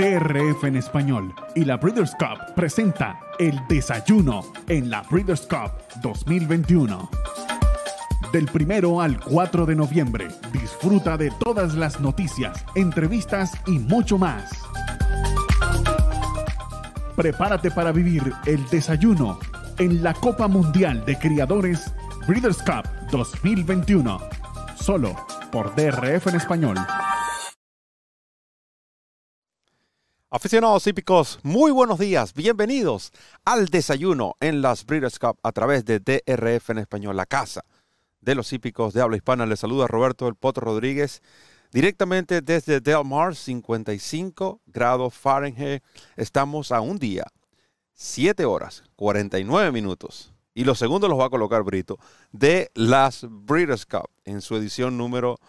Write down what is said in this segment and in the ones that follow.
DRF en español y la Breeders' Cup presenta El Desayuno en la Breeders' Cup 2021. Del primero al 4 de noviembre, disfruta de todas las noticias, entrevistas y mucho más. Prepárate para vivir el desayuno en la Copa Mundial de Criadores Breeders' Cup 2021. Solo por DRF en español. Aficionados hípicos, muy buenos días, bienvenidos al desayuno en las Breeders' Cup a través de DRF en español, la casa de los hípicos de habla hispana. Les saluda Roberto El Poto Rodríguez, directamente desde Del Mar, 55 grados Fahrenheit. Estamos a un día, 7 horas, 49 minutos, y los segundos los va a colocar Brito, de las Breeders' Cup en su edición número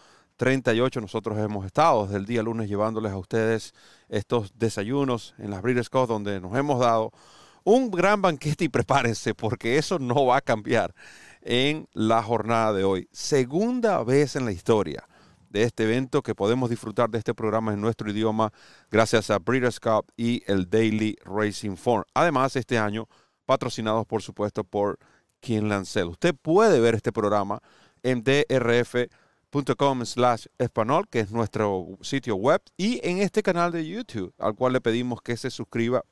38. Nosotros hemos estado desde el día lunes llevándoles a ustedes estos desayunos en las Breeders' Cup donde nos hemos dado un gran banquete y prepárense porque eso no va a cambiar en la jornada de hoy. Segunda vez en la historia de este evento que podemos disfrutar de este programa en nuestro idioma gracias a Breeders' Cup y el Daily Racing Form. Además, este año patrocinados por supuesto por King Lancel. Usted puede ver este programa en DRF com slash español, que es nuestro sitio web, y en este canal de YouTube, al cual le pedimos que se suscriba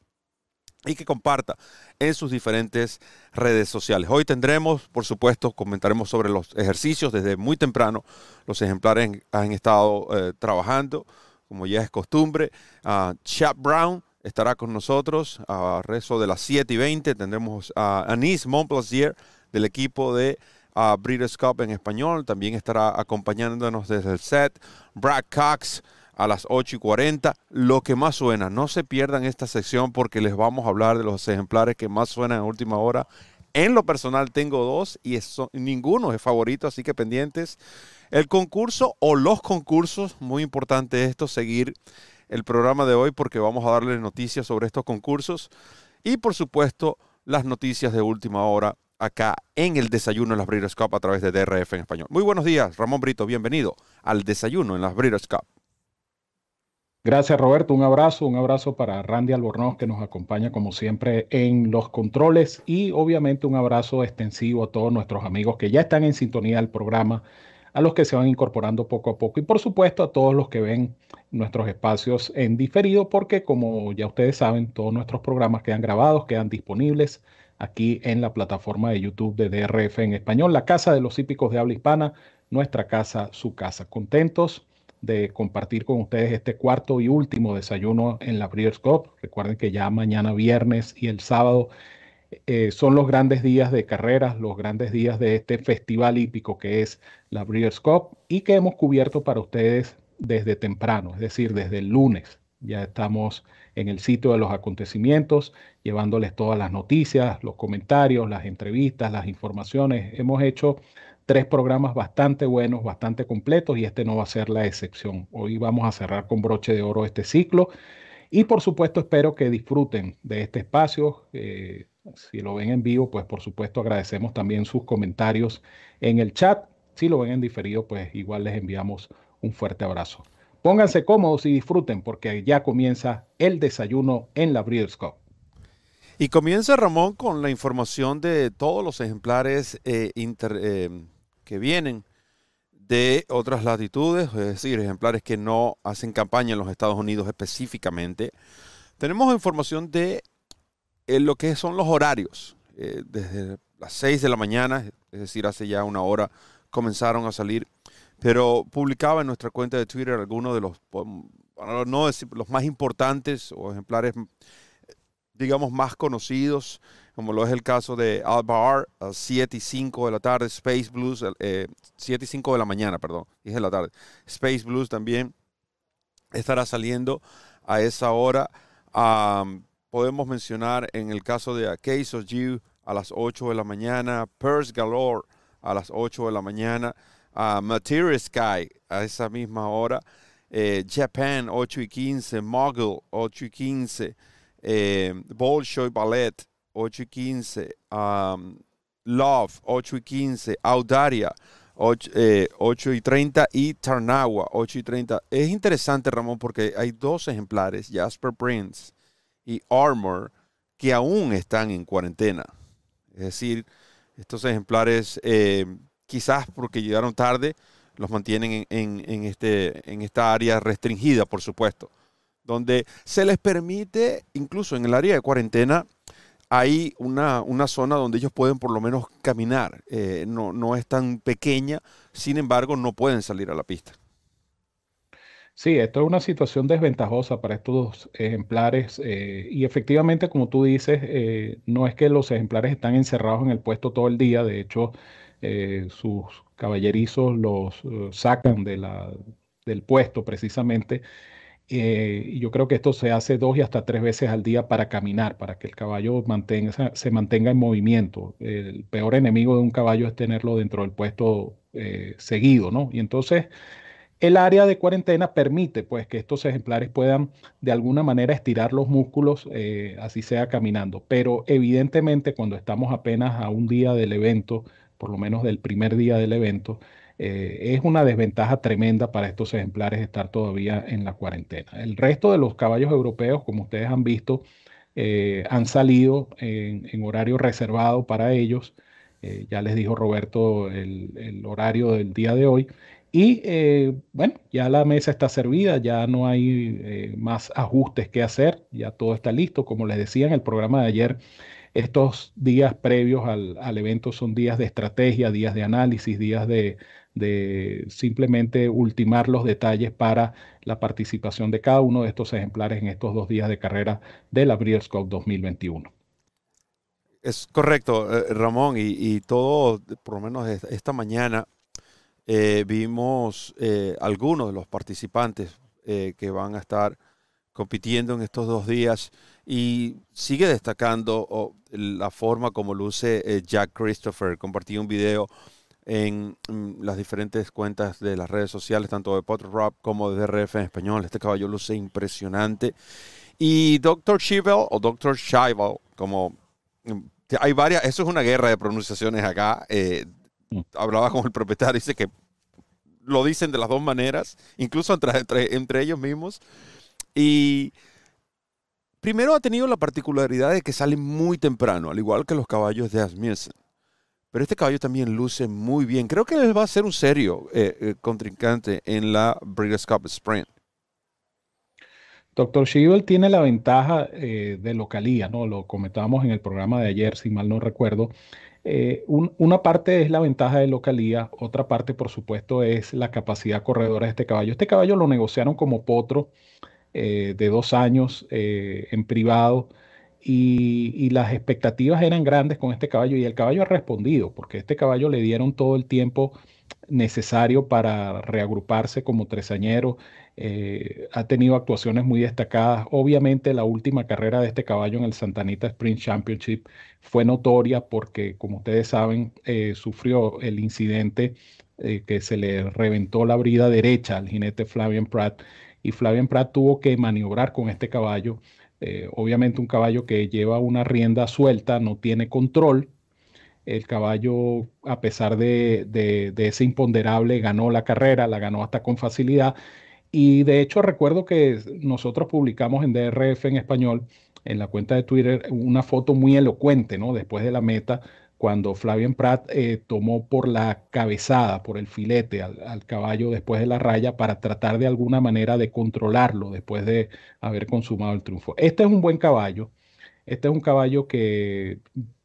y que comparta en sus diferentes redes sociales. Hoy tendremos, por supuesto, comentaremos sobre los ejercicios desde muy temprano. Los ejemplares han estado eh, trabajando, como ya es costumbre. Uh, Chap Brown estará con nosotros a rezo de las 7 y 20. Tendremos a Anis Montplaisir del equipo de a Breeders' Cup en español. También estará acompañándonos desde el set Brad Cox a las 8 y 40. Lo que más suena, no se pierdan esta sección porque les vamos a hablar de los ejemplares que más suenan en última hora. En lo personal tengo dos y ninguno es favorito, así que pendientes. El concurso o los concursos, muy importante esto, seguir el programa de hoy porque vamos a darles noticias sobre estos concursos y por supuesto las noticias de última hora acá en el desayuno en las Breeders' Cup a través de DRF en español. Muy buenos días, Ramón Brito, bienvenido al desayuno en las Breeders' Cup. Gracias Roberto, un abrazo, un abrazo para Randy Albornoz que nos acompaña como siempre en los controles y obviamente un abrazo extensivo a todos nuestros amigos que ya están en sintonía del programa, a los que se van incorporando poco a poco y por supuesto a todos los que ven nuestros espacios en diferido porque como ya ustedes saben todos nuestros programas quedan grabados, quedan disponibles aquí en la plataforma de YouTube de DRF en español, la casa de los hípicos de habla hispana, nuestra casa, su casa. Contentos de compartir con ustedes este cuarto y último desayuno en la Breeders' Cup. Recuerden que ya mañana viernes y el sábado eh, son los grandes días de carreras, los grandes días de este festival hípico que es la Breeders' Cup y que hemos cubierto para ustedes desde temprano, es decir, desde el lunes. Ya estamos en el sitio de los acontecimientos, llevándoles todas las noticias, los comentarios, las entrevistas, las informaciones. Hemos hecho tres programas bastante buenos, bastante completos y este no va a ser la excepción. Hoy vamos a cerrar con broche de oro este ciclo y por supuesto espero que disfruten de este espacio. Eh, si lo ven en vivo, pues por supuesto agradecemos también sus comentarios en el chat. Si lo ven en diferido, pues igual les enviamos un fuerte abrazo. Pónganse cómodos y disfruten porque ya comienza el desayuno en la Breeders' Cup. Y comienza Ramón con la información de todos los ejemplares eh, eh, que vienen de otras latitudes, es decir, ejemplares que no hacen campaña en los Estados Unidos específicamente. Tenemos información de eh, lo que son los horarios. desde las 6 de la mañana, es decir, hace ya una hora, comenzaron a salir pero publicaba en nuestra cuenta de Twitter algunos de los, no decir, los más importantes o ejemplares, digamos, más conocidos, como lo es el caso de Albar, a 7 y 5 de la tarde, Space Blues, eh, 7 y 5 de la mañana, perdón, dije de la tarde. Space Blues también estará saliendo a esa hora. podemos mencionar en el caso de A Case of You a las 8 de la mañana, Purse Galore a las 8 de la mañana uh, Material Sky a esa misma hora, eh, Japan 8 y 15, Mogul 8 y 15, eh, Bolshoi Ballet 8 y 15, um, Love 8 y 15, Audaria 8, eh, y 30 y Tarnagua 8 y 30. Es interesante, Ramón, porque hay dos ejemplares, Jasper Prince y Armor, que aún están en cuarentena. Es decir, estos ejemplares, eh, quizás porque llegaron tarde, los mantienen en, este, en esta área restringida, por supuesto, donde se les permite, incluso en el área de cuarentena, hay una, zona donde ellos pueden por lo menos caminar. Eh, no, no es tan pequeña, sin embargo, no pueden salir a la pista. Sí, esto es una situación desventajosa para estos ejemplares eh, y efectivamente, como tú dices, eh, no es que los ejemplares están encerrados en el puesto todo el día, de hecho, sus caballerizos los sacan de la, del puesto precisamente eh, y yo creo que esto se hace dos y hasta tres veces al día para caminar, para que el caballo mantenga, se mantenga en movimiento. El peor enemigo de un caballo es tenerlo dentro del puesto eh, seguido, ¿no? Y entonces el área de cuarentena permite pues que estos ejemplares puedan de alguna manera estirar los músculos, eh, así sea caminando. Pero evidentemente cuando estamos apenas a un día del evento, por lo menos del primer día del evento, eh, es una desventaja tremenda para estos ejemplares estar todavía en la cuarentena. El resto de los caballos europeos, como ustedes han visto, eh, han salido en, horario reservado para ellos. Eh, ya les dijo Roberto el, horario del día de hoy. Y bueno, ya la mesa está servida, ya no hay más ajustes que hacer, ya todo está listo. Como les decía en el programa de ayer, estos días previos al evento son días de estrategia, días de análisis, días de, de simplemente ultimar los detalles para la participación de cada uno de estos ejemplares en estos dos días de carrera de la Breeders' Cup 2021. Es correcto, eh, Ramón, y, todo, por lo menos esta mañana, eh, vimos eh, algunos de los participantes que van a estar compitiendo en estos dos días y sigue destacando oh, la forma como luce Jack Christopher. Compartí un video en las diferentes cuentas de las redes sociales, tanto de Potter Rock como de DRF en español. Este caballo luce impresionante. Y Dr. Chivel o Dr. Chivel, como mm, hay varias, eso es una guerra de pronunciaciones acá. Eh, mm. hablaba con el propietario, dice que lo dicen de las dos maneras, incluso entre, entre, ellos mismos. Y primero ha tenido la particularidad de que sale muy temprano, al igual que los caballos de Asmussen. Pero este caballo también luce muy bien. Creo que él va a ser un serio eh, eh, contrincante en la Breeders' Cup Sprint. Doctor Schiebel tiene la ventaja eh, de localía, ¿no? Lo comentábamos en el programa de ayer, si mal no recuerdo. una parte es la ventaja de localía, otra parte, por supuesto, es la capacidad corredora de este caballo. Este caballo lo negociaron como potro de dos años en privado y, las expectativas eran grandes con este caballo y el caballo ha respondido, porque este caballo le dieron todo el tiempo necesario para reagruparse como tresañero. Eh, ha tenido actuaciones muy destacadas. Obviamente la última carrera de este caballo en el Santanita Sprint Championship fue notoria porque, como ustedes saben, eh, sufrió el incidente eh, que se le reventó la brida derecha al jinete Flavian Pratt y Flavian Pratt tuvo que maniobrar con este caballo eh, obviamente un caballo que lleva una rienda suelta no tiene control. El caballo, a pesar de, ese imponderable, ganó la carrera, la ganó hasta con facilidad. Y de hecho recuerdo que nosotros publicamos en DRF en español, en la cuenta de Twitter, una foto muy elocuente, ¿no? Después de la meta, cuando Flavian Pratt eh, tomó por la cabezada, por el filete al, caballo después de la raya para tratar de alguna manera de controlarlo después de haber consumado el triunfo. Este es un buen caballo, este es un caballo que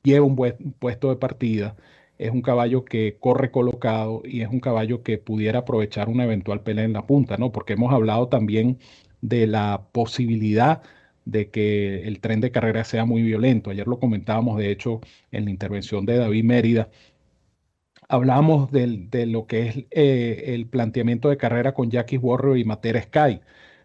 lleva un buen puesto de partida, es un caballo que corre colocado y es un caballo que pudiera aprovechar una eventual pelea en la punta, ¿no? Porque hemos hablado también de la posibilidad de que el tren de carrera sea muy violento. Ayer lo comentábamos, de hecho, en la intervención de David Mérida. Hablamos de lo que es eh, el planteamiento de carrera con Jackie Warrior y Matera Sky.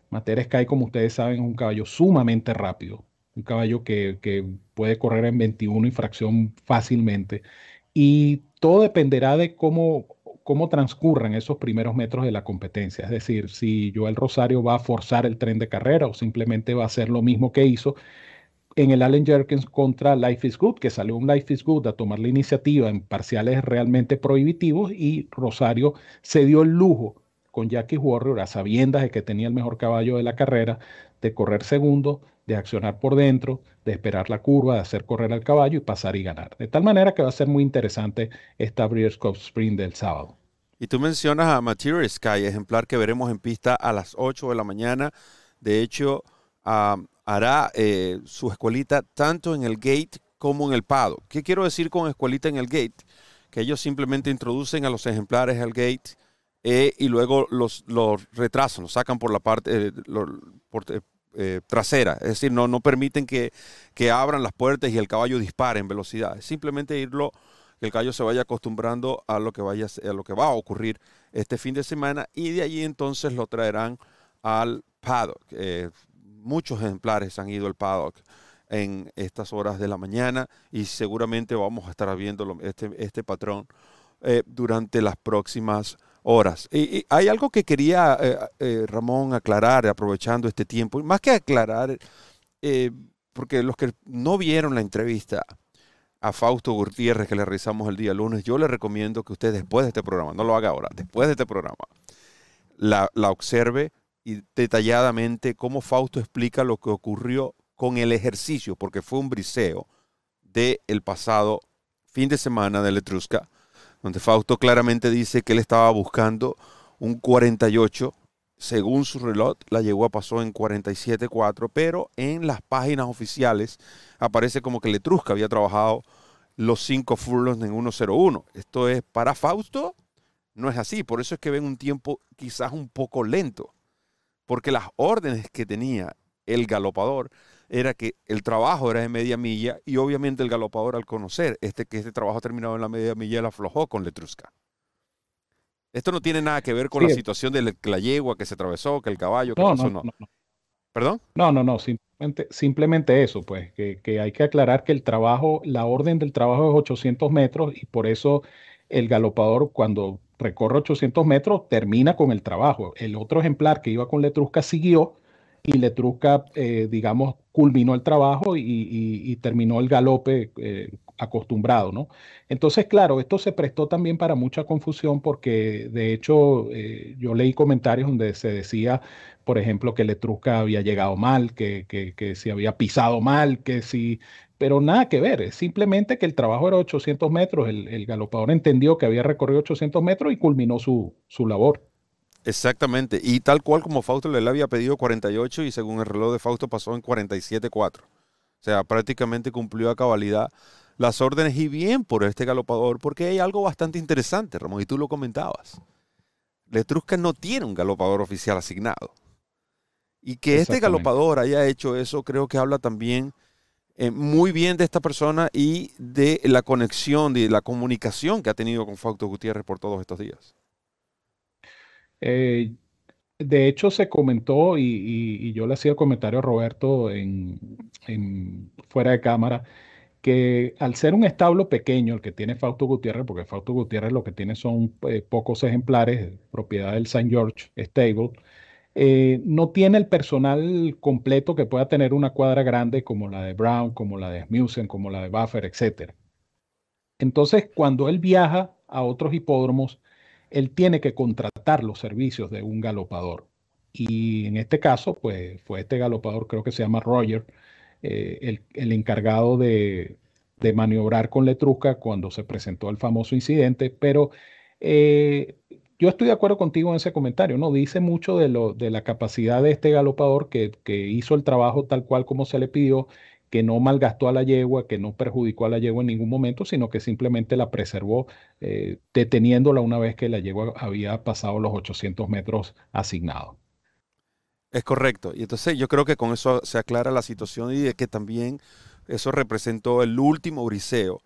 Matera Sky, como ustedes saben, es un caballo sumamente rápido, un caballo que, que puede correr en 21 y fracción fácilmente. Y todo dependerá de cómo cómo transcurren esos primeros metros de la competencia. Es decir, si Joel Rosario va a forzar el tren de carrera o simplemente va a hacer lo mismo que hizo, en el Allen Jerkins contra Life is Good, que salió un Life is Good a tomar la iniciativa en parciales realmente prohibitivos y Rosario se dio el lujo con Jackie Warrior a sabiendas de que tenía el mejor caballo de la carrera, de correr segundo, de accionar por dentro, de esperar la curva, de hacer correr al caballo y pasar y ganar. De tal manera que va a ser muy interesante esta Breeders' Cup Sprint del sábado. Y tú mencionas a Material Sky, ejemplar que veremos en pista a las 8 de la mañana. De hecho, hará eh, su escuelita tanto en el gate como en el pado. ¿Qué quiero decir con escuelita en el gate? Que ellos simplemente introducen a los ejemplares al gate eh, y luego los, los retrasan, los sacan por la parte eh, eh, trasera. Es decir, no, no permiten que, que, abran las puertas y el caballo dispare en velocidad. simplemente irlo, que el caballo se vaya acostumbrando a lo que, vaya, a lo que va a ocurrir este fin de semana y de allí entonces lo traerán al paddock. muchos ejemplares han ido al paddock en estas horas de la mañana y seguramente vamos a estar viendo este, este patrón durante las próximas horas. Y, hay algo que quería, eh, eh, Ramón, aclarar, aprovechando este tiempo, más que aclarar, eh, porque los que no vieron la entrevista a Fausto Gutiérrez que le realizamos el día lunes, yo le recomiendo que usted después de este programa, no lo haga ahora, después de este programa, la, la observe y detalladamente cómo Fausto explica lo que ocurrió con el ejercicio, porque fue un briseo del el pasado fin de semana de Letrusca donde Fausto claramente dice que él estaba buscando un 48. Según su reloj, la yegua pasó en 47.4, pero en las páginas oficiales aparece como que Letrusca había trabajado los cinco furlongs en 1.01. Esto es para Fausto, no es así. Por eso es que ven un tiempo quizás un poco lento, porque las órdenes que tenía el galopador era que el trabajo era de media milla y obviamente el galopador al conocer este, que este trabajo terminado en la media milla, la aflojó con Letrusca. Esto no tiene nada que ver con la situación de la yegua que se atravesó, que el caballo, que no, no, no. ¿Perdón? No, no, no, simplemente, simplemente eso, pues, que, que, hay que aclarar que el trabajo, la orden del trabajo es 800 metros y por eso el galopador cuando recorre 800 metros termina con el trabajo. El otro ejemplar que iba con Letrusca siguió y Letrusca, eh, digamos, culminó el trabajo y, terminó el galope eh, acostumbrado, ¿no? Entonces, claro, esto se prestó también para mucha confusión porque, de hecho, eh, yo leí comentarios donde se decía, por ejemplo, que Letrusca había llegado mal, que, que, que se había pisado mal, que si... Pero nada que ver, es simplemente que el trabajo era 800 metros, el, el galopador entendió que había recorrido 800 metros y culminó su, su labor. Exactamente, y tal cual como Fausto le había pedido 48 y según el reloj de Fausto pasó en 47.4. O sea, prácticamente cumplió a cabalidad las órdenes y bien por este galopador, porque hay algo bastante interesante, Ramón, y tú lo comentabas. Letrusca no tiene un galopador oficial asignado. Y que este galopador haya hecho eso, creo que habla también eh, muy bien de esta persona y de la conexión, de la comunicación que ha tenido con Fausto Gutiérrez por todos estos días. Eh, de hecho, se comentó, y, yo le hacía el comentario a Roberto en, fuera de cámara, que al ser un establo pequeño, el que tiene Fausto Gutiérrez, porque Fausto Gutiérrez lo que tiene son eh, pocos ejemplares, propiedad del St. George Stable, eh, no tiene el personal completo que pueda tener una cuadra grande como la de Brown, como la de Smusen, como la de Buffer, etc. Entonces, cuando él viaja a otros hipódromos, él tiene que contratar los servicios de un galopador. Y en este caso, pues fue este galopador, creo que se llama Roger, eh, el, encargado de, maniobrar con Letrusca cuando se presentó el famoso incidente. Pero eh, yo estoy de acuerdo contigo en ese comentario, ¿no? Dice mucho de, lo, de la capacidad de este galopador que, que hizo el trabajo tal cual como se le pidió que no malgastó a la yegua, que no perjudicó a la yegua en ningún momento, sino que simplemente la preservó, eh, deteniéndola una vez que la yegua había pasado los 800 metros asignados. Es correcto. Y entonces yo creo que con eso se aclara la situación y de que también eso representó el último briseo,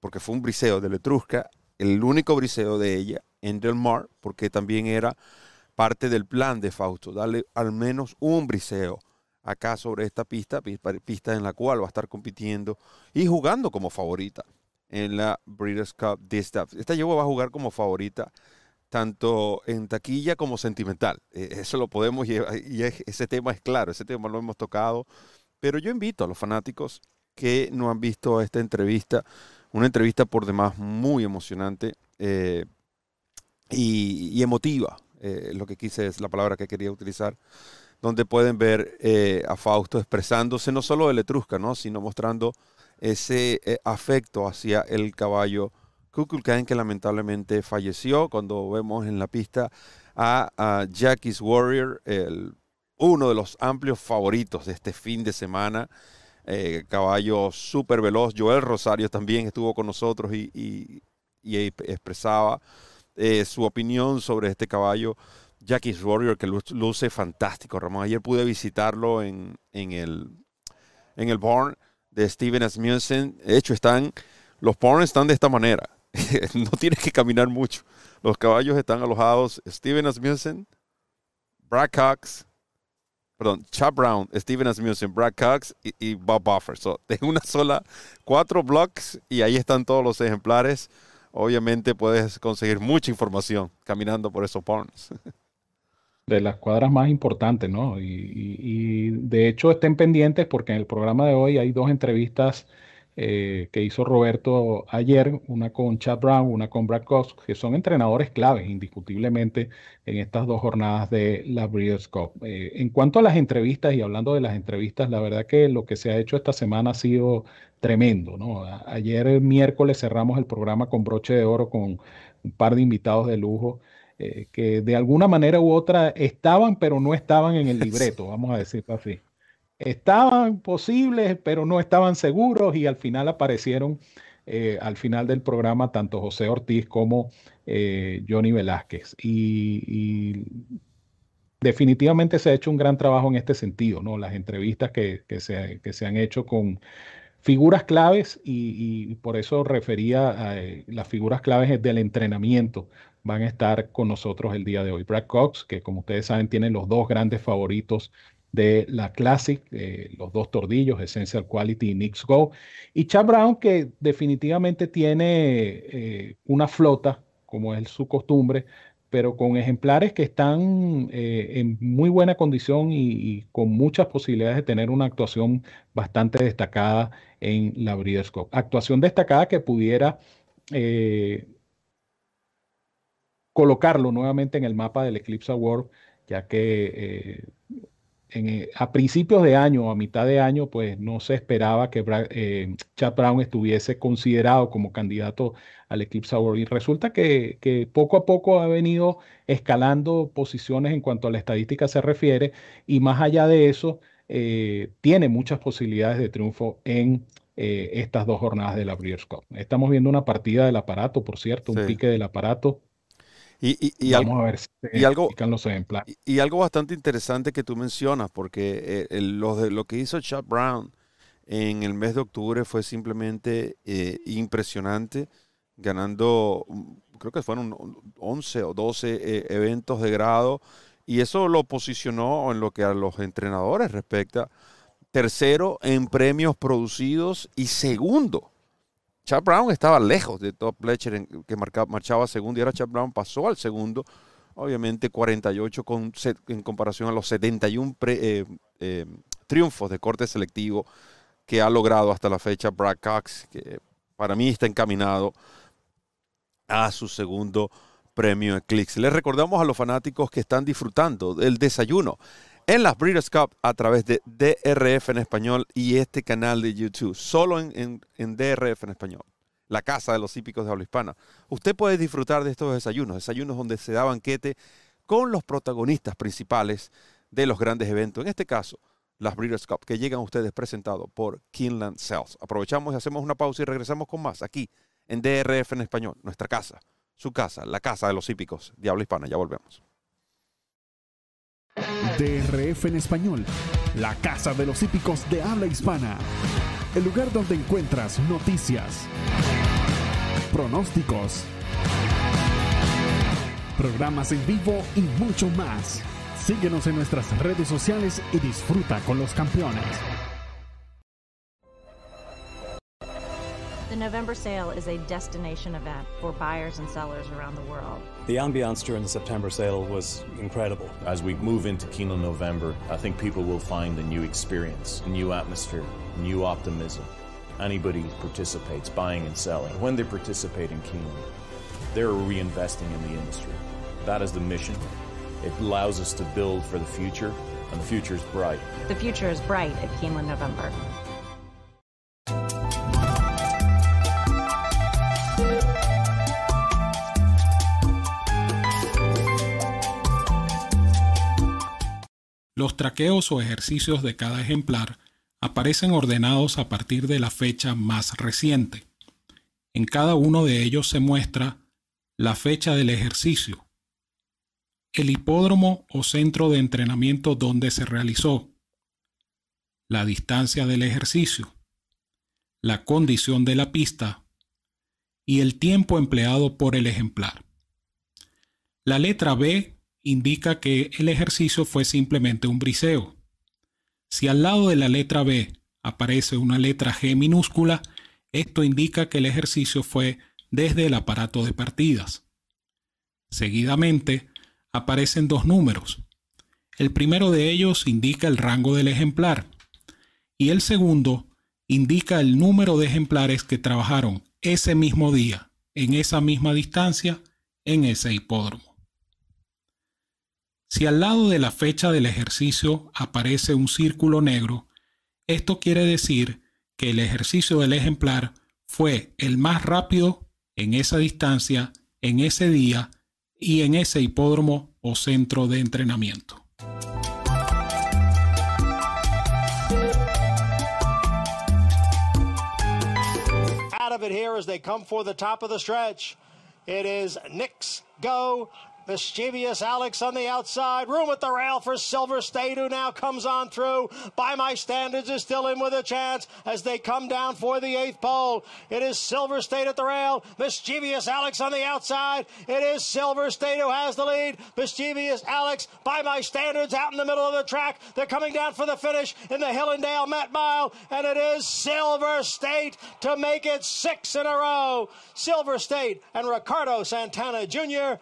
porque fue un briseo de Letrusca, el único briseo de ella en Del Mar, porque también era parte del plan de Fausto, darle al menos un briseo acá sobre esta pista, pista en la cual va a estar compitiendo y jugando como favorita en la Breeders' Cup Distaff. Esta yegua va a jugar como favorita tanto en taquilla como sentimental. E, eso lo podemos llevar, y ese tema es claro, ese tema lo hemos tocado Pero yo invito a los fanáticos que no han visto esta entrevista, una entrevista por demás muy emocionante eh, y, emotiva, eh, lo que quise es la palabra que quería utilizar, donde pueden ver eh, a Fausto expresándose no solo de Letrusca, ¿no? sino mostrando ese afecto hacia el caballo Kukulkan que lamentablemente falleció cuando vemos en la pista a, Jackie's Warrior, el uno de los amplios favoritos de este fin de semana. Eh, caballo súper veloz. Joel Rosario también estuvo con nosotros y, expresaba eh, su opinión sobre este caballo. Jackie's Warrior, que luce fantástico, Ramón. Ayer pude visitarlo en, el, en el barn de Steven Asmussen. De hecho, están, los barns están de esta manera. no tienes que caminar mucho. Los caballos están alojados. Steven Asmussen, Brad Cox, perdón, Chad Brown, Steven Asmussen, Brad Cox y, Bob Buffer. So, de una sola, cuatro blocks y ahí están todos los ejemplares. Obviamente puedes conseguir mucha información caminando por esos ponds. De las cuadras más importantes, ¿no? y de hecho estén pendientes porque en el programa de hoy hay dos entrevistas eh, que hizo Roberto ayer, una con Chad Brown, una con Brad Cox, que son entrenadores claves indiscutiblemente en estas dos jornadas de la Breeders' Cup. Eh, en cuanto a las entrevistas y hablando de las entrevistas, la verdad que lo que se ha hecho esta semana ha sido tremendo. ¿no? ayer miércoles cerramos el programa con broche de oro con un par de invitados de lujo. Eh, que de alguna manera u otra estaban, pero no estaban en el libreto, vamos a decirlo así estaban posibles, pero no estaban seguros y al final aparecieron eh, al final del programa tanto José Ortiz como eh, Johnny Velázquez. Y, definitivamente se ha hecho un gran trabajo en este sentido, ¿no? Las entrevistas que, se, que se, han hecho con figuras claves y, por eso refería a eh, las figuras claves del entrenamiento van a estar con nosotros el día de hoy. Brad Cox, que como ustedes saben tiene los dos grandes favoritos de la Classic, eh, los dos tordillos, Essential Quality y Nix Go. Y Chad Brown, que definitivamente tiene eh, una flota, como es su costumbre, pero con ejemplares que están eh, en muy buena condición y, con muchas posibilidades de tener una actuación bastante destacada en la Breeders'. Actuación destacada que pudiera colocarlo nuevamente en el mapa del Eclipse Award, ya que eh, a principios de año o a mitad de año, pues no se esperaba que eh, Chad Brown estuviese considerado como candidato al Eclipse Award. Y resulta que, poco a poco ha venido escalando posiciones en cuanto a la estadística se refiere y más allá de eso, eh, tiene muchas posibilidades de triunfo en estas dos jornadas de la Breeders' Cup. Estamos viendo una partida del aparato, por cierto, un pique del aparato y, Vamos a ver si y algo, los Y, algo bastante interesante que tú mencionas, porque eh, lo, de, lo que hizo Chad Brown en el mes de octubre fue simplemente eh, impresionante, ganando, mm, creo que fueron 11 o 12 eh, eventos de grado, y eso lo posicionó en lo que a los entrenadores respecta, tercero en premios producidos y segundo Chad Brown estaba lejos de Top Fletcher, que marchaba segundo, y ahora Chad Brown pasó al segundo. Obviamente 48 con, en comparación a los 71 eh, eh, triunfos de corte selectivo que ha logrado hasta la fecha Brad Cox, que para mí está encaminado a su segundo premio Eclipse. Les recordamos a los fanáticos que están disfrutando del desayuno en las Breeders' Cup a través de DRF en español y este canal de YouTube, solo en, DRF en español, la casa de los hípicos de habla hispana. Usted puede disfrutar de estos desayunos, desayunos donde se da banquete con los protagonistas principales de los grandes eventos, en este caso, las Breeders' Cup, que llegan a ustedes presentados por Kinland Sales. Aprovechamos y hacemos una pausa y regresamos con más aquí en DRF en español, nuestra casa, su casa, la casa de los hípicos de habla hispana. Ya volvemos. DRF en español, la casa de los hípicos de habla hispana. El lugar donde encuentras noticias, pronósticos, programas en vivo y mucho más. Síguenos en nuestras redes sociales y disfruta con los campeones. The November sale is a destination event for buyers and sellers around the world. The ambiance during the September sale was incredible. As we move into Keeneland November, I think people will find a new experience, a new atmosphere, new optimism. Anybody participates, buying and selling. When they participate in Keeneland, they're reinvesting in the industry. That is the mission. It allows us to build for the future, and the future is bright. The future is bright at Keeneland November. Los traqueos o ejercicios de cada ejemplar aparecen ordenados a partir de la fecha más reciente. En cada uno de ellos se muestra la fecha del ejercicio, el hipódromo o centro de entrenamiento donde se realizó, la distancia del ejercicio, la condición de la pista y el tiempo empleado por el ejemplar. La letra B indica que el ejercicio fue simplemente un briseo. Si al lado de la letra B aparece una letra G minúscula, esto indica que el ejercicio fue desde el aparato de partidas. Seguidamente, aparecen dos números. El primero de ellos indica el rango del ejemplar y el segundo indica el número de ejemplares que trabajaron ese mismo día, en esa misma distancia, en ese hipódromo. Si al lado de la fecha del ejercicio aparece un círculo negro, esto quiere decir que el ejercicio del ejemplar fue el más rápido en esa distancia, en ese día y en ese hipódromo o centro de entrenamiento. Out of it here as they come for the top of the stretch. It is Knicks go Mischievous Alex on the outside. Room at the rail for Silver State, who now comes on through. By my standards, is still in with a chance as they come down for the eighth pole. It is Silver State at the rail. Mischievous Alex on the outside. It is Silver State who has the lead. Mischievous Alex, by my standards, out in the middle of the track. They're coming down for the finish in the Hillendale Met Mile, and it is Silver State to make it six in a row. Silver State and Ricardo Santana Jr.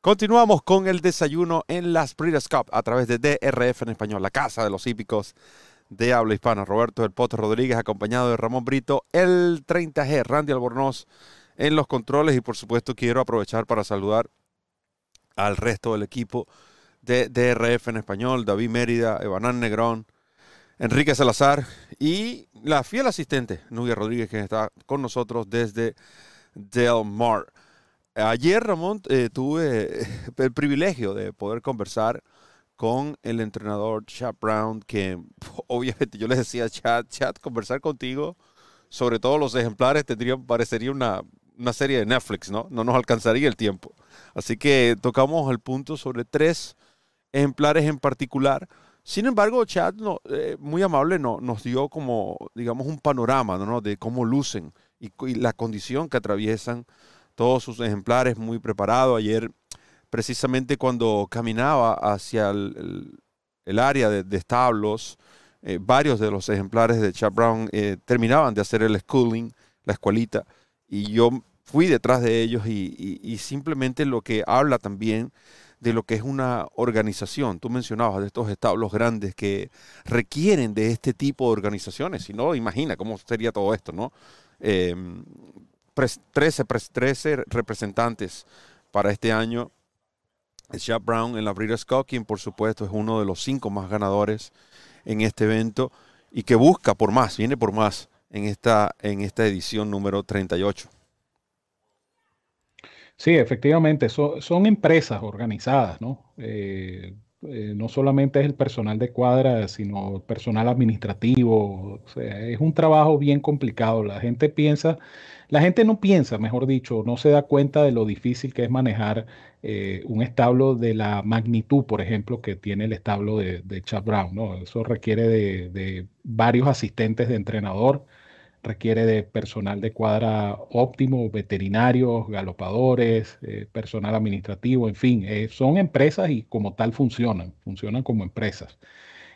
Continuamos con el desayuno en las Breeders' Cup a través de DRF en español, la casa de los hípicos de habla hispana. Roberto del Potro Rodríguez, acompañado de Ramón Brito, el 30G, Randy Albornoz en los controles. Y por supuesto, quiero aprovechar para saludar al resto del equipo de DRF en español: David Mérida, Evanán Negrón, Enrique Salazar y la fiel asistente, Nubia Rodríguez, que está con nosotros desde Del Mar. Ayer, Ramón, eh, tuve el privilegio de poder conversar con el entrenador Chad Brown, que obviamente yo les decía, Chad, Chad, conversar contigo sobre todos los ejemplares tendría, parecería una, una serie de Netflix, ¿no? No nos alcanzaría el tiempo. Así que tocamos el punto sobre tres ejemplares en particular. Sin embargo, Chad, eh, muy amable, no, nos dio como, digamos, un panorama ¿no? de cómo lucen y la condición que atraviesan todos sus ejemplares muy preparados. Ayer, precisamente cuando caminaba hacia el, área de, establos, eh, varios de los ejemplares de Chad Brown eh, terminaban de hacer el schooling, la escuelita, y yo fui detrás de ellos y, simplemente lo que habla también de lo que es una organización. Tú mencionabas de estos establos grandes que requieren de este tipo de organizaciones. Si no, imagina cómo sería todo esto, ¿no? Eh, 13, 13 representantes para este año. Jack Brown en la Breeders' Cup, quien por supuesto es uno de los cinco más ganadores en este evento y que busca por más, viene por más en esta, en esta edición número 38. Sí, efectivamente, son empresas organizadas, ¿no? Eh, eh, no solamente es el personal de cuadra, sino el personal administrativo. Es un trabajo bien complicado. La gente piensa la gente no piensa, mejor dicho, no se da cuenta de lo difícil que es manejar eh, un establo de la magnitud, por ejemplo, que tiene el establo de, de Chad Brown. ¿no? Eso requiere de, varios asistentes de entrenador, requiere de personal de cuadra óptimo, veterinarios, galopadores, eh, personal administrativo, en fin, eh, son empresas y como tal funcionan, funcionan como empresas.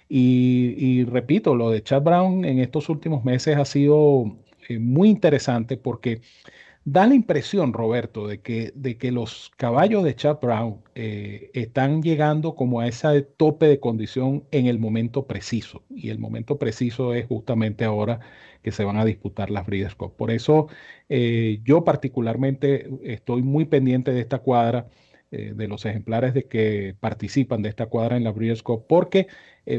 Y, y repito, lo de Chad Brown en estos últimos meses ha sido eh, muy interesante porque Da la impresión, Roberto, de que, de que los caballos de Chad Brown eh, están llegando como a ese tope de condición en el momento preciso. Y el momento preciso es justamente ahora que se van a disputar las Breeders' Cup. Por eso eh, yo particularmente estoy muy pendiente de esta cuadra, de los ejemplares de que participan de esta cuadra en la Breeders' Cup, porque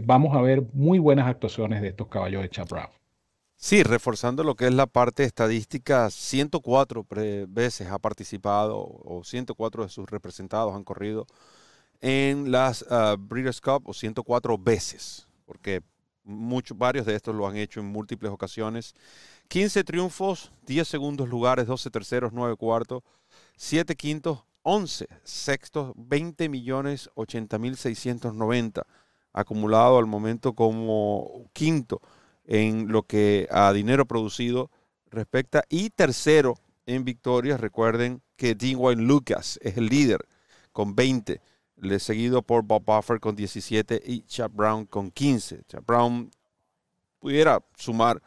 vamos a ver muy buenas actuaciones de estos caballos de Chad Brown. Sí, reforzando lo que es la parte estadística, 104 veces ha participado o 104 de sus representados han corrido en las uh, Breeders' Cup o 104 veces, porque varios de estos lo han hecho en múltiples ocasiones. 15 triunfos, 10 segundos lugares, 12 terceros, 9 cuartos, 7 quintos, 11 sextos, 20 millones 80 mil 690 acumulado al momento como quinto en lo que a dinero producido respecta. Y tercero en victorias, recuerden que Dean Lucas es el líder con 20, le seguido por Bob Buffer con 17 y Chad Brown con 15. Chad Brown pudiera sumar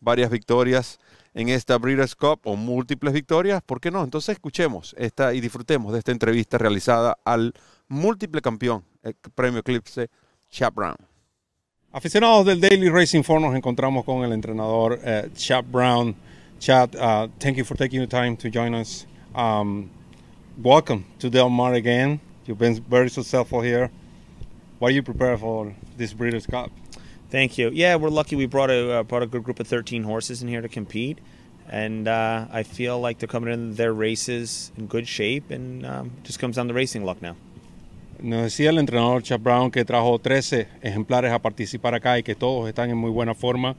varias victorias en esta Breeders' Cup o múltiples victorias, ¿por qué no? Entonces escuchemos esta y disfrutemos de esta entrevista realizada al múltiple campeón, el premio Eclipse, Chad Brown. Aficionados del Daily Racing Form, nos encontramos con el entrenador uh, Chad Brown. Chad, uh, thank you for taking the time to join us. Um, welcome to Del Mar again. You've been very successful here. What are you prepared for this Breeders' Cup? Thank you. Yeah, we're lucky. We brought a uh, brought a good group of 13 horses in here to compete, and uh, I feel like they're coming in their races in good shape, and um, just comes down to racing luck now. Nos decía el entrenador Chad Brown que trajo 13 ejemplares a participar acá y que todos están en muy buena forma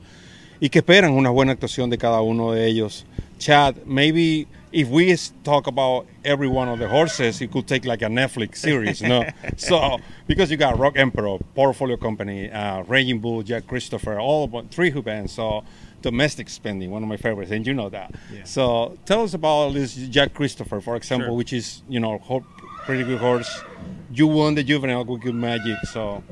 y que esperan una buena actuación de cada uno de ellos. Chad, maybe if we talk about every one of the horses, it could take like a Netflix series, no? so because you got Rock Emperor, Portfolio Company, uh, Raging Bull, Jack Christopher, all but three who bands. So domestic spending, one of my favorites, and you know that. Yeah. So tell us about this Jack Christopher, for example, sure. which is you know pretty good horse. You won the juvenile with Good Magic, so.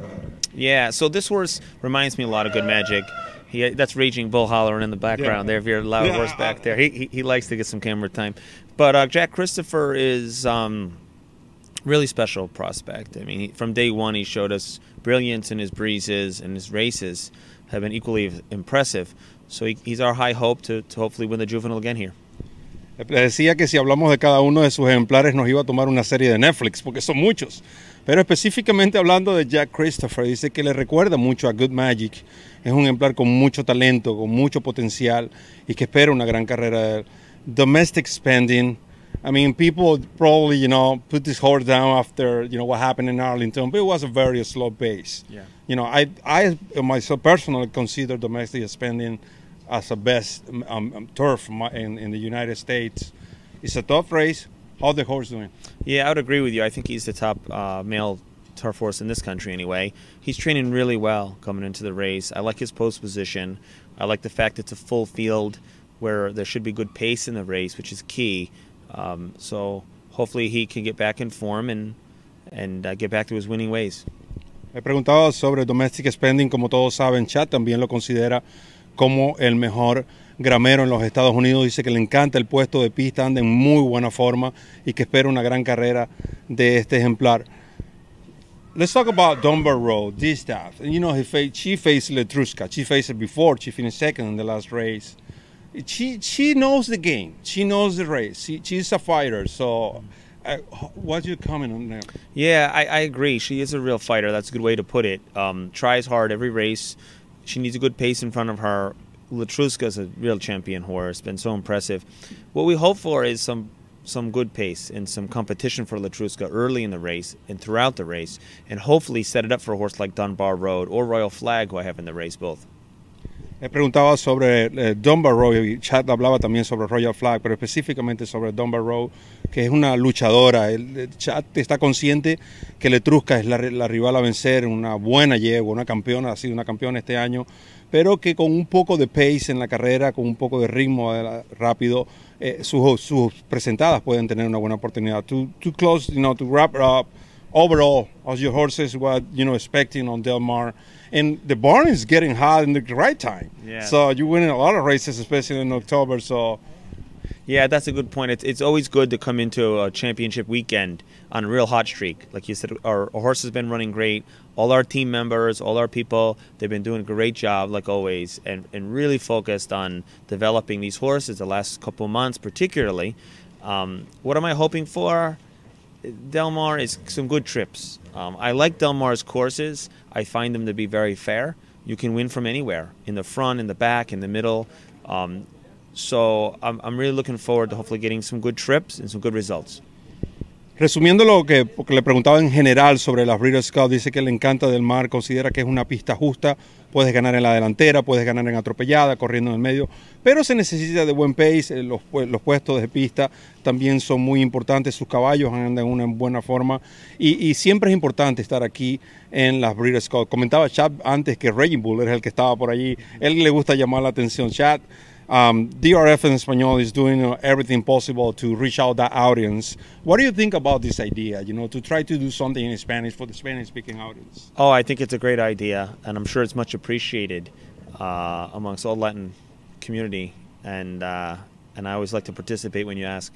Yeah, so this horse reminds me a lot of Good Magic. He, that's Raging Bull hollering in the background yeah. there. If you're a loud yeah, horse back there, he, he, he likes to get some camera time. But uh, Jack Christopher is um, really special prospect. I mean, he, from day one, he showed us brilliance in his breezes and his races have been equally impressive. So he, he's our high hope to, to hopefully win the juvenile again here. Le decía que si hablamos de cada uno de sus ejemplares nos iba a tomar una serie de Netflix, porque son muchos. Pero específicamente hablando de Jack Christopher, dice que le recuerda mucho a Good Magic. Es un ejemplar con mucho talento, con mucho potencial y que espera una gran carrera. Domestic spending. I mean, people probably, you know, put this horse down after, you know, what happened in Arlington, but it was a very slow pace. Yeah. You know, I, I myself personally consider domestic spending as a best um, um, turf in, in the United States. It's a tough race. How the horse doing? Yeah, I would agree with you. I think he's the top uh, male turf horse in this country anyway. He's training really well coming into the race. I like his post position. I like the fact it's a full field where there should be good pace in the race, which is key. Um, so hopefully he can get back in form and and uh, get back to his winning ways. He preguntado sobre domestic spending, como todos saben, Chat también lo considera como el mejor gramero en los Estados Unidos. Dice que le encanta el puesto de pista, anda en muy buena forma y que espera una gran carrera de este ejemplar. Let's talk about Dunbar Road, this stuff. And you know, he she faced Letruska. She faced it before. She finished second in the last race. She she knows the game. She knows the race. She, she's a fighter. So, uh, what's your comment on that? Yeah, I, I, agree. She is a real fighter. That's a good way to put it. Um, tries hard every race. She needs a good pace in front of her. Latruska is a real champion horse, been so impressive. What we hope for is some some good pace and some competition for Latruska early in the race and throughout the race, and hopefully set it up for a horse like Dunbar Road or Royal Flag, who I have in the race both. He preguntaba sobre eh, Dunbar Road y Chad hablaba también sobre Royal Flag, pero específicamente sobre Dunbar Road, que es una luchadora. El, Chad está consciente que Letrusca es la, la, rival a vencer, una buena yegua, una campeona, ha sido una campeona este año, pero que con un poco de pace en la carrera, con un poco de ritmo eh, rápido, eh, sus, sus, presentadas pueden tener una buena oportunidad. To, to close, you know, to wrap up, overall, as your horses what you know expecting on Del Mar, and the barn is getting hot in the right time. Yeah. So you're winning a lot of races, especially in October. So Yeah, that's a good point. It's, it's always good to come into a championship weekend on a real hot streak. Like you said, our, our horse has been running great. All our team members, all our people, they've been doing a great job, like always, and, and really focused on developing these horses the last couple of months, particularly. Um, what am I hoping for? Del Mar is some good trips. Um, I like Del Mar's courses. I find them to be very fair. You can win from anywhere in the front, in the back, in the middle. Um, so I'm, I'm really looking forward to hopefully getting some good trips and some good results. Resumiendo lo que le preguntaba en general sobre las Breeders' Cup, dice que le encanta Del Mar, considera que es una pista justa, puedes ganar en la delantera, puedes ganar en atropellada, corriendo en el medio, pero se necesita de buen pace, eh, los, puestos de pista también son muy importantes, sus caballos andan en una buena forma y, siempre es importante estar aquí en las Breeders' Cup. Comentaba Chad antes que Raging Bull era el que estaba por allí, él le gusta llamar la atención, Chad. Um, DRF in Espanol is doing uh, everything possible to reach out that audience. What do you think about this idea? You know, to try to do something in Spanish for the Spanish-speaking audience. Oh, I think it's a great idea, and I'm sure it's much appreciated uh, amongst all Latin community. And uh, and I always like to participate when you ask.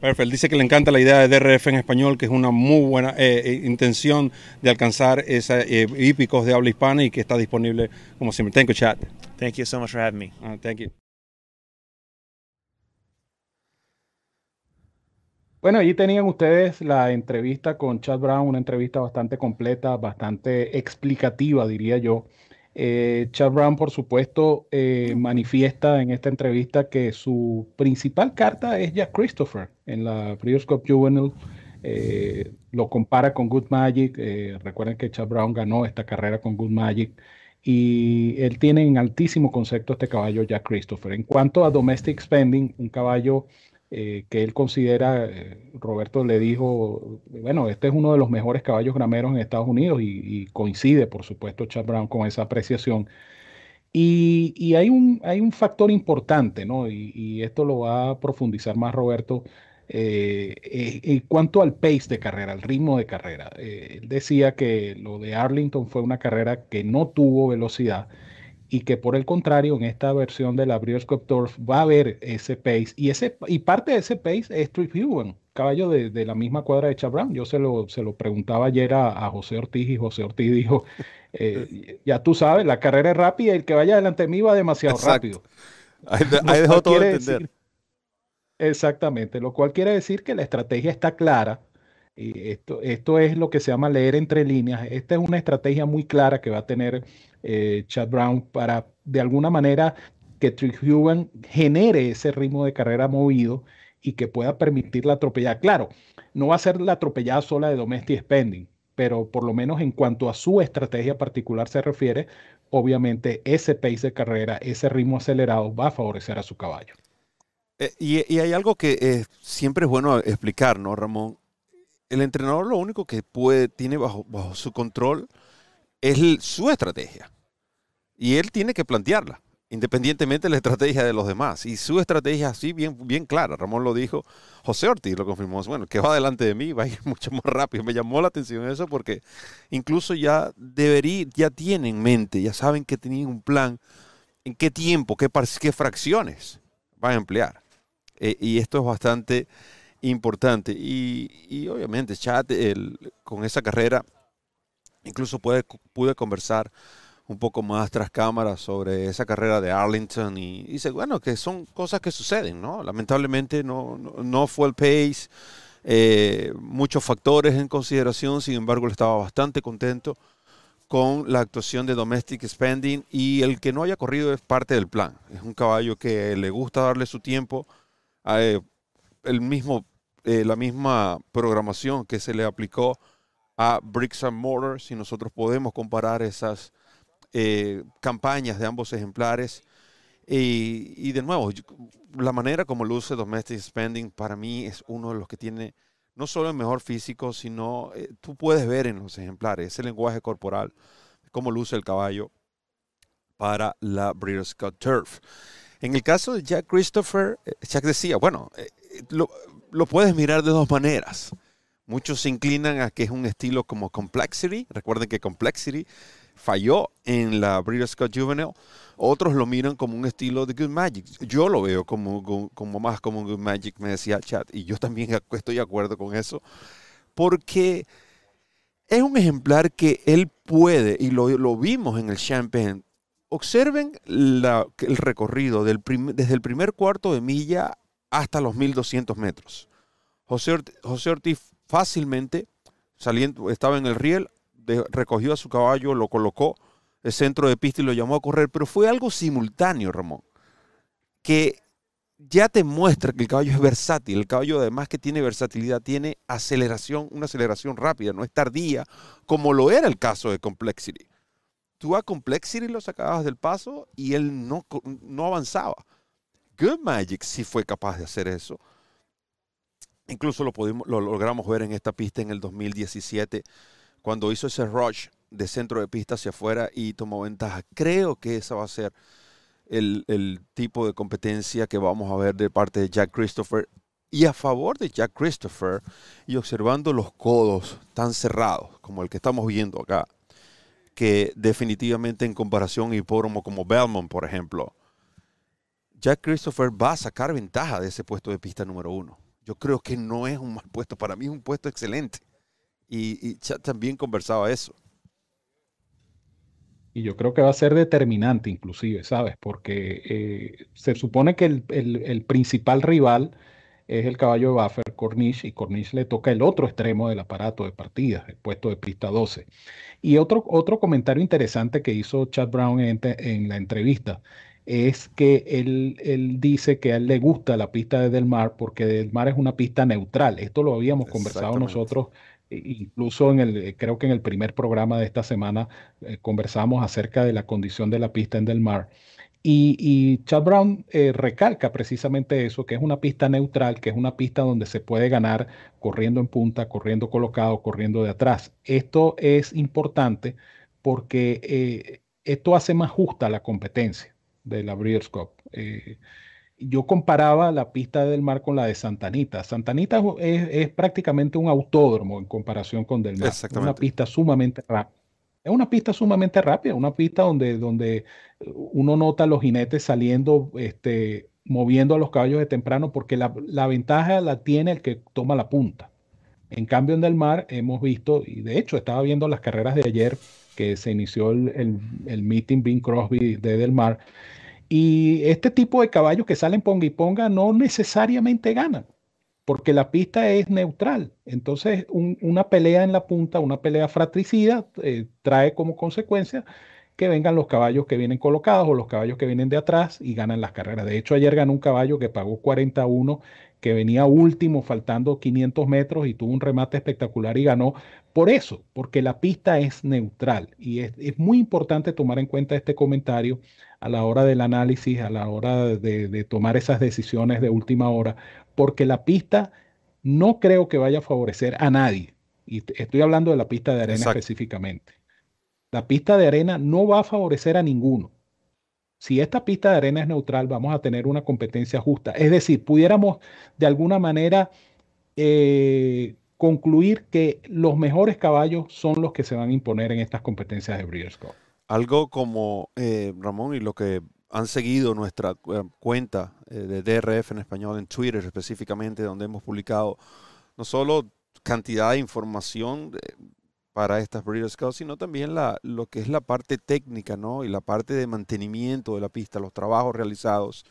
Perfecto. Dice que le encanta la idea de DRF en español, que es una muy buena eh, eh, intención de alcanzar esa, eh, hípicos de habla hispana y que está disponible como siempre. Thank you, chat. Thank you so much for having me. Uh, thank you. Bueno, allí tenían ustedes la entrevista con Chad Brown, una entrevista bastante completa, bastante explicativa, diría yo. Eh, Chad Brown, por supuesto, eh, manifiesta en esta entrevista que su principal carta es Jack Christopher en la Breeders' Cup Juvenile. Eh, lo compara con Good Magic. recuerden que Chad Brown ganó esta carrera con Good Magic. Y él tiene en altísimo concepto este caballo Jack Christopher. En cuanto a Domestic Spending, un caballo eh, que él considera, eh, Roberto le dijo, bueno, este es uno de los mejores caballos grameros en Estados Unidos y, coincide, por supuesto, Chad Brown con esa apreciación. Y, y hay un, hay un factor importante, ¿no? Y, y esto lo va a profundizar más Roberto. eh, eh, en cuanto al pace de carrera, al ritmo de carrera, él decía que lo de Arlington fue una carrera que no tuvo velocidad y que por el contrario en esta versión de la Cup Turf va a haber ese pace y ese y parte de ese pace es Trip Human, caballo de, de la misma cuadra de Chad Brown. Yo se lo, se lo preguntaba ayer a, a José Ortiz y José Ortiz dijo, eh, ya tú sabes, la carrera es rápida y el que vaya delante de mí va demasiado Exacto. rápido. Ahí, dejó todo entender. decir- Exactamente, lo cual quiere decir que la estrategia está clara. Esto, esto es lo que se llama leer entre líneas. Esta es una estrategia muy clara que va a tener eh, Chad Brown para, de alguna manera, que Trick genere ese ritmo de carrera movido y que pueda permitir la atropellada. Claro, no va a ser la atropellada sola de Domestic Spending, pero por lo menos en cuanto a su estrategia particular se refiere, obviamente ese pace de carrera, ese ritmo acelerado va a favorecer a su caballo. Eh, y, y hay algo que eh, siempre es bueno explicar, ¿no, Ramón? El entrenador lo único que puede, tiene bajo, su control es su estrategia. Y él tiene que plantearla, independientemente de la estrategia de los demás. Y su estrategia así bien, bien clara. Ramón lo dijo, José Ortiz lo confirmó. Bueno, que va delante de mí va a ir mucho más rápido. Me llamó la atención eso porque incluso ya debería, ya tienen en mente, ya saben que tienen un plan en qué tiempo, qué, qué fracciones van a emplear. Eh, y esto es bastante importante. Y, y obviamente, Chad, el- con esa carrera, incluso puede, pude conversar un poco más tras cámaras sobre esa carrera de Arlington y, dice, bueno, que son cosas que suceden, ¿no? Lamentablemente no, no, no fue el pace, eh, muchos factores en consideración, sin embargo, él estaba bastante contento con la actuación de Domestic Spending y el que no haya corrido es parte del plan. Es un caballo que le gusta darle su tiempo, eh, el mismo, eh, la misma programación que se le aplicó a Bricks and Mortar, si nosotros podemos comparar esas eh, campañas de ambos ejemplares. Y, y de nuevo, la manera como luce Domestic Spending para mí es uno de los que tiene no solo el mejor físico, sino eh, tú puedes ver en los ejemplares ese lenguaje corporal, cómo luce el caballo para la Breeders' Cup Turf. En el caso de Jack Christopher, eh, Jack decía, bueno, eh, lo, lo puedes mirar de dos maneras. Muchos se inclinan a que es un estilo como Complexity. Recuerden que Complexity falló en la Breeders' Cup Juvenile. Otros lo miran como un estilo de Good Magic. Yo lo veo como, como más como Good Magic, me decía Chat. Y yo también estoy de acuerdo con eso. Porque es un ejemplar que él puede, y lo, lo vimos en el Champagne. Observen el recorrido desde el primer cuarto de milla hasta los 1200 metros. José, Ortiz fácilmente, saliendo, estaba en el riel, recogió a su caballo, lo colocó el centro de pista y lo llamó a correr, pero fue algo simultáneo, Ramón, que ya te muestra que el caballo es versátil. El caballo, además que tiene versatilidad, tiene aceleración, una aceleración rápida, no es tardía, como lo era el caso de Complexity. Tú a Complexity lo sacabas del paso y él no, no avanzaba. Good Magic sí fue capaz de hacer eso. Incluso lo, pudimos, lo logramos ver en esta pista en el 2017, cuando hizo ese rush de centro de pista hacia afuera y tomó ventaja. Creo que esa va a ser el, tipo de competencia que vamos a ver de parte de Jack Christopher. Y a favor de Jack Christopher, y observando los codos tan cerrados como el que estamos viendo acá, que definitivamente en comparación a hipódromo como Belmont, por ejemplo, Jack Christopher va a sacar ventaja de ese puesto de pista número uno. Yo creo que no es un mal puesto, para mí es un puesto excelente. Y, y también conversaba eso. Y yo creo que va a ser determinante inclusive, ¿sabes? Porque eh, se supone que el, principal rival es el caballo de Buffer, Cornish, y Cornish le toca el otro extremo del aparato de partida, el puesto de pista 12. Y otro, otro comentario interesante que hizo Chad Brown en la entrevista es que él, él, dice que a él le gusta la pista de Del Mar porque Del Mar es una pista neutral. Esto lo habíamos conversado nosotros Incluso en el, eh, creo que en el primer programa de esta semana eh, conversamos acerca de la condición de la pista en Del Mar. Y, Chad Brown eh, recalca precisamente eso, que es una pista neutral, que es una pista donde se puede ganar corriendo en punta, corriendo colocado, corriendo de atrás. Esto es importante porque esto hace más justa la competencia de la Breeders' Cup yo comparaba la pista del mar con la de Santanita. Santanita es, es prácticamente un autódromo en comparación con Del Mar. Es una pista sumamente rápida. Es una pista sumamente rápida, una pista donde, donde uno nota a los jinetes saliendo, este, moviendo a los caballos de temprano, porque la, la ventaja la tiene el que toma la punta. En cambio, en Del Mar hemos visto, y de hecho estaba viendo las carreras de ayer que se inició el, el, el meeting Bing Crosby de Del Mar, y este tipo de caballos que salen ponga y ponga no necesariamente ganan, porque la pista es neutral. Entonces, una pelea en la punta, una pelea fratricida, eh, trae como consecuencia que vengan los caballos que vienen colocados o los caballos que vienen de atrás y ganan las carreras. De hecho, ayer ganó un caballo que pagó 41, que venía último, faltando 500 metros y tuvo un remate espectacular y ganó. Por eso, porque la pista es neutral y es, es muy importante tomar en cuenta este comentario a la hora del análisis, a la hora de, tomar esas decisiones de última hora, porque la pista no creo que vaya a favorecer a nadie. Y estoy hablando de la pista de arena específicamente. La pista de arena no va a favorecer a ninguno. Si esta pista de arena es neutral, vamos a tener una competencia justa. Es decir, pudiéramos de alguna manera eh, concluir que los mejores caballos son los que se van a imponer en estas competencias de Breeders' Cup algo como eh, Ramón y lo que han seguido nuestra eh, cuenta eh, de DRF en español en Twitter específicamente, donde hemos publicado no solo cantidad de información para estas Breeders' Cup, sino también la, lo que es la parte técnica, ¿no? Y la parte de mantenimiento de la pista, los trabajos realizados,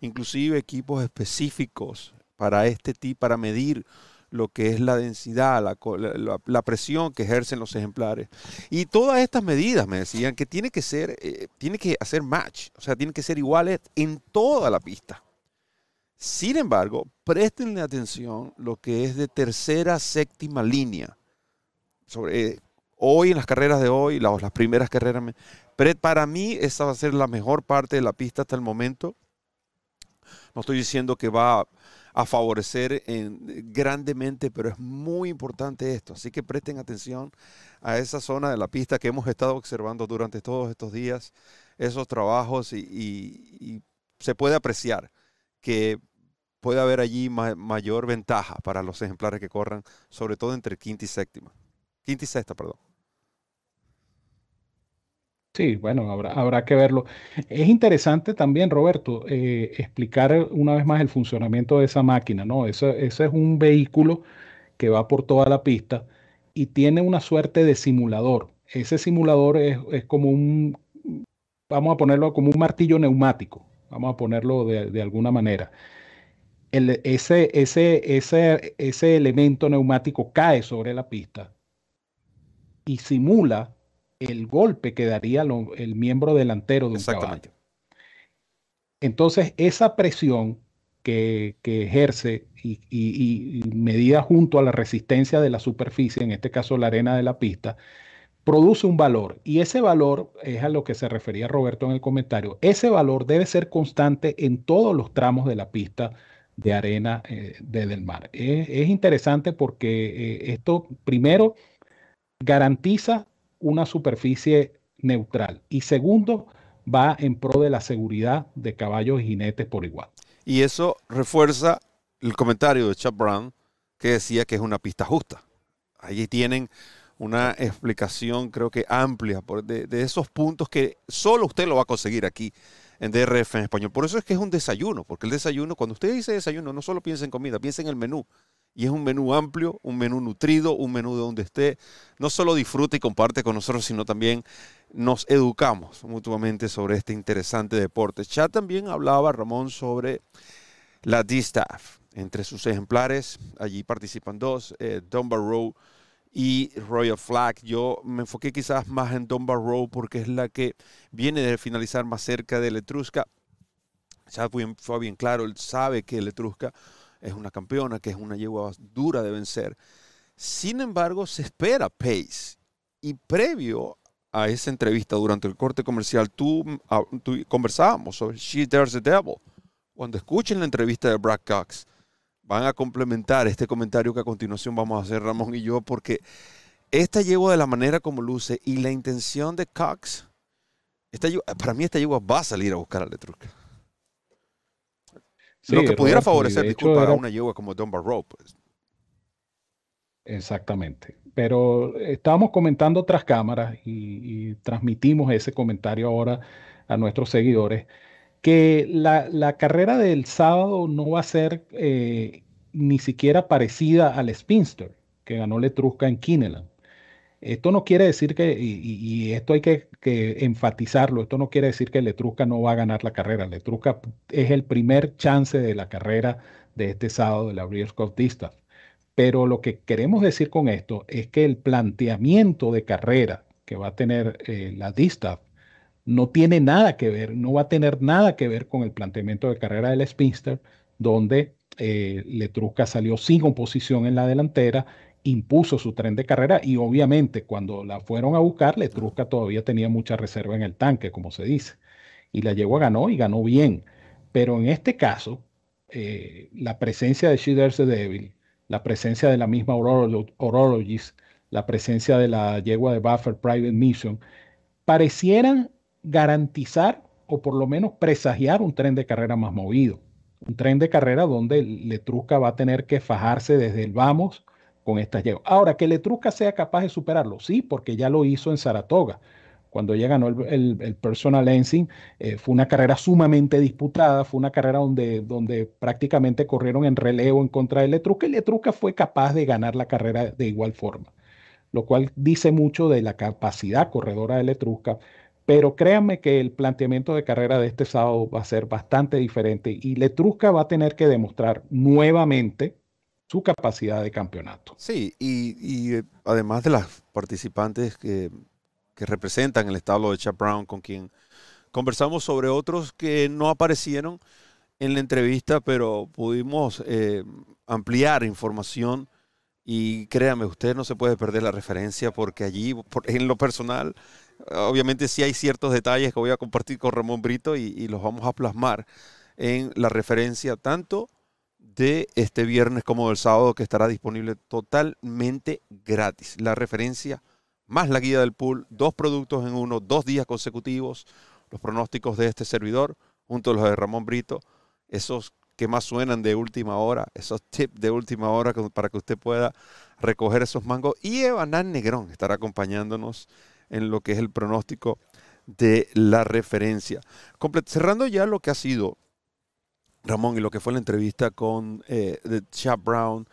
inclusive equipos específicos para este tipo, para medir lo que es la densidad, la, presión que ejercen los ejemplares. Y todas estas medidas me decían que tiene que ser, eh, tiene que hacer match, o sea, tiene que ser iguales en toda la pista. Sin embargo, prestenle atención lo que es de tercera, séptima línea. Sobre, eh, hoy, en las carreras de hoy, las, primeras carreras, para mí esa va a ser la mejor parte de la pista hasta el momento. No estoy diciendo que va a favorecer en, grandemente, pero es muy importante esto. Así que presten atención a esa zona de la pista que hemos estado observando durante todos estos días, esos trabajos y, se puede apreciar que puede haber allí mayor ventaja para los ejemplares que corran, sobre todo entre quinta y séptima. Quinta y sexta, perdón. Sí, bueno, habrá, habrá que verlo. Es interesante también, Roberto, eh, explicar una vez más el funcionamiento de esa máquina, ¿no? Ese, ese es un vehículo que va por toda la pista y tiene una suerte de simulador. Ese simulador es, es como un, vamos a ponerlo como un martillo neumático, vamos a ponerlo de, de alguna manera. El, ese, ese, ese, ese elemento neumático cae sobre la pista y simula el golpe que daría el miembro delantero de un caballo. Entonces, esa presión que, ejerce y, medida junto a la resistencia de la superficie, en este caso la arena de la pista, produce un valor. Y ese valor es a lo que se refería Roberto en el comentario. Ese valor debe ser constante en todos los tramos de la pista de arena eh, del mar. Es, interesante porque eh, esto, primero, garantiza una superficie neutral y segundo, va en pro de la seguridad de caballos y jinetes por igual. Y eso refuerza el comentario de Chuck Brown que decía que es una pista justa. Allí tienen una explicación creo que amplia de, de, esos puntos que solo usted lo va a conseguir aquí en DRF en español. Por eso es que es un desayuno, porque el desayuno, cuando usted dice desayuno, no solo piensa en comida, piensa en el menú. Y es un menú amplio, un menú nutrido, un menú de donde esté. No solo disfruta y comparte con nosotros, sino también nos educamos mutuamente sobre este interesante deporte. Ya también hablaba Ramón sobre la D-Staff. Entre sus ejemplares, allí participan dos, eh, Row y Royal Flag. Yo me enfoqué quizás más en Dunbar Row porque es la que viene de finalizar más cerca de Letrusca. Ya fue, bien claro, él sabe que Letrusca es una campeona, que es una yegua dura de vencer. Sin embargo, se espera pace. Y previo a esa entrevista durante el corte comercial, tú, ah, conversábamos sobre She Dares the Devil. Cuando escuchen la entrevista de Brad Cox, van a complementar este comentario que a continuación vamos a hacer Ramón y yo, porque esta yegua de la manera como luce y la intención de Cox, esta para mí esta yegua va a salir a buscar a Letrusca lo que pudiera favorecer, disculpa, a una yegua como Dunbar Road. Pues. Exactamente. Pero estábamos comentando otras cámaras y, transmitimos ese comentario ahora a nuestros seguidores, que la, carrera del sábado no va a ser eh, ni siquiera parecida al Spinster que ganó Letrusca en Kineland. Esto no quiere decir que, y, esto hay que, enfatizarlo, esto no quiere decir que Letrusca no va a ganar la carrera. Letrusca es el primer chance de la carrera de este sábado de la Breeders' Cup. Pero lo que queremos decir con esto es que el planteamiento de carrera que va a tener eh, la Distaff no tiene nada que ver, no va a tener nada que ver con el planteamiento de carrera del Spinster, donde eh, Letrusca salió sin oposición en la delantera impuso su tren de carrera y obviamente cuando la fueron a buscar, Letrusca todavía tenía mucha reserva en el tanque, como se dice. Y la yegua ganó y ganó bien. Pero en este caso, eh, la presencia de She Dares Devil, la presencia de la misma Orologist, la presencia de la yegua de Buffer Private Mission, parecieran garantizar o por lo menos presagiar un tren de carrera más movido. Un tren de carrera donde Letrusca va a tener que fajarse desde el vamos con estas. Ahora, que Letrusca sea capaz de superarlo, sí, porque ya lo hizo en Saratoga. Cuando ella ganó el, Personal Lensing, eh, fue una carrera sumamente disputada, fue una carrera donde, donde prácticamente corrieron en relevo en contra de Letrusca y Letrusca fue capaz de ganar la carrera de igual forma, lo cual dice mucho de la capacidad corredora de Letrusca. Pero créanme que el planteamiento de carrera de este sábado va a ser bastante diferente y Letrusca va a tener que demostrar nuevamente su capacidad de campeonato. Sí, y, eh, además de las participantes que, representan el establo de Chap Brown, con quien conversamos sobre otros que no aparecieron en la entrevista, pero pudimos eh, ampliar información y créame, usted no se puede perder la referencia porque allí, en lo personal, obviamente sí hay ciertos detalles que voy a compartir con Ramón Brito y, y los vamos a plasmar en la referencia tanto de este viernes como del sábado que estará disponible totalmente gratis. La referencia más la guía del pool, dos productos en uno, dos días consecutivos, los pronósticos de este servidor junto a los de Ramón Brito, esos que más suenan de última hora, esos tips de última hora para que usted pueda recoger esos mangos. Y Evanán Negrón estará acompañándonos en lo que es el pronóstico de la referencia. cerrando ya lo que ha sido Ramón y lo que fue la entrevista con eh, Chap Brown,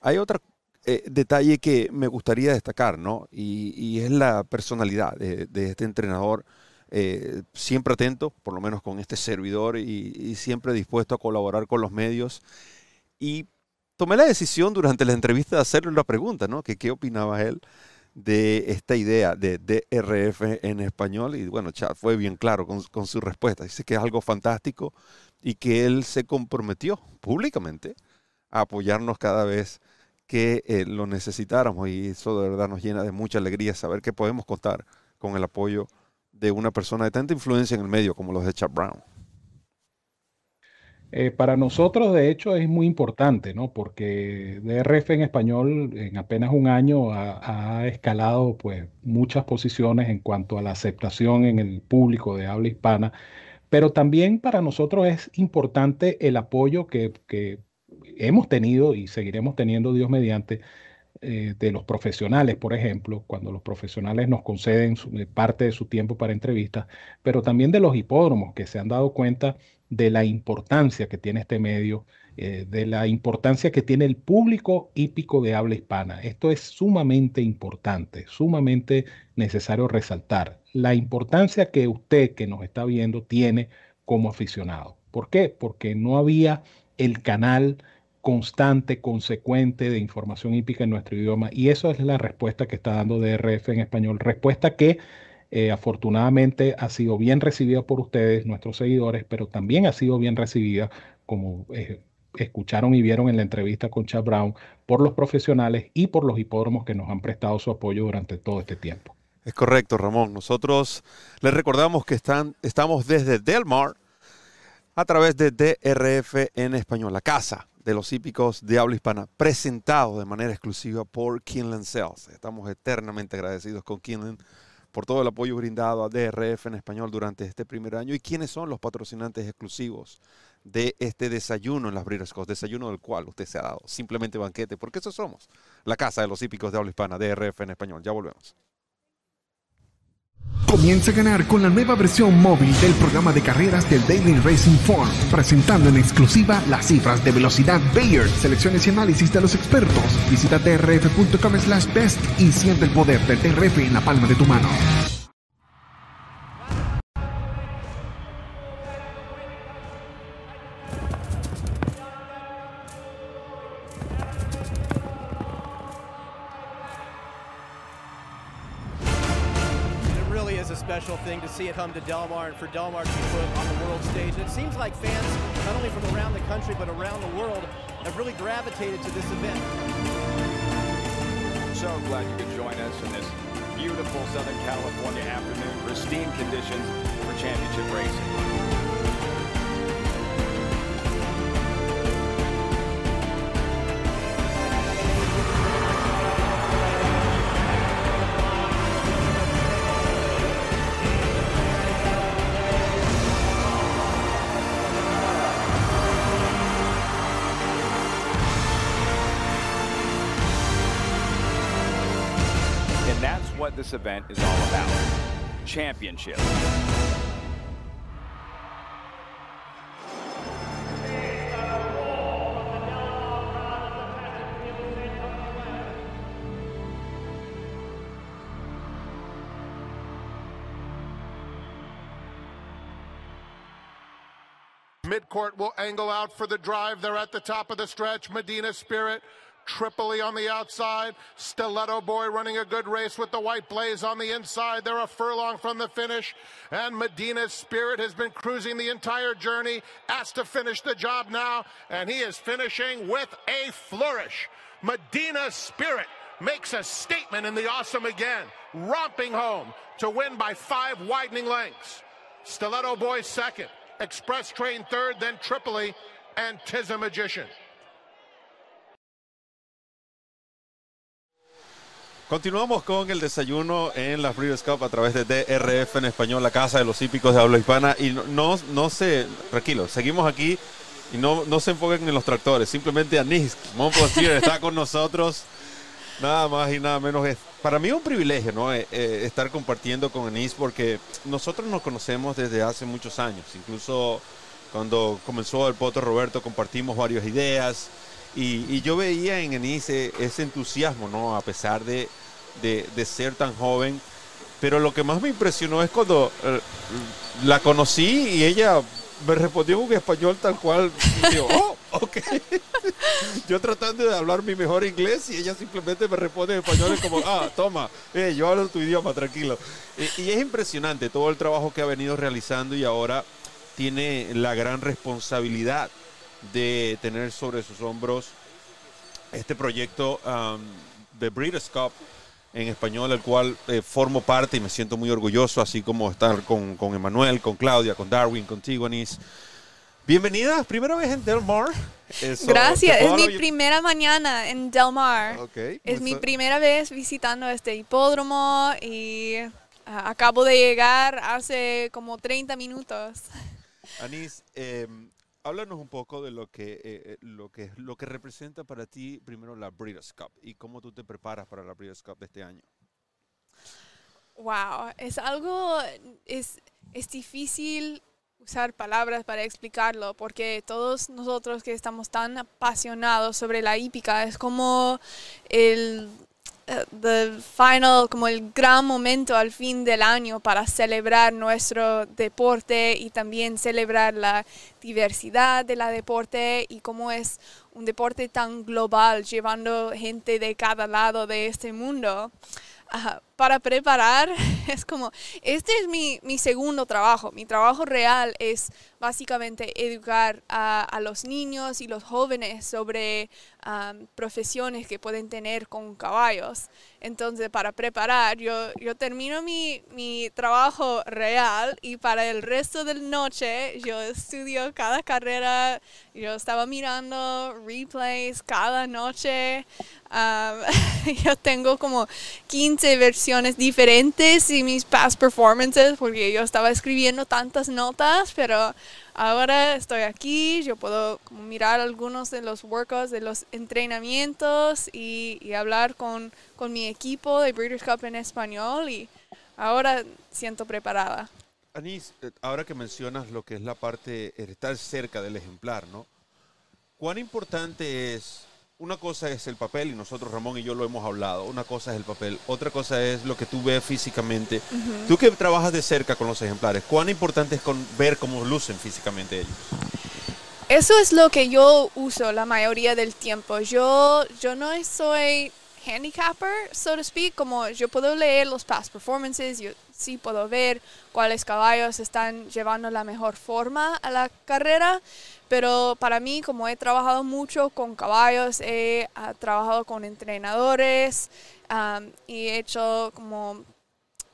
hay otro eh, detalle que me gustaría destacar, ¿no? Y, es la personalidad de, este entrenador. Eh, siempre atento, por lo menos con este servidor, y, siempre dispuesto a colaborar con los medios. Y tomé la decisión durante la entrevista de hacerle una pregunta, ¿no? Que qué opinaba él de esta idea de DRF en español. Y bueno, Chad fue bien claro con, con su respuesta. Dice que es algo fantástico y que él se comprometió públicamente a apoyarnos cada vez que eh, lo necesitáramos y eso de verdad nos llena de mucha alegría saber que podemos contar con el apoyo de una persona de tanta influencia en el medio como los de Chad Brown. Eh, para nosotros, de hecho, es muy importante, ¿no? Porque DRF en español en apenas un año ha, ha, escalado pues, muchas posiciones en cuanto a la aceptación en el público de habla hispana pero también para nosotros es importante el apoyo que, hemos tenido y seguiremos teniendo Dios mediante eh, de los profesionales, por ejemplo, cuando los profesionales nos conceden eh, parte de su tiempo para entrevistas, pero también de los hipódromos que se han dado cuenta de la importancia que tiene este medio, eh, de la importancia que tiene el público hípico de habla hispana. Esto es sumamente importante, sumamente necesario resaltar la importancia que usted que nos está viendo tiene como aficionado. ¿Por qué? Porque no había el canal constante, consecuente de información hípica en nuestro idioma y eso es la respuesta que está dando DRF en español, respuesta que eh, afortunadamente ha sido bien recibida por ustedes, nuestros seguidores, pero también ha sido bien recibida, como eh, escucharon y vieron en la entrevista con Chad Brown, por los profesionales y por los hipódromos que nos han prestado su apoyo durante todo este tiempo. Es correcto, Ramón. Nosotros les recordamos que están, estamos desde Delmar a través de DRF en español, la casa de los hípicos de habla hispana, presentado de manera exclusiva por Kinlan Sales. Estamos eternamente agradecidos con Kinlan por todo el apoyo brindado a DRF en español durante este primer año. ¿Y quiénes son los patrocinantes exclusivos de este desayuno en las Breeders' Desayuno del cual usted se ha dado simplemente banquete, porque eso somos, la casa de los hípicos de habla hispana, DRF en español. Ya volvemos. Comienza a ganar con la nueva versión móvil del programa de carreras del Daily Racing Form, presentando en exclusiva las cifras de velocidad Bayer, selecciones y análisis de los expertos. Visita trf.com slash best y siente el poder del TRF en la palma de tu mano. Thing to see it come to Del Mar and for Del Mar to be put on the world stage. And it seems like fans, not only from around the country, but around the world, have really gravitated to this event. So glad you could join us in this beautiful Southern California afternoon. Pristine conditions for championship racing. This event is all about. Championship. Midcourt will angle out for the drive. They're at the top of the stretch. Medina Spirit Tripoli on the outside. Stiletto Boy running a good race with the White Blaze on the inside. They're a furlong from the finish. And Medina's Spirit has been cruising the entire journey. Asked to finish the job now. And he is finishing with a flourish. Medina Spirit makes a statement in the awesome again, romping home to win by five widening lengths. Stiletto Boy second, Express Train third, then Tripoli, and Tis a Magician. Continuamos con el desayuno en la Breeders' Cup a través de DRF en español, la casa de los hípicos de habla hispana. Y no, no, sé, tranquilo, seguimos aquí Y no, no se enfoquen en los tractores, simplemente Anis Montplaisir está con nosotros. Nada más y nada menos. Es, para mí es un privilegio ¿no? Eh, eh, estar compartiendo con Anis porque nosotros nos conocemos desde hace muchos años. Incluso cuando comenzó el Poto Roberto compartimos varias ideas. Y, yo veía en Anis ese entusiasmo, ¿no? A pesar de, de, ser tan joven. Pero lo que más me impresionó es cuando eh, la conocí y ella me respondió en español tal cual. Y yo, oh, ok. yo tratando de hablar mi mejor inglés y ella simplemente me responde en español como, ah, toma, eh, yo hablo tu idioma, tranquilo. y es impresionante todo el trabajo que ha venido realizando y ahora tiene la gran responsabilidad de tener sobre sus hombros este proyecto um, de Breeders' Cup en español, el cual eh, formo parte y me siento muy orgulloso, así como estar con, con Emanuel, con Claudia, con Darwin, con Tiguanis. Bienvenida, primera vez en Del Mar. Gracias, es mi primera mañana en Del Mar. es mi primera vez visitando este hipódromo y ah, acabo de llegar hace como 30 minutos. Anis, em, háblanos un poco de lo que, eh, eh, lo, que, lo que representa para ti primero la Breeders' Cup y cómo tú te preparas para la Breeders' Cup de este año. Wow, es algo, es, es difícil usar palabras para explicarlo, porque todos nosotros que estamos tan apasionados sobre la hípica, es como el the final, como el gran momento al fin del año para celebrar nuestro deporte y también celebrar la diversidad de la deporte y cómo es un deporte tan global, llevando gente de cada lado de este mundo para preparar, es como, este es mi, mi, segundo trabajo. Mi trabajo real es básicamente educar a, a los niños y los jóvenes sobre profesiones que pueden tener con caballos. Entonces, para preparar, yo, yo termino mi, mi trabajo real y para el resto de la noche yo estudio cada carrera. Yo estaba mirando replays cada noche. yo tengo como 15 versiones diferentes y mis past performances porque yo estaba escribiendo tantas notas, pero ahora estoy aquí, yo puedo mirar algunos de los workouts, de los entrenamientos y, hablar con, con, mi equipo de Breeders' Cup en español y ahora siento preparada. Anis, eh, ahora que mencionas lo que es la parte, estar cerca del ejemplar, ¿no? ¿Cuán importante es una cosa es el papel y nosotros Ramón y yo lo hemos hablado, una cosa es el papel, otra cosa es lo que tú ves físicamente. Tú que trabajas de cerca con los ejemplares, ¿cuán importante es con ver cómo lucen físicamente ellos? Eso es lo que yo uso la mayoría del tiempo. Yo, yo no soy handicapper, so to speak, como yo puedo leer los past performances, yo sí puedo ver cuáles caballos están llevando la mejor forma a la carrera, pero para mí, como he trabajado mucho con caballos, he ah, trabajado con entrenadores y he hecho como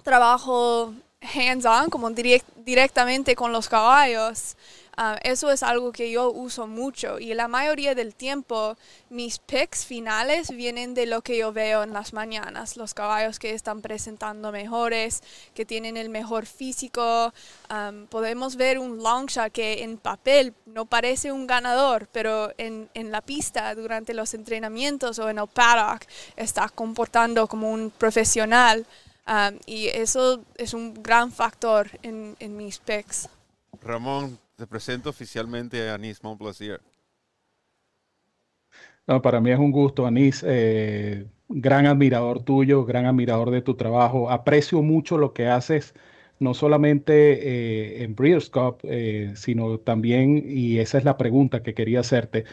trabajo hands-on, como directamente con los caballos. Ah, eso es algo que yo uso mucho y la mayoría del tiempo mis picks finales vienen de lo que yo veo en las mañanas, los caballos que están presentando mejores, que tienen el mejor físico. podemos ver un long shot que en papel no parece un ganador, pero en, en la pista durante los entrenamientos o en el paddock está comportando como un profesional. y eso es un gran factor en, en mis picks. Ramón, te presento oficialmente a Anis Montplaisir. No, para mí es un gusto, Anis. Eh, gran admirador tuyo, gran admirador de tu trabajo. Aprecio mucho lo que haces, no solamente eh, en Breeders' Cup, eh, sino también, y esa es la pregunta que quería hacerte,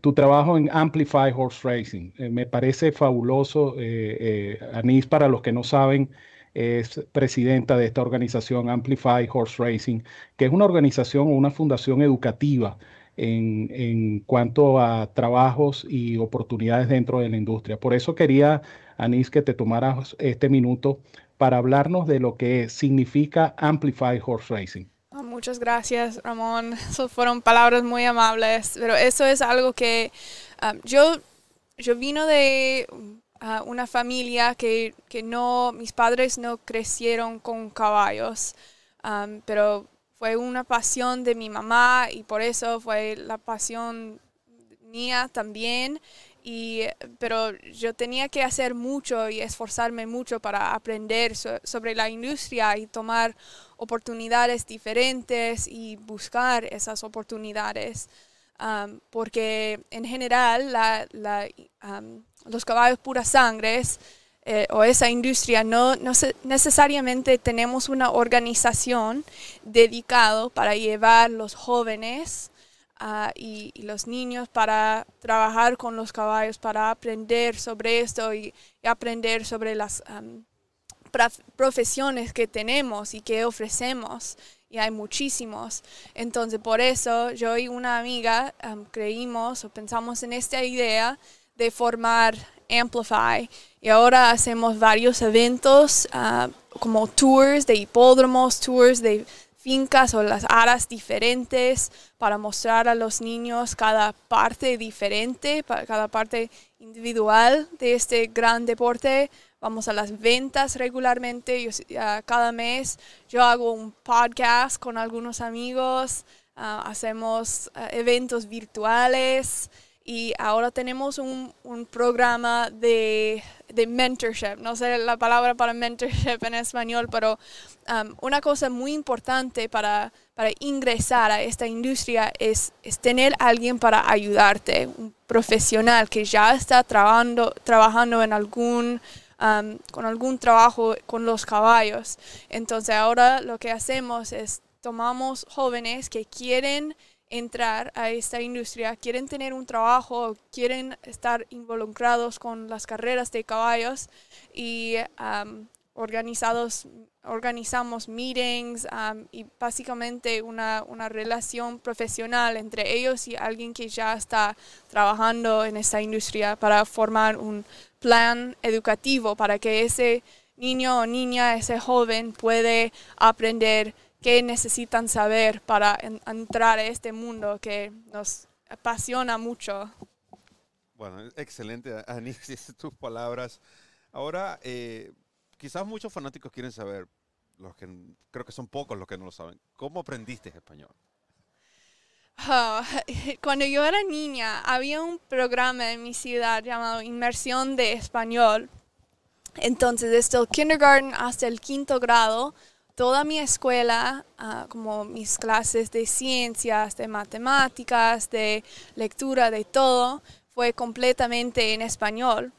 tu trabajo en Amplify Horse Racing. me parece fabuloso. Anis, para los que no saben, es presidenta de esta organización Amplify Horse Racing, que es una organización o una fundación educativa en, cuanto a trabajos y oportunidades dentro de la industria. Por eso quería, Anis, que te tomaras este minuto para hablarnos de lo que significa Amplify Horse Racing. Ah, muchas gracias, Ramón. Eso fueron palabras muy amables, pero eso es algo que ah, yo, yo vino de una familia que, que, no, mis padres no crecieron con caballos, pero fue una pasión de mi mamá y por eso fue la pasión mía también. Y, pero yo tenía que hacer mucho y esforzarme mucho para aprender sobre la industria y tomar oportunidades diferentes y buscar esas oportunidades. Um, porque en general um, los caballos pura sangre eh, o esa industria no, no necesariamente tenemos una organización dedicada para llevar los jóvenes Ah, y, los niños para trabajar con los caballos, para aprender sobre esto y, aprender sobre las profesiones que tenemos y que ofrecemos. Y hay muchísimos. Entonces, por eso yo y una amiga creímos o pensamos en esta idea de formar Amplify. Y ahora hacemos varios eventos ah, como tours de hipódromos, tours de fincas o las aras diferentes para mostrar a los niños cada parte diferente, cada parte individual de este gran deporte. Vamos a las ventas regularmente. cada mes yo hago un podcast con algunos amigos, ah, hacemos ah, eventos virtuales y ahora tenemos un, un programa de, de, mentorship. No sé la palabra para mentorship en español, pero um, una cosa muy importante para, para, ingresar a esta industria es, es, tener alguien para ayudarte, un profesional que ya está trabajando, trabajando en algún... Con algún trabajo con los caballos. Entonces ahora lo que hacemos es tomamos jóvenes que quieren entrar a esta industria, quieren tener un trabajo, quieren estar involucrados con las carreras de caballos y organizados, organizamos meetings y básicamente una, una, relación profesional entre ellos y alguien que ya está trabajando en esta industria para formar un plan educativo para que ese niño o niña, ese joven puede aprender qué necesitan saber para entrar a este mundo que nos apasiona mucho. Bueno, excelente, Anis, tus palabras. Ahora, eh, quizás muchos fanáticos quieren saber, los que creo que son pocos los que no lo saben, ¿cómo aprendiste español? Ah, cuando yo era niña, había un programa en mi ciudad llamado Inmersión de Español. Entonces, desde el kindergarten hasta el quinto grado, toda mi escuela, ah, como mis clases de ciencias, de matemáticas, de lectura, de todo, fue completamente en español.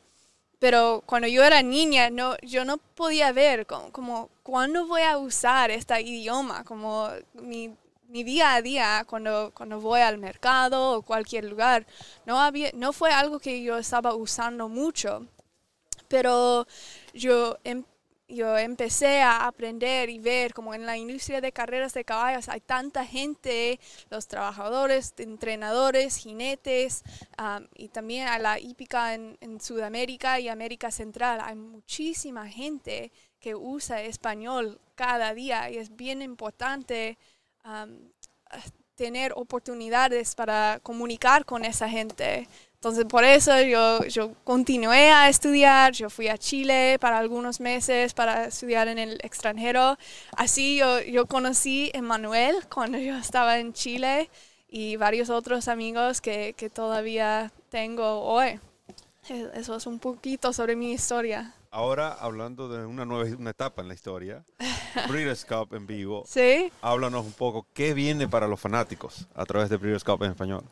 Pero cuando yo era niña, no, yo no podía ver como, cuándo voy a usar este idioma, como mi, mi, día a día, cuando, cuando voy al mercado o cualquier lugar. No, había, no fue algo que yo estaba usando mucho. Pero yo em, yo empecé a aprender y ver como en la industria de carreras de caballos hay tanta gente, los trabajadores, entrenadores, jinetes y también a la hípica en, Sudamérica y América Central. Hay muchísima gente que usa español cada día y es bien importante tener oportunidades para comunicar con esa gente. Entonces, por eso yo, yo continué a estudiar, yo fui a Chile para algunos meses para estudiar en el extranjero. Así yo, yo conocí a Manuel cuando yo estaba en Chile y varios otros amigos que, que todavía tengo hoy. E, eso es un poquito sobre mi historia. Ahora, hablando de una nueva una etapa en la historia, Breeders' Cup en vivo. Sí. Háblanos un poco, ¿qué viene para los fanáticos a través de Breeders' Cup en español?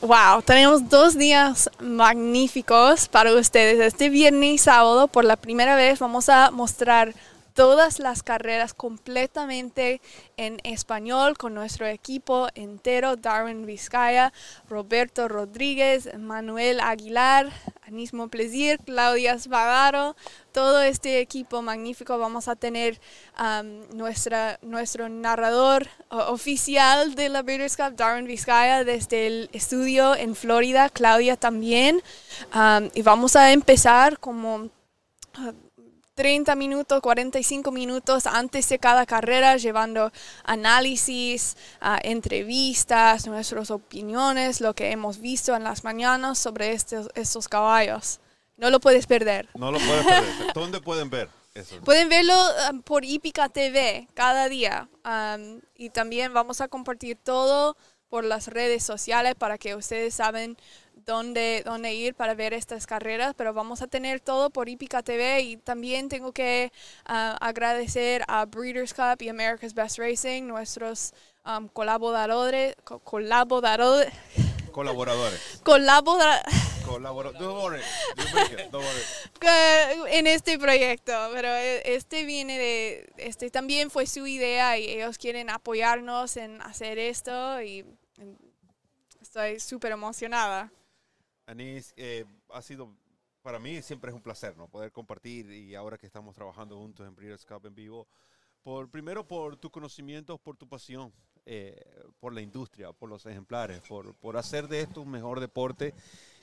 Wow, tenemos dos días magníficos para ustedes. Este viernes y sábado, por la primera vez, vamos a mostrar todas las carreras completamente en español con nuestro equipo entero, Darwin Vizcaya, Roberto Rodríguez, Manuel Aguilar, Anismo Plesir, Claudia Spadaro, todo este equipo magnífico. Vamos a tener nuestra, nuestro narrador oficial de la Breeders' Cup, Darwin Vizcaya, desde el estudio en Florida, Claudia también. y vamos a empezar como 30 minutos, 45 minutos antes de cada carrera, llevando análisis, uh, entrevistas, nuestras opiniones, lo que hemos visto en las mañanas sobre estos, estos caballos. No lo puedes perder. No lo puedes perder. ¿Dónde pueden ver? Pueden verlo um, por Hípica TV cada día. Um, y también vamos a compartir todo por las redes sociales para que ustedes saben dónde, dónde ir para ver estas carreras, pero vamos a tener todo por Hípica TV y también tengo que uh, agradecer a Breeders' Cup y America's Best Racing, nuestros um, colaboradores, co colaboradores, colaboradores. Colaboradores. en este proyecto, pero e, este viene de, este también fue su idea y ellos quieren apoyarnos en hacer esto y estoy súper emocionada. Anis, eh, ha sido, para mí siempre es un placer, ¿no? Poder compartir y ahora que estamos trabajando juntos en Breeders' Cup en vivo, por, primero por tu conocimiento, por tu pasión, eh, por la industria, por los ejemplares, por, por hacer de esto un mejor deporte.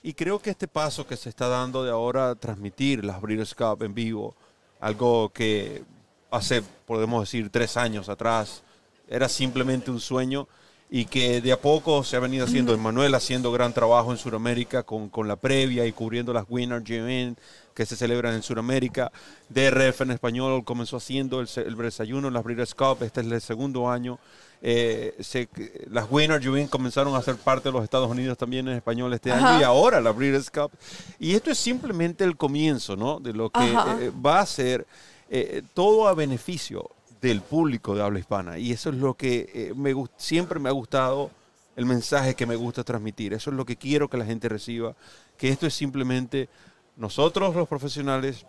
Y creo que este paso que se está dando de ahora transmitir las Breeders' Cup en vivo, algo que hace, podemos decir, tres años atrás, era simplemente un sueño y que de a poco se ha venido haciendo. Manuel haciendo gran trabajo en Sudamérica con, con la previa y cubriendo las Winner GM que se celebran en Sudamérica. DRF en español comenzó haciendo el, el desayuno en las Breeders' Cup, este es el segundo año. Eh, se, las Winner GM comenzaron a ser parte de los Estados Unidos también en español este año y ahora la Breeders' Cup. Y esto es simplemente el comienzo ¿no? de lo que eh, va a ser eh, todo a beneficio del público de habla hispana. Y eso es lo que eh, me, siempre me ha gustado, el mensaje que me gusta transmitir. Eso es lo que quiero que la gente reciba, que esto es simplemente nosotros los profesionales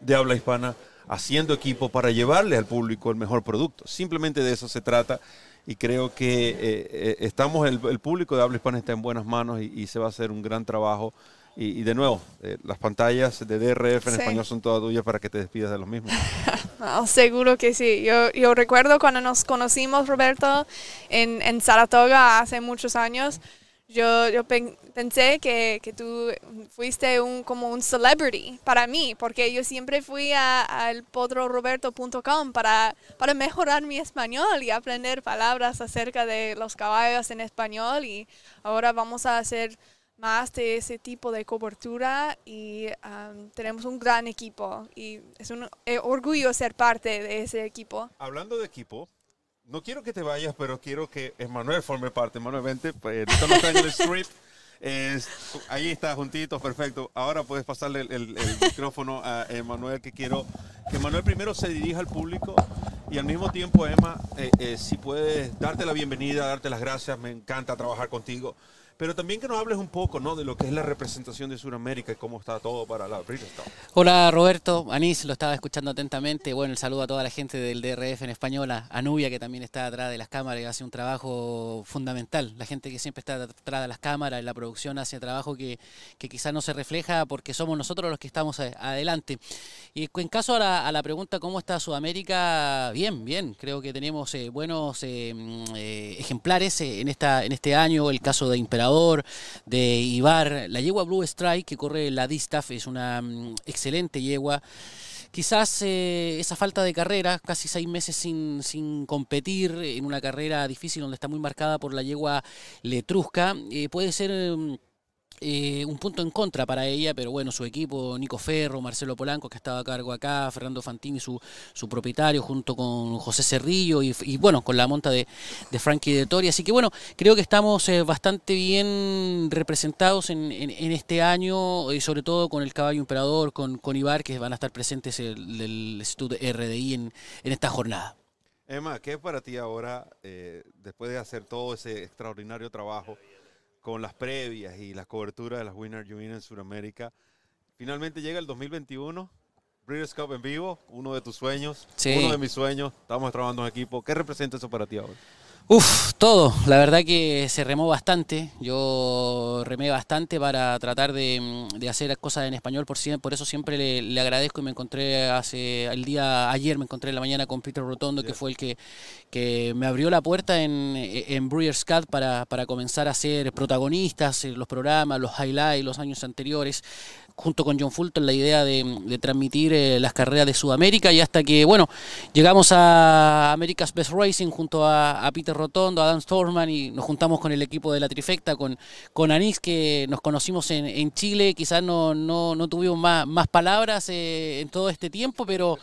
de habla hispana haciendo equipo para llevarle al público el mejor producto. Simplemente de eso se trata y creo que eh, eh, estamos, el, público de habla hispana está en buenas manos y, y se va a hacer un gran trabajo y, de nuevo, eh, las pantallas de DRF en español son todas tuyas para que te despidas de los mismos. seguro que sí. Yo, yo recuerdo cuando nos conocimos, Roberto, en, en Saratoga hace muchos años. Yo, yo pensé que, que, tú fuiste un, como un celebrity para mí, porque yo siempre fui al podroroberto.com para, para mejorar mi español y aprender palabras acerca de los caballos en español y ahora vamos a hacer más de ese tipo de cobertura y tenemos un gran equipo y es un eh, orgullo ser parte de ese equipo. Hablando de equipo, no quiero que te vayas, pero quiero que Emanuel forme parte. Emanuel, vente, pues, estamos en el strip. ahí está, juntito, perfecto. Ahora puedes pasarle el, micrófono a Emanuel, que quiero que Emanuel primero se dirija al público y al mismo tiempo, Emma, eh, eh, si puedes darte la bienvenida, darte las gracias, me encanta trabajar contigo pero también que nos hables un poco ¿no? de lo que es la representación de Sudamérica y cómo está todo para la British Hola Roberto, Anís, lo estaba escuchando atentamente. Bueno, el saludo a toda la gente del DRF en español, a Nubia que también está atrás de las cámaras y hace un trabajo fundamental. La gente que siempre está atrás de las cámaras, en la producción hace trabajo que, que quizás no se refleja porque somos nosotros los que estamos adelante. Y en caso a la, pregunta cómo está Sudamérica, bien, bien. Creo que tenemos eh, buenos eh, mm, eh, ejemplares en, esta, en este año. El caso de Imperador de Ibar. La yegua Blue Strike que corre la Distaff es una mm, excelente yegua. Quizás eh, esa falta de carrera, casi seis meses sin, sin, competir en una carrera difícil donde está muy marcada por la yegua Letrusca, eh, puede ser mm, eh, un punto en contra para ella, pero bueno, su equipo, Nico Ferro, Marcelo Polanco, que estaba a cargo acá, Fernando Fantini, su, su propietario, junto con José Cerrillo y, bueno, con la monta de, de, Frankie de Tori. Así que bueno, creo que estamos eh, bastante bien representados en, en, este año, y sobre todo con el caballo emperador, con, con Ibar, que van a estar presentes el, el Instituto RDI en, en esta jornada. Emma, ¿qué es para ti ahora, eh, después de hacer todo ese extraordinario trabajo? Con las previas y las coberturas de las Winner Junior en Sudamérica. Finalmente llega el 2021, Breeders' Cup en vivo, uno de tus sueños, uno de mis sueños. Estamos trabajando en equipo. ¿Qué representa eso para ti ahora? Uf, todo. La verdad que se remó bastante. Yo remé bastante para tratar de, mm, hacer cosas en español. Por, por eso siempre le, agradezco y me encontré hace el día ayer, me encontré en la mañana con Peter Rotondo, que fue el que, que me abrió la puerta en, en Brewers Cut para, para comenzar a ser protagonistas, los programas, los highlights, los años anteriores junto con John Fulton la idea de, transmitir eh, las carreras de Sudamérica y hasta que, bueno, llegamos a America's Best Racing junto a, a Peter Rotondo, a Dan Storman y nos juntamos con el equipo de la trifecta, con, con Anís, que nos conocimos en, en Chile, quizás no, no, no tuvimos más, más palabras eh, en todo este tiempo, pero...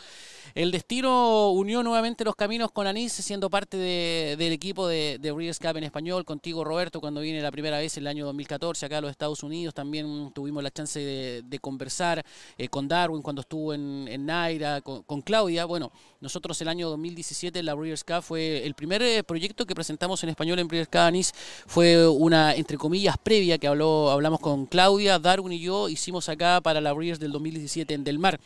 El destino unió nuevamente los caminos con Anís, siendo parte de- del equipo de, de Cup en español, contigo Roberto, cuando vine la primera vez en el año 2014 acá a los Estados Unidos, también tuvimos la chance de, de conversar eh, con Darwin cuando estuvo en, en Naira, con, con Claudia. Bueno, nosotros el año 2017 la Breeders' Cup fue el primer eh, proyecto que presentamos en español en Breeders' Cup Anís, fue una, entre comillas, previa que habló, hablamos con Claudia, Darwin y yo, hicimos acá para la Breeders' del 2017 en Del Mar.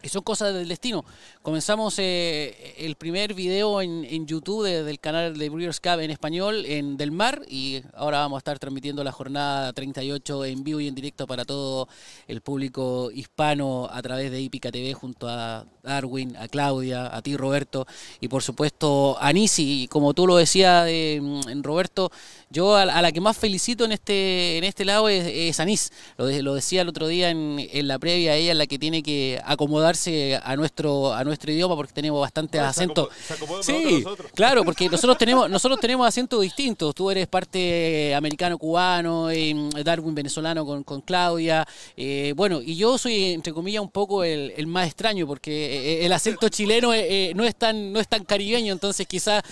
Y son cosas del destino. Comenzamos eh, el primer video en, YouTube de- del canal de Breeders' Cup en español en Del Mar y ahora vamos a estar transmitiendo la jornada 38 en vivo y en directo para todo el público hispano a través de Hípica TV junto a Darwin, a Claudia, a ti Roberto y por supuesto a Nisi. Y como tú lo decías eh, en Roberto, yo a, a la que más felicito en este, en este lado es, es Anís. Lo, de- lo decía el otro día en, en la previa, ella es la que tiene que acomodarse a nuestro, a nuestro idioma porque tenemos bastantes se acentos. se acomoda Sí, nosotros. claro, porque nosotros tenemos, nosotros tenemos acentos distintos. Tú eres parte americano-cubano, eh, Darwin venezolano con, con Claudia. eh, bueno, y yo soy, entre comillas, un poco el, el más extraño porque eh, el acento chileno eh, eh, no, es tan, no es tan caribeño, entonces quizás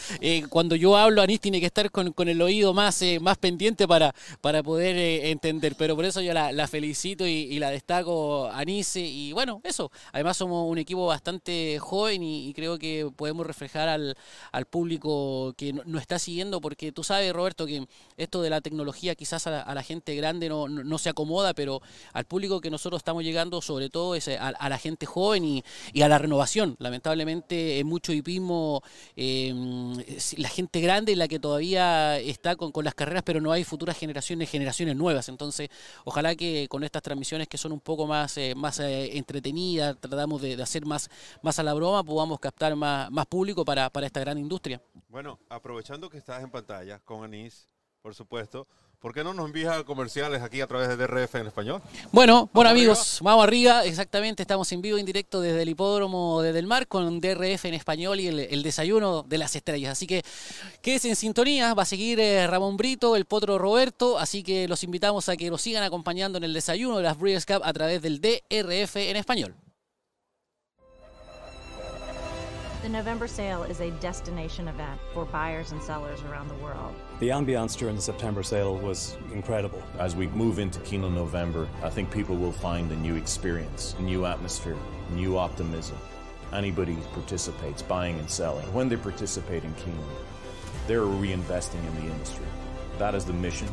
cuando yo hablo, Anís tiene que estar con, con el oído más, más pendiente para, para poder entender. Pero por eso yo la, felicito y, la destaco, Anís. Y bueno, eso. Además somos un equipo bastante joven y, creo que podemos reflejar al, al público que no- nos está siguiendo, porque tú sabes, Roberto, que esto de la tecnología quizás a la, gente grande no, no, no se acomoda, pero al público que nosotros estamos llegando, sobre todo, es a, a la gente joven y, y a la renovación. Lamentablemente, en mucho hipismo, eh, la gente grande es la que todavía está con, con las carreras, pero no hay futuras generaciones, generaciones nuevas. Entonces, ojalá que con estas transmisiones que son un poco más, eh, más eh, entretenidas, tratamos de, de hacer más, más a la broma, podamos captar más, más público para, para esta gran industria. Bueno, aprovechando que estás en pantalla con Anís, por supuesto, ¿por qué no nos envías comerciales aquí a través de DRF en español? Bueno, bueno arriba. amigos, vamos arriba, exactamente, estamos en vivo, en directo desde el hipódromo de Del Mar con DRF en español y el, el desayuno de las estrellas. Así que quédense en sintonía, va a seguir eh, Ramón Brito, el potro Roberto, así que los invitamos a que nos sigan acompañando en el desayuno de las Breeders' Cup a través del DRF en español. The November sale is a destination event for buyers and sellers around the world. The ambiance during the September sale was incredible. As we move into Kino November, I think people will find a new experience, a new atmosphere, new optimism. Anybody who participates, buying and selling, when they participate in Kino, they're reinvesting in the industry. That is the mission.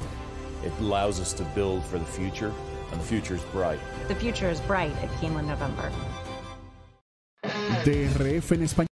It allows us to build for the future, and the future is bright. The future is bright at Keeneland November. DRF en español,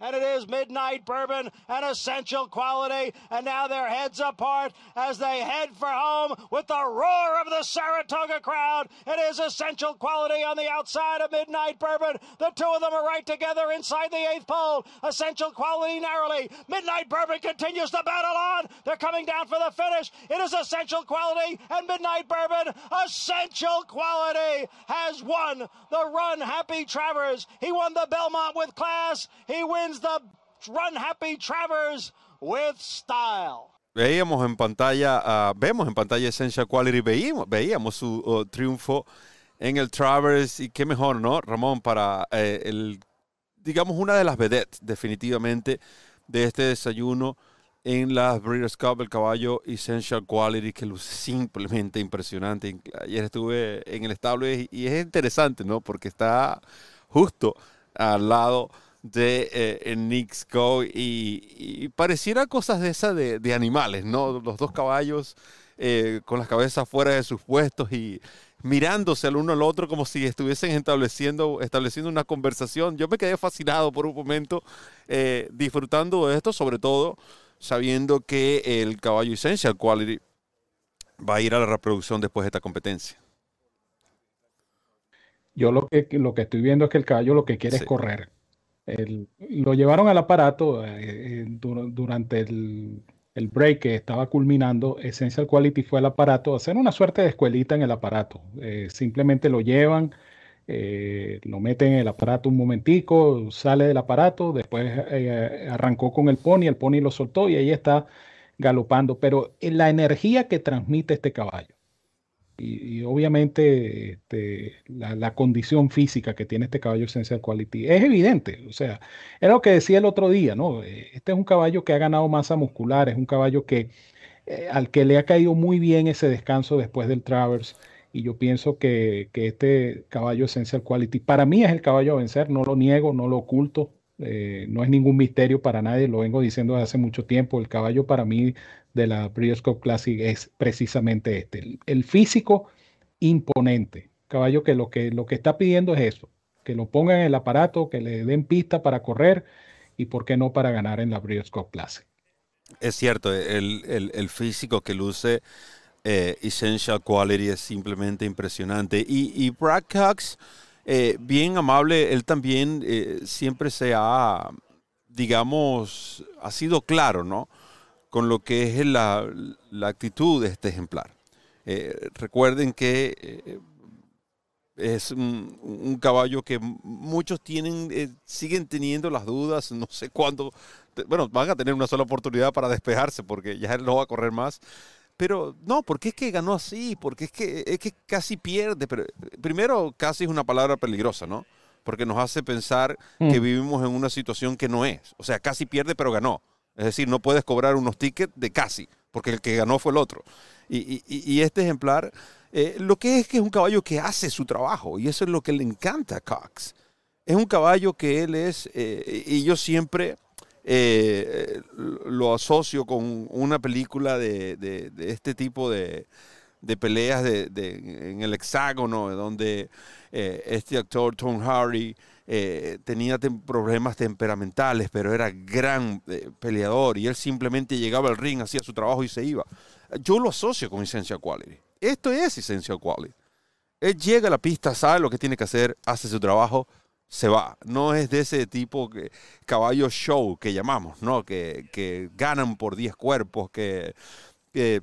And it is Midnight Bourbon, an essential quality. And now their heads apart as they head for home with the roar of the Saratoga crowd. It is essential quality on the outside of Midnight Bourbon. The two of them are right together inside the eighth pole. Essential quality narrowly. Midnight Bourbon continues to battle on. They're coming down for the finish. It is essential quality and Midnight Bourbon. Essential quality has won the Run Happy Travers. He won the Belmont with class. He wins the Run Happy Travers with style. Veíamos en pantalla, ah, vemos en pantalla Essential Quality, veíamos, veíamos su oh, triunfo en el Travers y qué mejor, ¿no, Ramón? Para eh, el, digamos, una de las vedettes definitivamente de este desayuno en las Breeders' Cup, el caballo Essential Quality, que luce simplemente impresionante. Ayer estuve en el establo y, y es interesante, ¿no? Porque está justo al lado de eh, el Go y, y pareciera cosas de esas de, de animales, ¿no? Los dos caballos eh, con las cabezas fuera de sus puestos y mirándose al uno al otro como si estuviesen estableciendo, estableciendo una conversación. Yo me quedé fascinado por un momento eh, disfrutando de esto, sobre todo sabiendo que el caballo Essential Quality va a ir a la reproducción después de esta competencia. Yo lo que, lo que estoy viendo es que el caballo lo que quiere es correr. Lo llevaron al aparato eh, eh, durante el, break que estaba culminando. Essential Quality fue al aparato hacer una suerte de escuelita en el aparato. Eh, simplemente lo llevan, lo meten en el aparato un momentico, sale del aparato, después arrancó con el pony, el pony lo soltó y ahí está galopando. Pero la energía que transmite este caballo y, obviamente este, la, condición física que tiene este caballo Essential Quality es evidente. O sea, era lo que decía el otro día, ¿no? Eh, este es un caballo que ha ganado masa muscular, es un caballo que eh, al que le ha caído muy bien ese descanso después del Travers. Y yo pienso que, que, este caballo Essential Quality para mí es el caballo a vencer, no lo niego, no lo oculto. Eh, no es ningún misterio para nadie, lo vengo diciendo desde hace mucho tiempo. El caballo para mí de la Breeders' Classic es precisamente este, el, físico imponente. Caballo que lo, que lo que está pidiendo es eso, que lo pongan en el aparato, que le den pista para correr y por qué no para ganar en la Breeders' Classic. Es cierto, el, físico que luce eh, Essential Quality es simplemente impresionante. Y, y Brad Cox, eh, bien amable, él también eh, siempre se ha, digamos, ha sido claro, ¿no? Con lo que es la, actitud de este ejemplar. Eh, recuerden que eh, es un, caballo que muchos tienen, eh, siguen teniendo las dudas, no sé cuándo, bueno, van a tener una sola oportunidad para despejarse porque ya él no va a correr más. Pero no, porque es que ganó así, porque es que, es que casi pierde. Pero primero, casi es una palabra peligrosa, ¿no? Porque nos hace pensar que mm. vivimos en una situación que no es. O sea, casi pierde, pero ganó. Es decir, no puedes cobrar unos tickets de casi, porque el que ganó fue el otro. Y, este ejemplar, eh, lo que es que es un caballo que hace su trabajo, y eso es lo que le encanta a Cox. Es un caballo que él es, eh, y yo siempre eh, lo asocio con una película de, este tipo de, peleas en el hexágono, donde este actor Tom Hardy eh, tenía problemas temperamentales, pero era gran eh, peleador y él simplemente llegaba al ring, hacía su trabajo y se iba. Yo lo asocio con Essential Quality. Esto es Essential Quality. Él llega a la pista, sabe lo que tiene que hacer, hace su trabajo, se va. No es de ese tipo que, caballo show que llamamos, ¿no? Que, ganan por 10 cuerpos, que, que,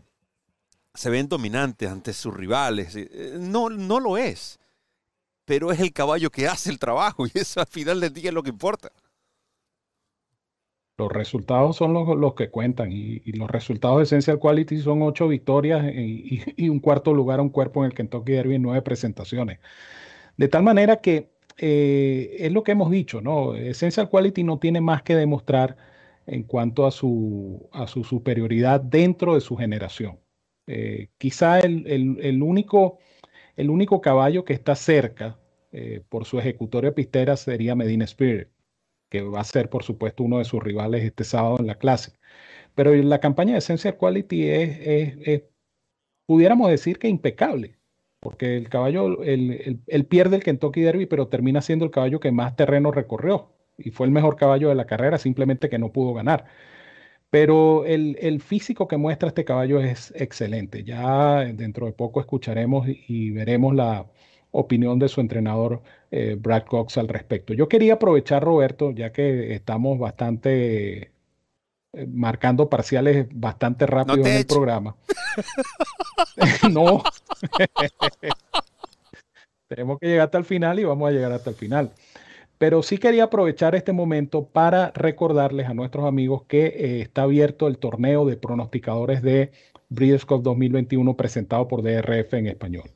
se ven dominantes ante sus rivales. Eh, no, no lo es pero es el caballo que hace el trabajo y eso al final del día es lo que importa. Los resultados son los, que cuentan y, los resultados de Essential Quality son ocho victorias y, un cuarto lugar a un cuerpo en el Kentucky Derby en nueve presentaciones. De tal manera que eh, es lo que hemos dicho, ¿no? Essential Quality no tiene más que demostrar en cuanto a su, a su superioridad dentro de su generación. Eh, quizá el único el único caballo que está cerca eh, por su ejecutoria pistera sería Medina Spirit, que va a ser, por supuesto, uno de sus rivales este sábado en la clase. Pero la campaña de Essential Quality es, pudiéramos decir que impecable, porque el caballo, él pierde el Kentucky Derby, pero termina siendo el caballo que más terreno recorrió y fue el mejor caballo de la carrera, simplemente que no pudo ganar. Pero el, físico que muestra este caballo es excelente. Ya dentro de poco escucharemos y veremos la opinión de su entrenador eh, Brad Cox al respecto. Yo quería aprovechar, Roberto, ya que estamos bastante eh, marcando parciales bastante rápido en el programa. no. Tenemos que llegar hasta el final y vamos a llegar hasta el final. Pero sí quería aprovechar este momento para recordarles a nuestros amigos que eh, está abierto el torneo de pronosticadores de Breeders' Cup 2021 presentado por DRF en español.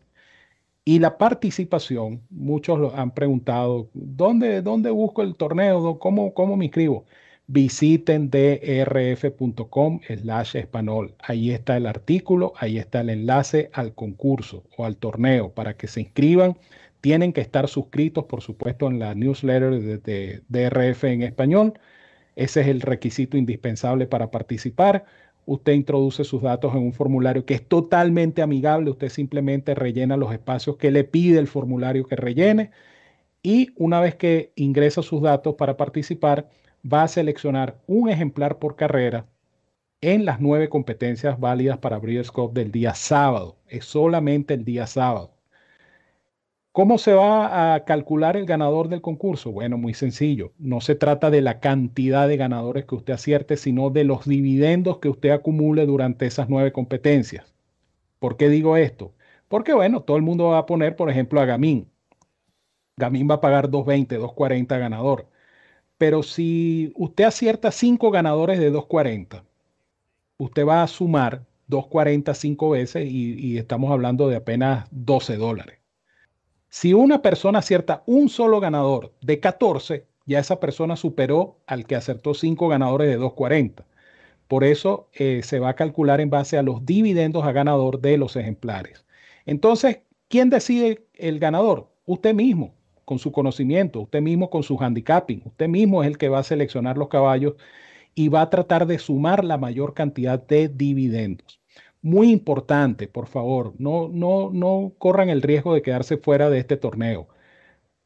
Y la participación, muchos han preguntado, ¿dónde, dónde busco el torneo? ¿Cómo, ¿Cómo me inscribo? Visiten drf.com slash español. Ahí está el artículo, ahí está el enlace al concurso o al torneo para que se inscriban tienen que estar suscritos, por supuesto, en la newsletter de, DRF en español. Ese es el requisito indispensable para participar. Usted introduce sus datos en un formulario que es totalmente amigable. Usted simplemente rellena los espacios que le pide el formulario que rellene. Y una vez que ingresa sus datos para participar, va a seleccionar un ejemplar por carrera en las nueve competencias válidas para Breeders' del día sábado. Es solamente el día sábado. ¿Cómo se va a calcular el ganador del concurso? Bueno, muy sencillo. No se trata de la cantidad de ganadores que usted acierte, sino de los dividendos que usted acumule durante esas nueve competencias. ¿Por qué digo esto? Porque, bueno, todo el mundo va a poner, por ejemplo, a Gamín. Gamín va a pagar 2.20, 2.40 ganador. Pero si usted acierta cinco ganadores de 2.40, usted va a sumar 2.40 cinco veces y, y estamos hablando de apenas 12 dólares. Si una persona acierta un solo ganador de 14, ya esa persona superó al que acertó 5 ganadores de 240. Por eso eh, se va a calcular en base a los dividendos a ganador de los ejemplares. Entonces, ¿quién decide el ganador? Usted mismo, con su conocimiento, usted mismo con su handicapping, usted mismo es el que va a seleccionar los caballos y va a tratar de sumar la mayor cantidad de dividendos. Muy importante, por favor, no, no, no corran el riesgo de quedarse fuera de este torneo.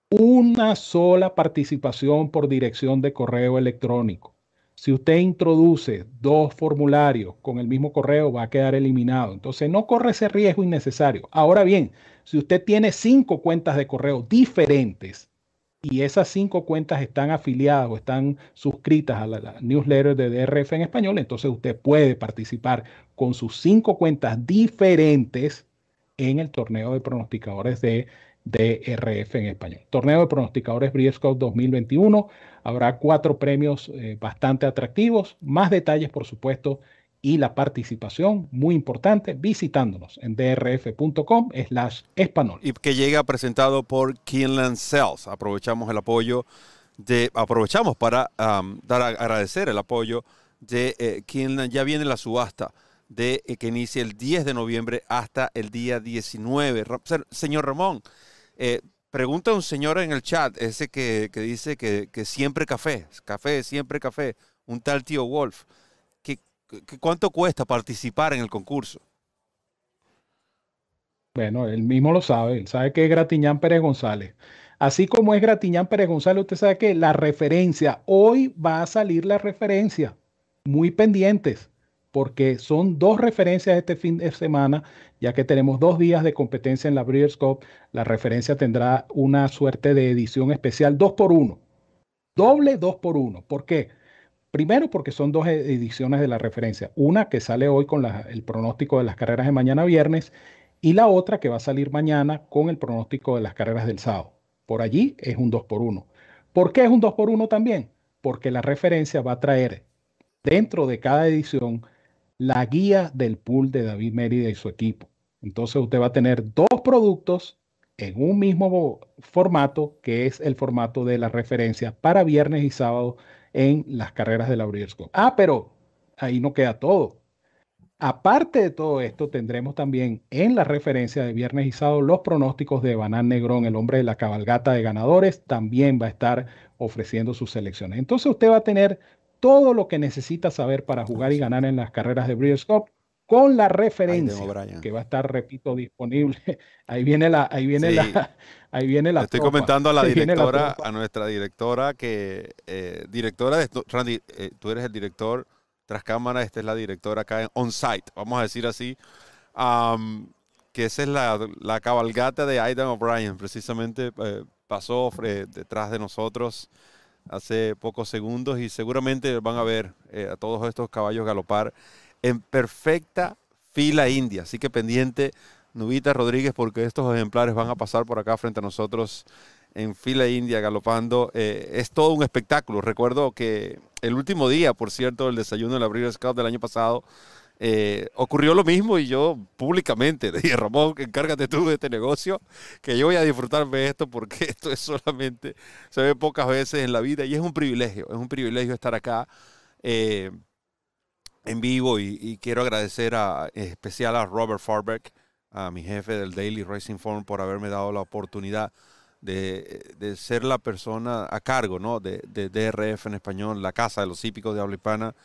Una sola participación por dirección de correo electrónico. Si usted introduce dos formularios con el mismo correo, va a quedar eliminado. Entonces, no corre ese riesgo innecesario. Ahora bien, si usted tiene cinco cuentas de correo diferentes, y esas cinco cuentas están afiliadas o están suscritas a la, newsletter de DRF en español, entonces usted puede participar con sus cinco cuentas diferentes en el torneo de pronosticadores de DRF en español. Torneo de pronosticadores Breeders' 2021. Habrá cuatro premios eh, bastante atractivos. Más detalles, por supuesto, y la participación, muy importante, visitándonos en drf.com slash español. Y que llega presentado por Kinland Sales. Aprovechamos el apoyo de, aprovechamos para dar a agradecer el apoyo de eh, Kinland. Ya viene la subasta de eh, que inicia el 10 de noviembre hasta el día 19. Señor Ramón, eh, pregunta un señor en el chat, ese que, que dice que siempre café, café, siempre café, un tal tío Wolf. ¿Cuánto cuesta participar en el concurso? Bueno, él mismo lo sabe, él sabe que es Gratiñán Pérez González. Así como es Gratiñán Pérez González, usted sabe que la referencia, hoy va a salir la referencia, muy pendientes, porque son dos referencias este fin de semana, ya que tenemos dos días de competencia en la Breeders' Cup, la referencia tendrá una suerte de edición especial dos por uno, doble dos por uno. ¿Por qué? Primero porque son dos ediciones de la referencia. Una que sale hoy con el pronóstico de las carreras de mañana viernes y la otra que va a salir mañana con el pronóstico de las carreras del sábado. Por allí es un 2 por 1 ¿Por qué es un 2 por 1 también? Porque la referencia va a traer dentro de cada edición la guía del pool de David Mérida y su equipo. Entonces usted va a tener dos productos en un mismo formato, que es el formato de la referencia para viernes y sábado en las carreras de la Breeders' Cup. Ah, pero ahí no queda todo. Aparte de todo esto, tendremos también en la referencia de viernes y sábado los pronósticos de Banán Negrón, el hombre de la cabalgata de ganadores, también va a estar ofreciendo sus selecciones. Entonces usted va a tener todo lo que necesita saber para jugar y ganar en las carreras de Breeders' Cup con la referencia que va a estar, repito, disponible. Ahí viene la, ahí viene la, ahí viene la. Estoy comentando a la directora, a nuestra directora que eh, directora de Randy, eh, tú eres el director tras cámara, esta es la directora acá en on site, vamos a decir así, que esa es la, cabalgata de Aidan O'Brien, precisamente eh, pasó detrás de nosotros hace pocos segundos y seguramente van a ver a todos estos caballos galopar en perfecta fila india. Así que pendiente, Nubita Rodríguez, porque estos ejemplares van a pasar por acá frente a nosotros en fila india galopando. Eh, es todo un espectáculo. Recuerdo que el último día, por cierto, del desayuno de la Breeders' Cup del año pasado, eh, ocurrió lo mismo y yo públicamente le dije, Ramón, encárgate tú de este negocio, que yo voy a disfrutarme de esto porque esto es solamente, se ve pocas veces en la vida y es un privilegio, es un privilegio estar acá. Eh, en vivo y, quiero agradecer a, en especial a Robert Farbeck, a mi jefe del Daily Racing Forum, por haberme dado la oportunidad de, ser la persona a cargo ¿no? de, DRF en español, la Casa de los Hípicos de Habla Hispana.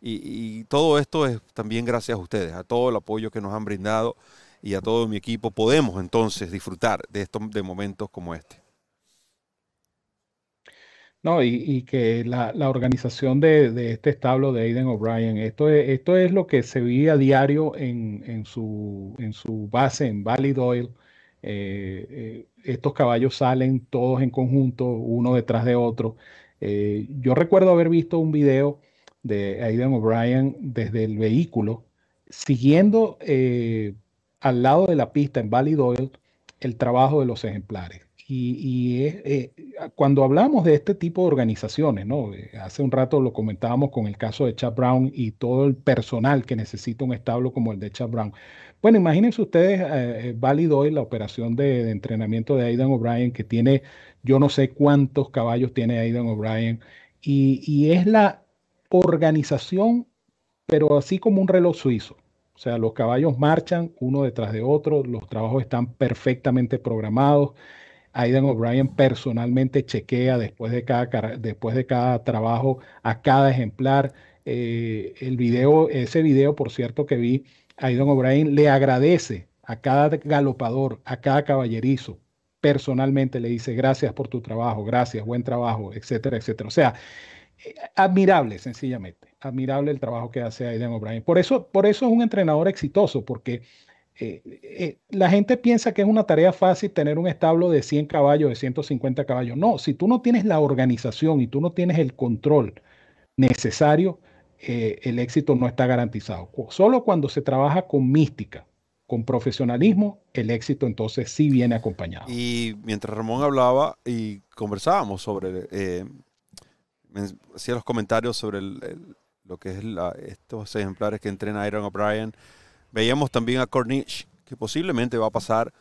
Y, todo esto es también gracias a ustedes, a todo el apoyo que nos han brindado y a todo mi equipo. Podemos entonces disfrutar de estos de momentos como este. No, y, que la, organización de, este establo de Aiden O'Brien, esto es, esto es lo que se veía a diario en, su, base en Valley Doyle. Eh, eh, estos caballos salen todos en conjunto, uno detrás de otro. Eh, yo recuerdo haber visto un video de Aiden O'Brien desde el vehículo, siguiendo al lado de la pista en Valley Doyle el trabajo de los ejemplares. Y, eh, cuando hablamos de este tipo de organizaciones, ¿no? Eh, hace un rato lo comentábamos con el caso de Chad Brown y todo el personal que necesita un establo como el de Chad Brown. Bueno, imagínense ustedes, eh, válido hoy la operación de, entrenamiento de Aidan O'Brien, que tiene, yo no sé cuántos caballos tiene Aidan O'Brien, y es la organización, pero así como un reloj suizo. O sea, los caballos marchan uno detrás de otro, los trabajos están perfectamente programados. Aidan O'Brien personalmente chequea después de cada, después de cada trabajo a cada ejemplar. Eh, el video, ese video, por cierto, que vi, Aidan O'Brien le agradece a cada galopador, a cada caballerizo, personalmente le dice gracias por tu trabajo, gracias, buen trabajo, etcétera, etcétera. O sea, eh, admirable, sencillamente, admirable el trabajo que hace Aidan O'Brien. Por eso, por eso es un entrenador exitoso, porque eh, eh, la gente piensa que es una tarea fácil tener un establo de 100 caballos, de 150 caballos. No, si tú no tienes la organización y tú no tienes el control necesario, eh, el éxito no está garantizado. Solo cuando se trabaja con mística, con profesionalismo, el éxito entonces sí viene acompañado. Y mientras Ramón hablaba y conversábamos sobre, hacía los comentarios sobre lo que es estos ejemplares que entrena Aaron O'Brien, Veíamos también a Cornish, que posiblemente va a pasar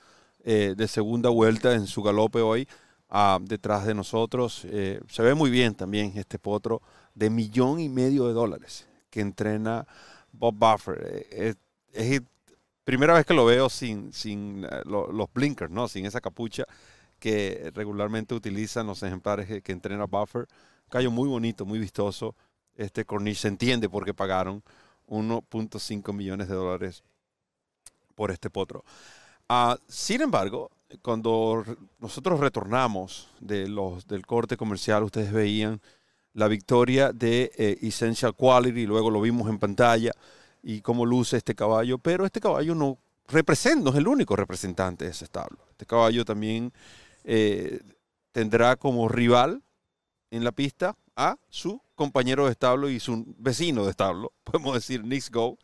eh, de segunda vuelta en su galope hoy ah, detrás de nosotros. Eh, se ve muy bien también este potro de millón y medio de dólares que entrena Bob Buffer. Eh, es, primera vez que lo veo sin, sin los blinkers, ¿no? sin esa capucha que regularmente utilizan los ejemplares que, que entrena Buffer. Callo muy bonito, muy vistoso. Este Cornish se entiende por qué pagaron 1.5 millones de dólares por este potro. Ah, sin embargo, cuando nosotros retornamos de los, del corte comercial, ustedes veían la victoria de eh, Essential Quality, luego lo vimos en pantalla y cómo luce este caballo, pero este caballo no representa, no es el único representante de ese establo. Este caballo también eh, tendrá como rival en la pista a su compañero de establo y su vecino de establo, podemos decir Nix Go.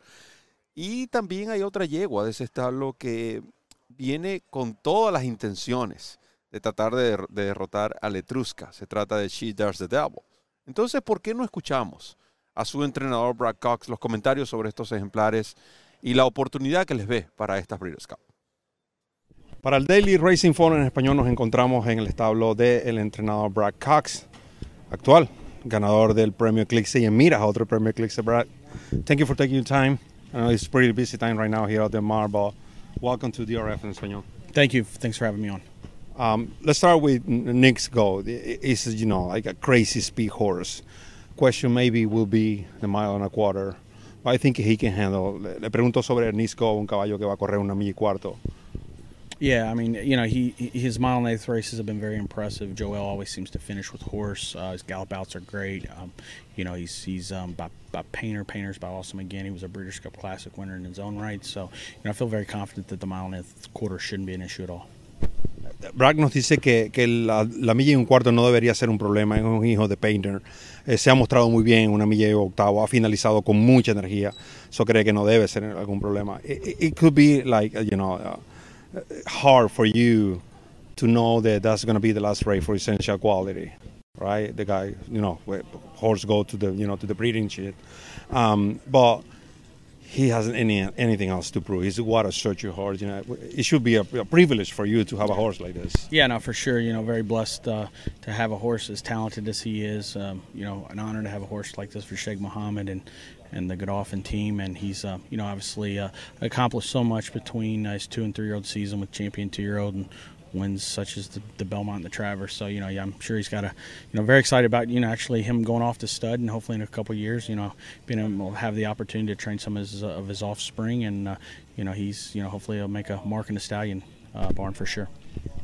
Y también hay otra yegua de ese establo que viene con todas las intenciones de tratar de, derrotar a Letrusca. Se trata de She Dares the Devil. Entonces, ¿por qué no escuchamos a su entrenador Brad Cox los comentarios sobre estos ejemplares y la oportunidad que les ve para estas Breeders' Cup? Para el Daily Racing Forum en español nos encontramos en el establo del entrenador Brad Cox, actual ganador del premio Eclipse y mira otro premio Eclipse. Brad, thank you for taking your time. I know it's pretty busy time right now here at the Marble. Welcome to DRF in Español. Thank you. Thanks for having me on. Um, let's start with Nick's Go. It's you know like a crazy speed horse. Question maybe will be the mile and a quarter. But I think he can handle. Le pregunto sobre Nick's un caballo que va a correr una milla y cuarto. Yeah, I mean, you know, he his mile and eighth races have been very impressive. Joel always seems to finish with horse. Uh, his gallop outs are great. Um, you know, he's he's um, by, by Painter. Painter's by Awesome again. He was a Breeders' Cup Classic winner in his own right. So, you know, I feel very confident that the mile and eighth quarter shouldn't be an issue at all. Bragg nos dice que, que la, la, milla y un cuarto no debería ser un problema, es un hijo de Painter. Eh, se ha mostrado muy bien en una milla y octavo, ha finalizado con mucha energía, eso cree que no debe ser algún problema. It, it could be like, you know, uh, hard for you to know that that's going to be the last race for essential quality, right? The guy, you know, horse go to the, you know, to the breeding shit. Um, but he hasn't any anything else to prove. He's a search your horse. You know, it should be a, a, privilege for you to have a horse like this. Yeah, no, for sure. You know, very blessed uh, to have a horse as talented as he is. Um, you know, an honor to have a horse like this for Sheikh Mohammed and and the Godolphin team. And he's, uh, you know, obviously uh, accomplished so much between his two and three year old season with champion two year old and wins such as the, the, Belmont and the Traverse. So, you know, yeah, I'm sure he's got a, you know, very excited about, you know, actually him going off to stud and hopefully in a couple years, you know, being able to have the opportunity to train some of his, uh, of his offspring. And, uh, you know, he's, you know, hopefully he'll make a mark in the stallion uh, barn for sure.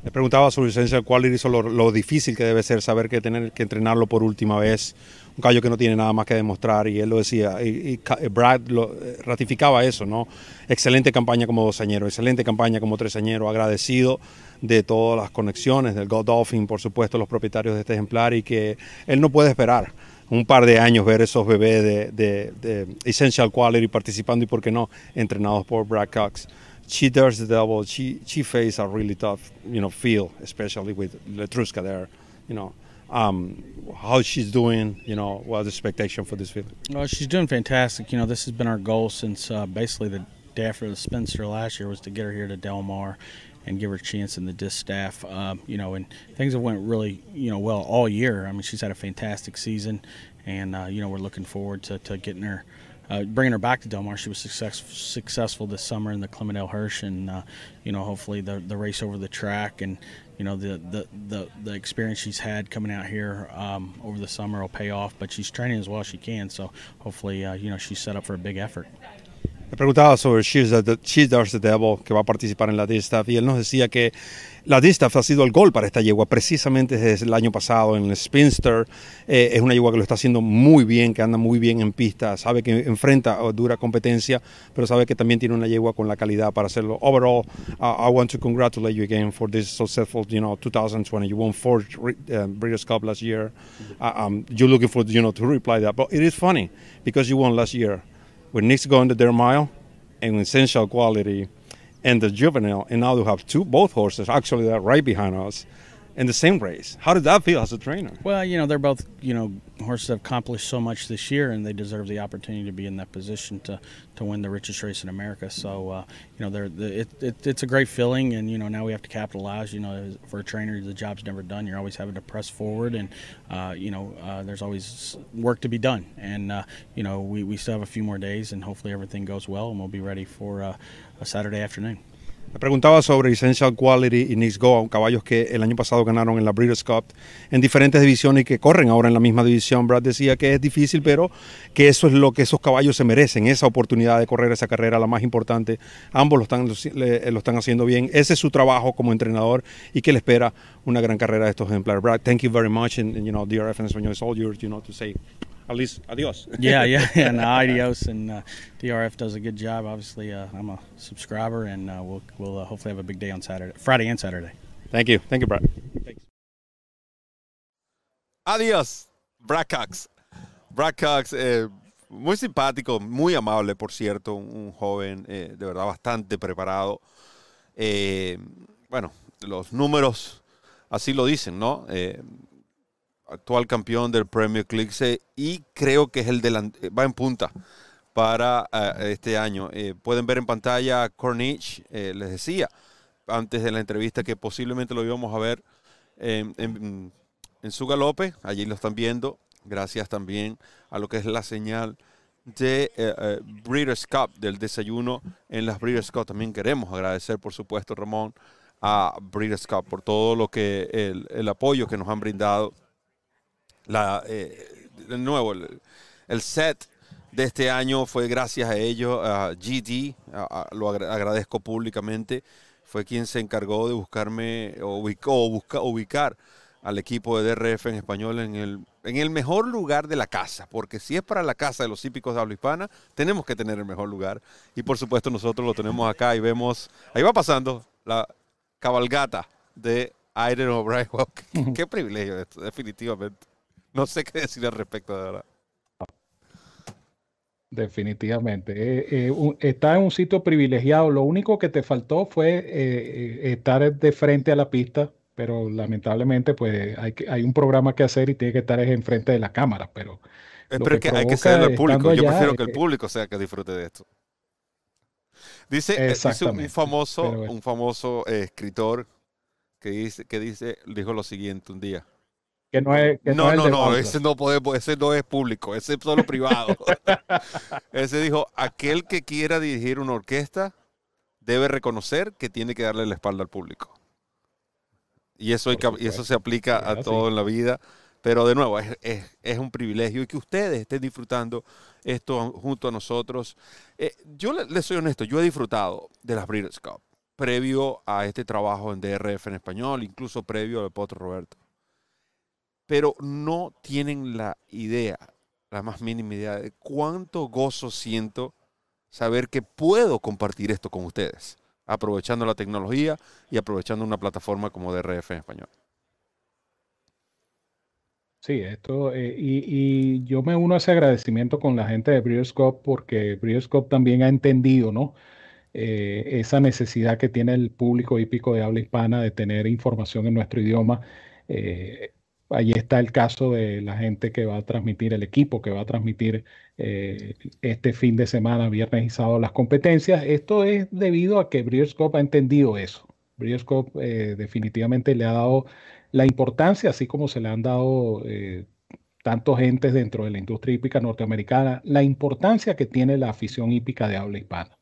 Le preguntaba sobre Essential Quality, sobre lo, lo, difícil que debe ser saber que tener que entrenarlo por última vez. Un caballo que no tiene nada más que demostrar y él lo decía. Y, y Brad lo, ratificaba eso, ¿no? Excelente campaña como dosañero, excelente campaña como tresañero, agradecido de todas las conexiones, del Godolphin, por supuesto, los propietarios de este ejemplar y que él no puede esperar un par de años ver esos bebés de, de, de Essential Quality participando y, por qué no, entrenados por Brad Cox. She does the double. She she faced a really tough, you know, field, especially with Letruska there. You know, um, how she's doing. You know, what's the expectation for this field? Well, she's doing fantastic. You know, this has been our goal since uh, basically the day after the Spencer last year was to get her here to Del Mar and give her a chance in the distaff. staff. Um, you know, and things have went really, you know, well all year. I mean, she's had a fantastic season, and uh, you know, we're looking forward to, to getting her uh, bringing her back to Del Mar. She was success, successful this summer in the Clementine Hirsch, and uh, you know, hopefully the the race over the track and you know the the the, the experience she's had coming out here um, over the summer will pay off. But she's training as well as she can, so hopefully uh, you know she's set up for a big effort. Le preguntaba sobre She's the Devil, que va a participar en la Distaff, y él nos decía que la Distaff ha sido el gol para esta yegua precisamente desde el año pasado en el Spinster. Eh, es una yegua que lo está haciendo muy bien, que anda muy bien en pista, sabe que enfrenta dura competencia, pero sabe que también tiene una yegua con la calidad para hacerlo. Overall, uh, I want to congratulate you again for this successful, you know, 2020. You won four uh, Breeders' Cup last year. Uh, um, you're looking for, you know, to reply that, but it is funny because you won last year. Nick's going to their mile and essential quality and the juvenile, and now you have two both horses actually that right behind us in the same race. How did that feel as a trainer? Well, you know, they're both, you know, horses have accomplished so much this year, and they deserve the opportunity to be in that position to, to win the richest race in America. So, uh, you know, they're, the, it, it, it's a great feeling, and, you know, now we have to capitalize. You know, for a trainer, the job's never done. You're always having to press forward, and, uh, you know, uh, there's always work to be done. And, uh, you know, we, we still have a few more days, and hopefully everything goes well, and we'll be ready for uh, a Saturday afternoon. Me preguntaba sobre Essential Quality y Nix Go, caballos que el año pasado ganaron en la Breeders' Cup en diferentes divisiones y que corren ahora en la misma división. Brad decía que es difícil, pero que eso es lo que esos caballos se merecen, esa oportunidad de correr esa carrera, la más importante. Ambos lo están, lo están haciendo bien. Ese es su trabajo como entrenador y que le espera una gran carrera de estos ejemplares. Brad, thank you very much. And, you know, DRF en español is all yours, you know, to say at least adios. yeah, yeah, yeah. No, adios, and uh, DRF does a good job. Obviously, uh, I'm a subscriber, and uh, we'll we'll uh, hopefully have a big day on Saturday, Friday and Saturday. Thank you, thank you, Brad. Thanks. Adiós, Brad Cox. Brad Cox, eh, muy simpático, muy amable, por cierto, un, un joven eh, de verdad bastante preparado. Eh, bueno, los números así lo dicen, ¿no? Actual campeón del Premier League y creo que es el delante, va en punta para uh, este año. Eh, pueden ver en pantalla a Corniche, eh, les decía antes de la entrevista que posiblemente lo íbamos a ver en, en, su galope, allí lo están viendo, gracias también a lo que es la señal de uh, Breeders' Cup, del desayuno en las Breeders' Cup. También queremos agradecer, por supuesto, Ramón, a Breeders' Cup por todo lo que el, el apoyo que nos han brindado la, eh, de nuevo, el, set de este año fue gracias a ellos, a GD, lo agradezco públicamente, fue quien se encargó de buscarme o, ubicó, busca, ubicar al equipo de DRF en español en el, en el mejor lugar de la casa, porque si es para la casa de los hípicos de habla hispana, tenemos que tener el mejor lugar. Y por supuesto nosotros lo tenemos acá y vemos, ahí va pasando la cabalgata de Aiden O'Brien. Qué, qué privilegio esto, definitivamente. No sé qué decir al respecto, de verdad. Definitivamente. Eh, eh, un, está en un sitio privilegiado. Lo único que te faltó fue eh, estar de frente a la pista, pero lamentablemente pues hay, hay un programa que hacer y tiene que estar enfrente de la cámara. Pero, pero que hay que cederlo al público. Yo prefiero que el público sea que disfrute de esto. Dice, dice un famoso, un famoso escritor que dice, que dice, dijo lo siguiente un día que no es. Que no, no, no, no ese no podemos, ese no es público, ese es solo privado. ese dijo: aquel que quiera dirigir una orquesta debe reconocer que tiene que darle la espalda al público. Y eso, hay que, y eso se aplica a todo en la vida. Pero de nuevo, es, es, es, un privilegio y que ustedes estén disfrutando esto junto a nosotros. Eh, yo les le soy honesto, yo he disfrutado de las Breeders' Cup. previo a este trabajo en DRF en español, incluso previo al Potro Roberto. Pero no tienen la idea, la más mínima idea de cuánto gozo siento saber que puedo compartir esto con ustedes, aprovechando la tecnología y aprovechando una plataforma como DRF en español. Sí, esto, eh, y, yo me uno a ese agradecimiento con la gente de Brewerscope porque Brewerscope también ha entendido, ¿no? Eh, esa necesidad que tiene el público hípico de habla hispana de tener información en nuestro idioma. Eh, Allí está el caso de la gente que va a transmitir, el equipo que va a transmitir eh, este fin de semana, viernes y sábado, las competencias. Esto es debido a que Brewerscope ha entendido eso. Brewerscope eh, definitivamente le ha dado la importancia, así como se le han dado eh, tantos gentes dentro de la industria hípica norteamericana, la importancia que tiene la afición hípica de habla hispana.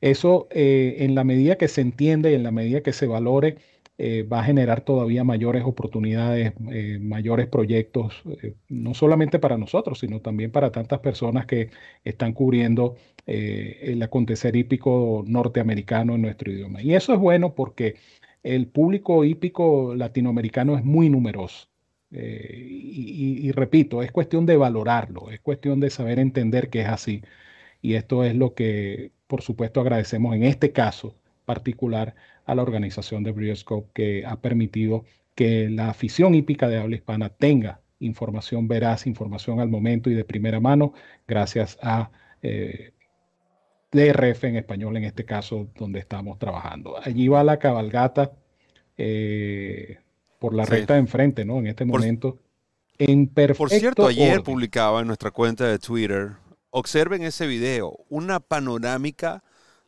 Eso, en la medida que se entiende y en la medida que se valore, eh, va a generar todavía mayores oportunidades, eh, mayores proyectos, eh, no solamente para nosotros, sino también para tantas personas que están cubriendo el acontecer hípico norteamericano en nuestro idioma. Y eso es bueno porque el público hípico latinoamericano es muy numeroso. y, repito, es cuestión de valorarlo, es cuestión de saber entender que es así. Y esto es lo que, por supuesto, agradecemos en este caso particular a la organización de Brioscope que ha permitido que la afición hípica de habla hispana tenga información veraz, información al momento y de primera mano, gracias a eh, DRF en español, en este caso, donde estamos trabajando. Allí va la cabalgata eh, por la recta de enfrente, ¿no? En este momento. en perfecto Por cierto, ayer publicaba en nuestra cuenta de Twitter, observen ese video, una panorámica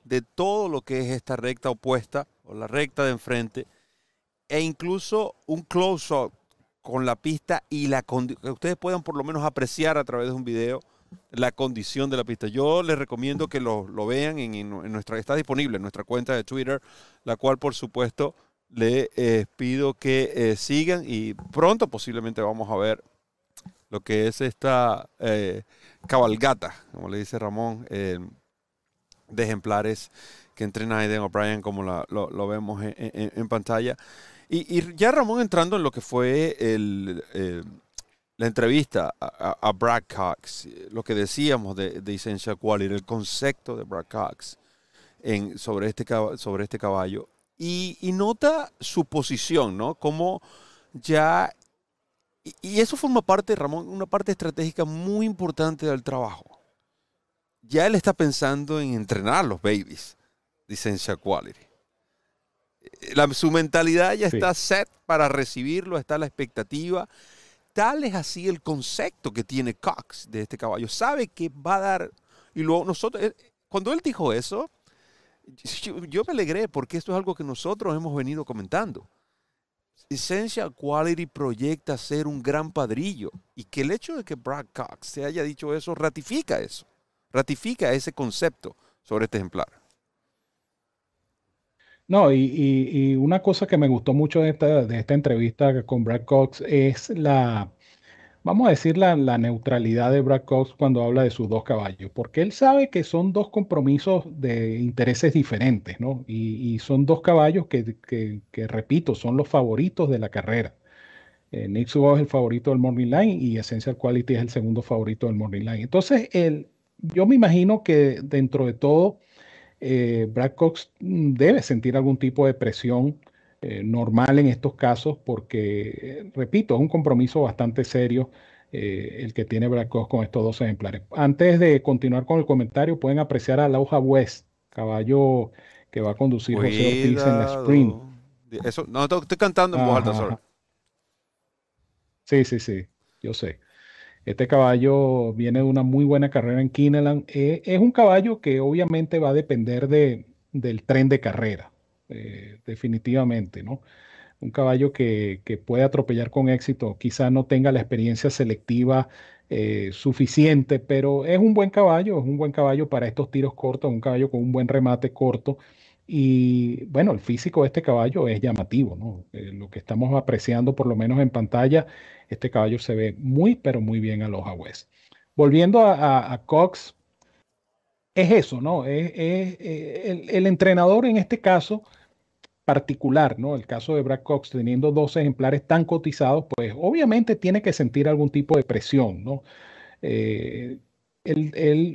de todo lo que es esta recta opuesta la recta de enfrente e incluso un close-up con la pista y la que ustedes puedan por lo menos apreciar a través de un video la condición de la pista. Yo les recomiendo que lo, vean en, nuestra, está disponible en nuestra cuenta de Twitter, la cual por supuesto les eh, pido que eh, sigan y pronto posiblemente vamos a ver lo que es esta eh, cabalgata, como le dice Ramón, de ejemplares que entrena Aiden O'Brien, como lo, vemos en, pantalla. Y, ya Ramón entrando en lo que fue el, eh, la entrevista a, Brad Cox, lo que decíamos de, de Essential Quality, el concepto de Brad Cox en, sobre, este, sobre este caballo. Y, nota su posición, ¿no? Como ya... Y, y eso forma parte, Ramón, una parte estratégica muy importante del trabajo ya él está pensando en entrenar a los babies de Quality. La, su mentalidad ya está set para recibirlo, está la expectativa. Tal es así el concepto que tiene Cox de este caballo. Sabe que va a dar. Y luego nosotros, eh, cuando él dijo eso, yo, me alegré porque esto es algo que nosotros hemos venido comentando. Essential Quality proyecta ser un gran padrillo y que el hecho de que Brad Cox se haya dicho eso ratifica eso ratifica ese concepto sobre este ejemplar. No, y, una cosa que me gustó mucho de esta, de esta entrevista con Brad Cox es la, vamos a decir, la, neutralidad de Brad Cox cuando habla de sus dos caballos, porque él sabe que son dos compromisos de intereses diferentes, ¿no? Y, son dos caballos que, repito, son los favoritos de la carrera. Eh, Nick Subo es el favorito del Morning Line y Essential Quality es el segundo favorito del Morning Line. Entonces, yo me imagino que dentro de todo, eh, Brad Cox debe sentir algún tipo de presión eh, normal en estos casos porque, repito, es un compromiso bastante serio eh, el que tiene Brad Cox con estos dos ejemplares. Antes de continuar con el comentario, pueden apreciar a Lauja West, caballo que va a conducir José Ortiz en la sprint. Eso, no, estoy cantando en voz alta solo. Sí, sí, sí, yo sé. Este caballo viene de una muy buena carrera en Kineland. Eh, es un caballo que obviamente va a depender de, del tren de carrera, eh, definitivamente, ¿no? Un caballo que, puede atropellar con éxito, quizá no tenga la experiencia selectiva eh, suficiente, pero es un buen caballo, es un buen caballo para estos tiros cortos, un caballo con un buen remate corto. Y bueno, el físico de este caballo es llamativo, ¿no? lo que estamos apreciando, por lo menos en pantalla, este caballo se ve muy, pero muy bien a los West. Volviendo a, Cox, es eso, ¿no? Es, el, el, entrenador en este caso particular, ¿no? El caso de Brad Cox teniendo dos ejemplares tan cotizados, pues obviamente tiene que sentir algún tipo de presión, ¿no? él,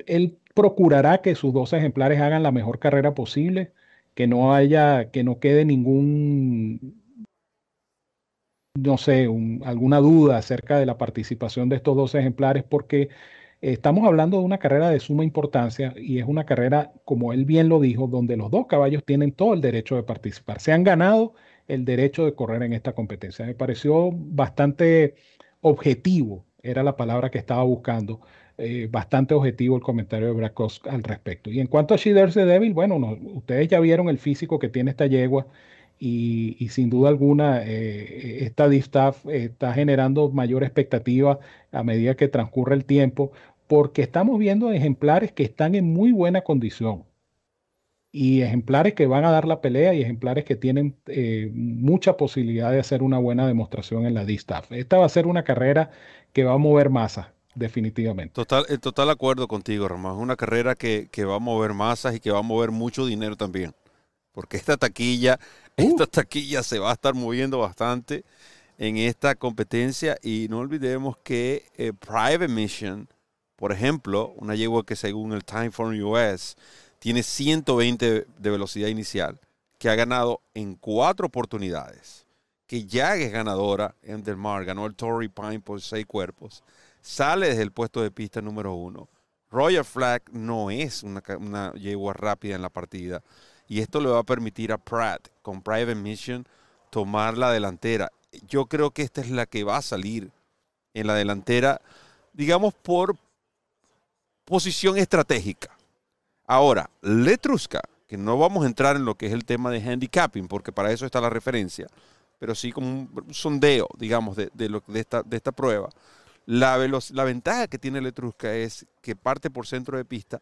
él, procurará que sus dos ejemplares hagan la mejor carrera posible, que no haya, que no quede ningún, no sé, alguna duda acerca de la participación de estos dos ejemplares, porque estamos hablando de una carrera de suma importancia y es una carrera, como él bien lo dijo, donde los dos caballos tienen todo el derecho de participar. Se han ganado el derecho de correr en esta competencia. Me pareció bastante objetivo, era la palabra que estaba buscando, eh, bastante objetivo el comentario de Bracos al respecto. Y en cuanto a She de Devil, bueno, ustedes ya vieron el físico que tiene esta yegua y, sin duda alguna eh, esta distaff está generando mayor expectativa a medida que transcurre el tiempo porque estamos viendo ejemplares que están en muy buena condición y ejemplares que van a dar la pelea y ejemplares que tienen eh, mucha posibilidad de hacer una buena demostración en la D-Staff. Esta va a ser una carrera que va a mover masas, definitivamente. Total, en total acuerdo contigo, Román. Es una carrera que, va a mover masas y que va a mover mucho dinero también. Porque esta taquilla, uh. esta taquilla se va a estar moviendo bastante en esta competencia. Y no olvidemos que eh, Private Mission, por ejemplo, una yegua que según el Time for US tiene 120 de velocidad inicial, que ha ganado en cuatro oportunidades que ya es ganadora en Del Mar, ganó el Torrey Pine por seis cuerpos, sale desde el puesto de pista número uno. Royal Flag no es una, una yegua rápida en la partida y esto le va a permitir a Pratt con Private Mission tomar la delantera. Yo creo que esta es la que va a salir en la delantera, digamos, por posición estratégica. Ahora, Letrusca, que no vamos a entrar en lo que es el tema de handicapping, porque para eso está la referencia pero sí como un sondeo, digamos, de, lo, de, esta, de esta prueba. La, la ventaja que tiene el Etrusca es que parte por centro de pista,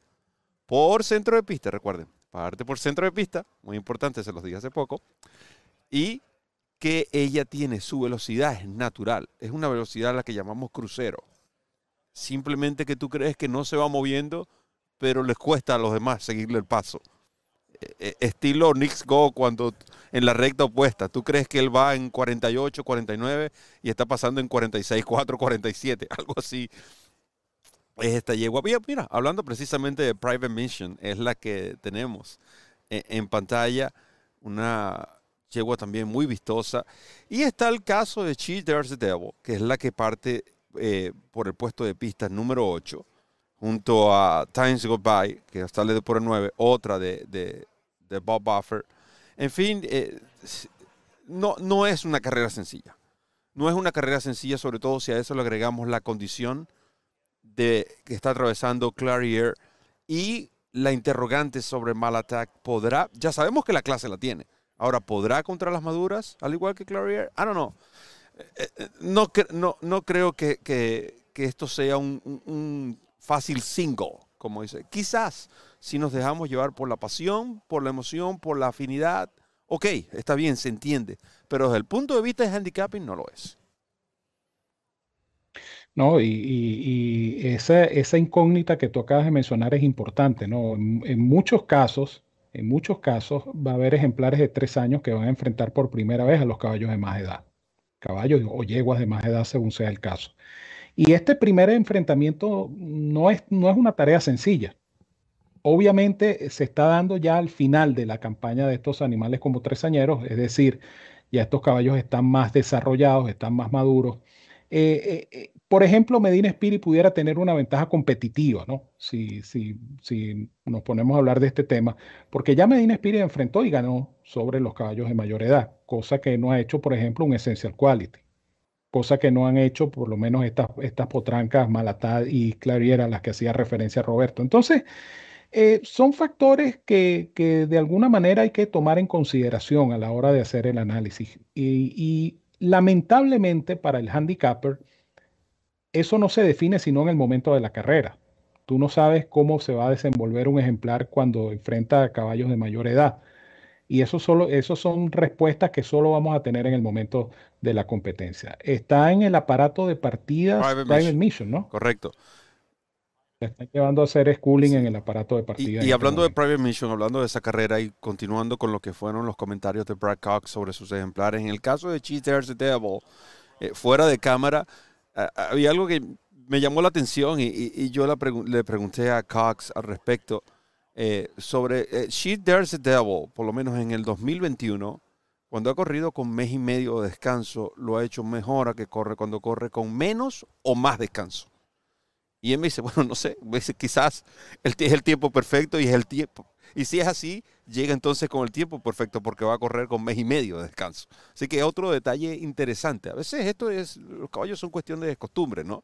por centro de pista, recuerden, parte por centro de pista, muy importante, se los dije hace poco, y que ella tiene su velocidad es natural, es una velocidad a la que llamamos crucero. Simplemente que tú crees que no se va moviendo, pero les cuesta a los demás seguirle el paso. E, e, estilo Knicks Go cuando en la recta opuesta. Tú crees que él va en 48, 49 y está pasando en 46, 4, 47, algo así. Es esta yegua. Mira, hablando precisamente de Private Mission, es la que tenemos e, en, pantalla. Una yegua también muy vistosa. Y está el caso de Cheese There's the Devil, que es la que parte eh, por el puesto de pista número 8, junto a Times Go By, que sale por el 9, otra de, de Bob Buffer. En fin, eh, no, no es una carrera sencilla. No es una carrera sencilla, sobre todo si a eso le agregamos la condición de que está atravesando Clarier y la interrogante sobre Malatak podrá, ya sabemos que la clase la tiene. Ahora, ¿podrá contra las maduras, al igual que Clarier? I don't know. Eh, eh, no, no, no creo que, que, esto sea un, un fácil single, como dice. Quizás, si nos dejamos llevar por la pasión, por la emoción, por la afinidad, ok, está bien, se entiende, pero desde el punto de vista de handicapping no lo es. No, y, esa, incógnita que tú acabas de mencionar es importante, ¿no? En, muchos casos, en muchos casos va a haber ejemplares de tres años que van a enfrentar por primera vez a los caballos de más edad, caballos o yeguas de más edad según sea el caso. Y este primer enfrentamiento no es una tarea sencilla. Obviamente se está dando ya al final de la campaña de estos animales como tresañeros, es decir, ya estos caballos están más desarrollados, están más maduros. Eh, eh, eh, por ejemplo, Medina Spirit pudiera tener una ventaja competitiva, ¿no? Si, si, si nos ponemos a hablar de este tema, porque ya Medina Spirit enfrentó y ganó sobre los caballos de mayor edad, cosa que no ha hecho, por ejemplo, un Essential Quality, cosa que no han hecho por lo menos estas, estas potrancas Malatad y Clariera, las que hacía referencia Roberto. Entonces, eh, son factores que, de alguna manera hay que tomar en consideración a la hora de hacer el análisis. Y, lamentablemente para el handicapper, eso no se define sino en el momento de la carrera. Tú no sabes cómo se va a desenvolver un ejemplar cuando enfrenta a caballos de mayor edad. Y eso solo, eso son respuestas que solo vamos a tener en el momento de la competencia. Está en el aparato de partidas Private, Mission, ¿no? Correcto. Están llevando a hacer schooling en el aparato de partida. Y, este hablando de Private Mission, hablando de esa carrera y continuando con lo que fueron los comentarios de Brad Cox sobre sus ejemplares, en el caso de Cheese There's the Devil, eh, fuera de cámara, había algo que me llamó la atención y, yo le pregunté a Cox al respecto eh, sobre eh, She There's the Devil, por lo menos en el 2021, cuando ha corrido con mes y medio de descanso, lo ha hecho mejor a que corre cuando corre con menos o más descanso. Y él me dice, bueno, no sé, quizás es el tiempo perfecto y es el tiempo. Y si es así, llega entonces con el tiempo perfecto porque va a correr con mes y medio de descanso. Así que otro detalle interesante. A veces esto es, los caballos son cuestión de costumbre, ¿no?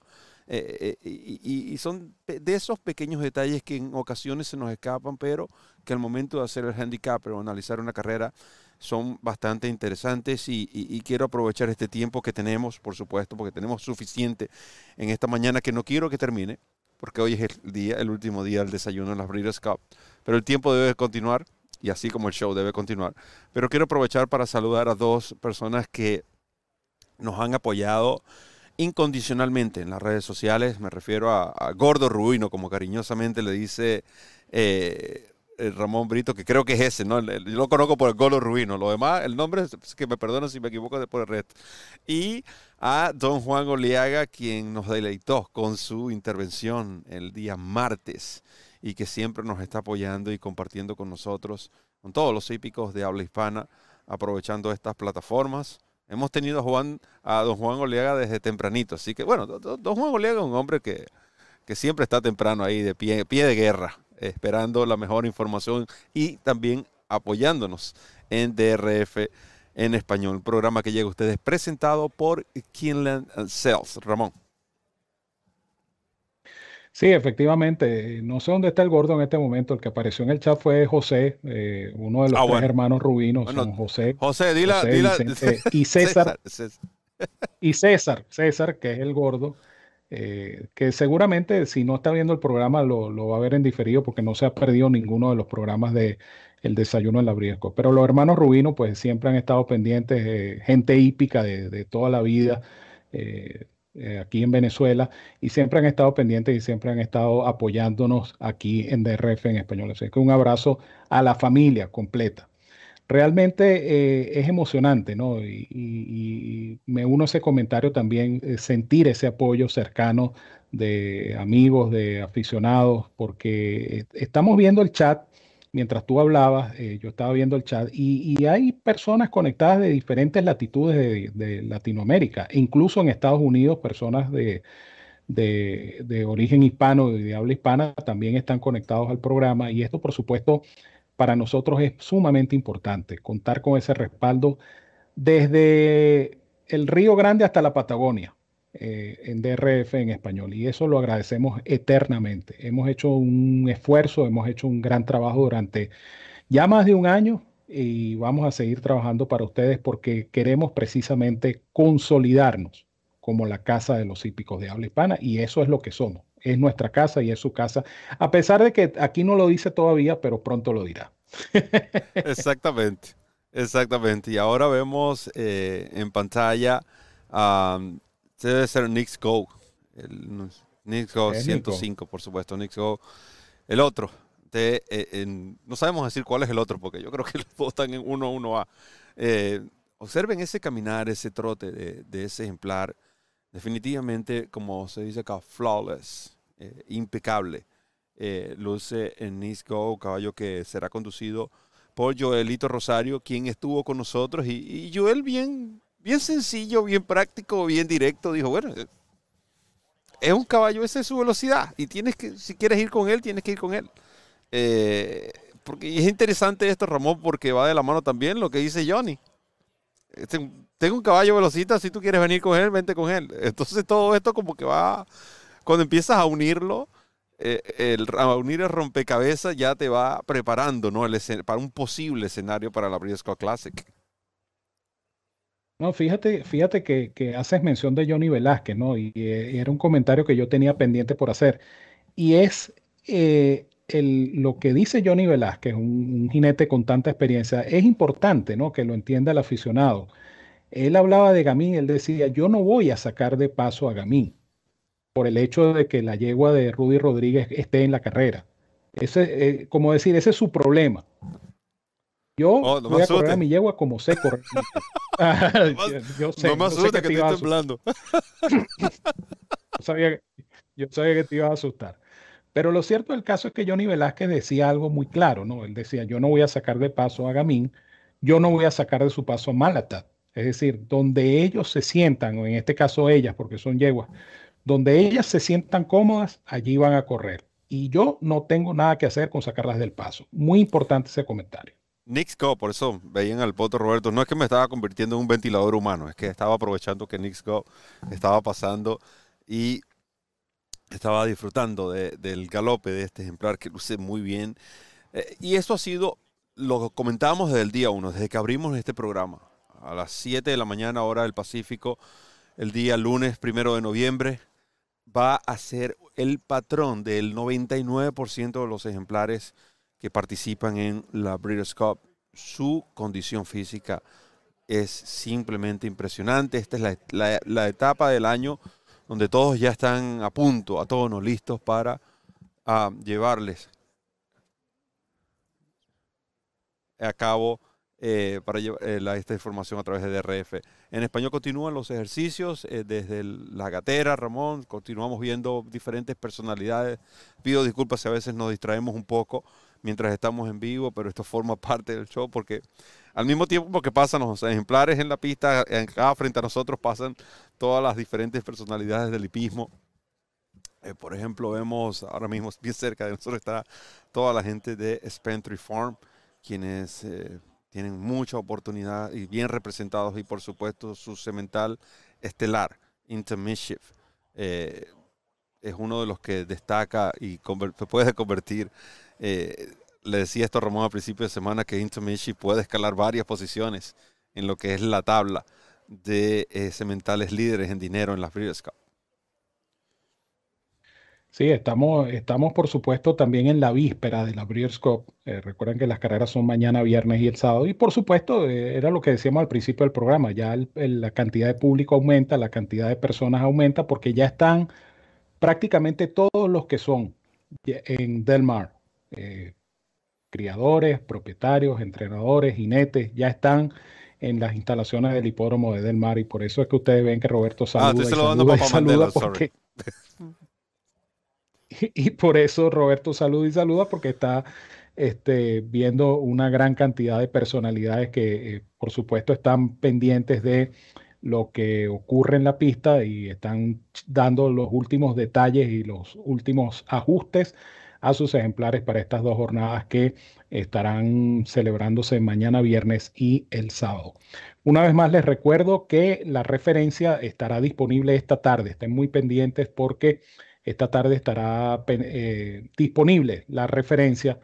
Eh, eh, y, son de esos pequeños detalles que en ocasiones se nos escapan, pero que al momento de hacer el handicap o analizar una carrera son bastante interesantes y, quiero aprovechar este tiempo que tenemos, por supuesto, porque tenemos suficiente en esta mañana que no quiero que termine, porque hoy es el día, el último día del desayuno en las Breeders' Cup, pero el tiempo debe continuar y así como el show debe continuar. Pero quiero aprovechar para saludar a dos personas que nos han apoyado incondicionalmente en las redes sociales. Me refiero a, Gordo Ruino, como cariñosamente le dice eh, Ramón Brito, que creo que es ese, ¿no? Yo lo conozco por el Gordo Ruino. Lo demás, el nombre, es que me perdono si me equivoco por el resto. Y a don Juan Oliaga, quien nos deleitó con su intervención el día martes y que siempre nos está apoyando y compartiendo con nosotros, con todos los hípicos de habla hispana, aprovechando estas plataformas. Hemos tenido a, Juan, a don Juan Oleaga desde tempranito, así que bueno, don Juan Oleaga es un hombre que, que siempre está temprano ahí, de pie, pie de guerra, esperando la mejor información y también apoyándonos en DRF en español, programa que llega a ustedes presentado por Kinland Sales. Ramón. Sí, efectivamente. No sé dónde está el gordo en este momento. El que apareció en el chat fue José, eh, uno de los ah, tres hermanos rubinos. son José. José, dila, dila. y César. y César, César, que es el gordo. Eh, que seguramente si no está viendo el programa lo, va a ver en diferido porque no se ha perdido ninguno de los programas de El Desayuno en la Briesco. Pero los hermanos Rubinos pues siempre han estado pendientes, eh, gente hípica de, de, toda la vida. Eh, aquí en Venezuela y siempre han estado pendientes y siempre han estado apoyándonos aquí en DRF en español. Así que un abrazo a la familia completa. Realmente eh, es emocionante, ¿no? Y, me uno a ese comentario también, eh, sentir ese apoyo cercano de amigos, de aficionados, porque estamos viendo el chat mientras tú hablabas, eh, yo estaba viendo el chat y, hay personas conectadas de diferentes latitudes de, Latinoamérica, incluso en Estados Unidos, personas de, de, origen hispano, de habla hispana, también están conectados al programa y esto, por supuesto, para nosotros es sumamente importante, contar con ese respaldo desde el Río Grande hasta la Patagonia. Eh, en DRF en español y eso lo agradecemos eternamente. Hemos hecho un esfuerzo, hemos hecho un gran trabajo durante ya más de un año y vamos a seguir trabajando para ustedes porque queremos precisamente consolidarnos como la casa de los hípicos de habla hispana y eso es lo que somos. Es nuestra casa y es su casa, a pesar de que aquí no lo dice todavía, pero pronto lo dirá. Exactamente, exactamente. Y ahora vemos eh, en pantalla debe ser Knicks Go. El, Knicks Go 105, por supuesto. Knicks Go. El otro. De, eh, no sabemos decir cuál es el otro, porque yo creo que los dos están en 1-1A. Eh, observen ese caminar, ese trote de, ese ejemplar. Definitivamente, como se dice acá, flawless, eh, impecable. luce en Go, caballo que será conducido por Joelito Rosario, quien estuvo con nosotros. Y, Joel bien bien sencillo, bien práctico, bien directo. Dijo, bueno, es un caballo, esa es su velocidad. Y tienes que, si quieres ir con él, tienes que ir con él. Eh, porque es interesante esto, Ramón, porque va de la mano también lo que dice Johnny. Tengo un caballo velocita, si tú quieres venir con él, vente con él. Entonces todo esto como que va, cuando empiezas a unirlo, eh, a unir el rompecabezas ya te va preparando ¿no? para un posible escenario para la Briscoe Classic. No, fíjate, fíjate que, haces mención de Johnny Velázquez, ¿no? Y, eh, era un comentario que yo tenía pendiente por hacer. Y es eh, lo que dice Johnny Velázquez, un, jinete con tanta experiencia, es importante, ¿no? Que lo entienda el aficionado. Él hablaba de Gamín, él decía, yo no voy a sacar de paso a Gamín, por el hecho de que la yegua de Rudy Rodríguez esté en la carrera. Ese, eh, como decir, ese es su problema. Yo Oh, no voy a correr a mi yegua como sé correr. yo sé, no me sé que te estoy ibas temblando. Yo sabía, que- yo sabía que te iba a asustar. Pero lo cierto del caso es que Johnny Velázquez decía algo muy claro, ¿no? Él decía, yo no voy a sacar de paso a Gamín, yo no voy a sacar de su paso a Malatat. Es decir, donde ellos se sientan, o en este caso ellas, porque son yeguas, donde ellas se sientan cómodas, allí van a correr. Y yo no tengo nada que hacer con sacarlas del paso. Muy importante ese comentario. Nick Scott, por eso veían al poto Roberto, no es que me estaba convirtiendo en un ventilador humano, es que estaba aprovechando que Nick Scott estaba pasando y estaba disfrutando de- del galope de este ejemplar que luce muy bien. Eh, y eso ha sido, lo comentábamos desde el día uno, desde que abrimos este programa, a las 7 de la mañana hora del Pacífico, el día lunes primero de noviembre, va a ser el patrón del 99% de los ejemplares que participan en la Breeders' Cup. Su condición física es simplemente impresionante. Esta es la, la- etapa del año donde todos ya están a punto, a tono, listos para ah, llevarles a cabo eh, para llevar eh, la- esta información a través de DRF. En español continúan los ejercicios eh, desde el- la gatera, Ramón, continuamos viendo diferentes personalidades. Pido disculpas si a veces nos distraemos un poco mientras estamos en vivo, pero esto forma parte del show porque al mismo tiempo que pasan los ejemplares en la pista, en- frente a nosotros pasan todas las diferentes personalidades del hipismo. Eh, por ejemplo, vemos ahora mismo bien cerca de nosotros está toda la gente de Spentry Farm, quienes eh, tienen mucha oportunidad y bien representados y por supuesto su cemental estelar, Intermischief, eh, es uno de los que destaca y se puede convertir. eh, le decía esto a Ramón al principio de semana que Intermischief puede escalar varias posiciones en lo que es la tabla de eh, cementales líderes en dinero en las Breeders' Cup. Sí, estamos, estamos por supuesto también en la víspera de la Breeders' Cup. Eh, recuerden que las carreras son mañana, viernes y el sábado. Y por supuesto, eh, era lo que decíamos al principio del programa, ya el- el- la cantidad de público aumenta, la cantidad de personas aumenta porque ya están prácticamente todos los que son en Del Mar. eh, criadores, propietarios, entrenadores, jinetes, ya están en las instalaciones del hipódromo de Del Mar y por eso es que ustedes ven que Roberto Ah, saluda estoy y saluda y saluda Mandela, porque sorry. y por eso Roberto saluda y saluda porque está este, viendo una gran cantidad de personalidades que eh, por supuesto están pendientes de lo que ocurre en la pista y están dando los últimos detalles y los últimos ajustes a sus ejemplares para estas dos jornadas que estarán celebrándose mañana viernes y el sábado. Una vez más les recuerdo que la referencia estará disponible esta tarde. Estén muy pendientes porque esta tarde estará eh, disponible la referencia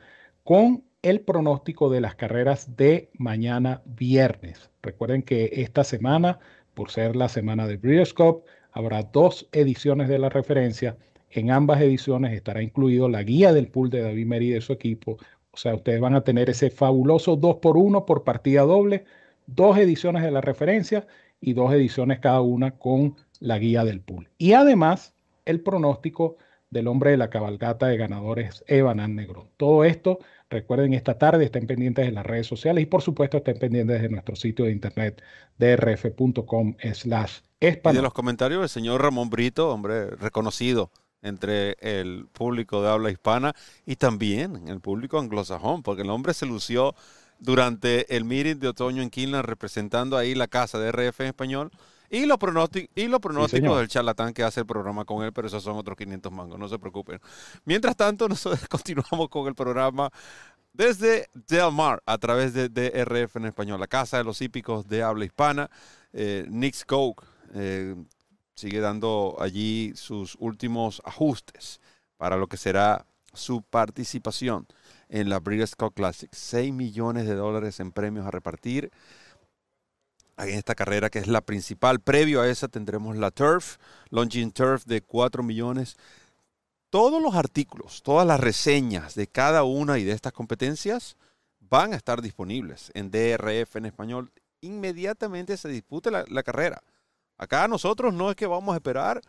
con el pronóstico de las carreras de mañana viernes. Recuerden que esta semana, por ser la semana de Breeders' Cup, habrá dos ediciones de la referencia. En ambas ediciones estará incluido la guía del pool de David Meri y de su equipo. O sea, ustedes van a tener ese fabuloso 2 por 1 por partida doble, dos ediciones de la referencia y dos ediciones cada una con la guía del pool. Y además, el pronóstico del hombre de la cabalgata de ganadores, Evan Negrón. Todo esto, recuerden, esta tarde estén pendientes de las redes sociales y por supuesto estén pendientes de nuestro sitio de internet drf.com slash Y de los comentarios del señor Ramón Brito, hombre reconocido entre el público de habla hispana y también el público anglosajón, porque el hombre se lució durante el meeting de otoño en Quinlan representando ahí la casa de RF en español y los pronósticos, y del charlatán que hace el programa con él, pero esos son otros 500 mangos, no se preocupen. Mientras tanto, nosotros continuamos con el programa desde Del Mar a través de DRF en español, la casa de los hípicos de habla hispana. Eh, Nick Skoke eh, sigue dando allí sus últimos ajustes para lo que será su participación en la Breeders' Cup Classic. 6 millones de dólares en premios a repartir en esta carrera que es la principal. Previo a esa tendremos la Turf, Longines Turf de 4 millones. Todos los artículos, todas las reseñas de cada una y de estas competencias van a estar disponibles en DRF en español. Inmediatamente se dispute la, la carrera. Acá nosotros no es que vamos a esperar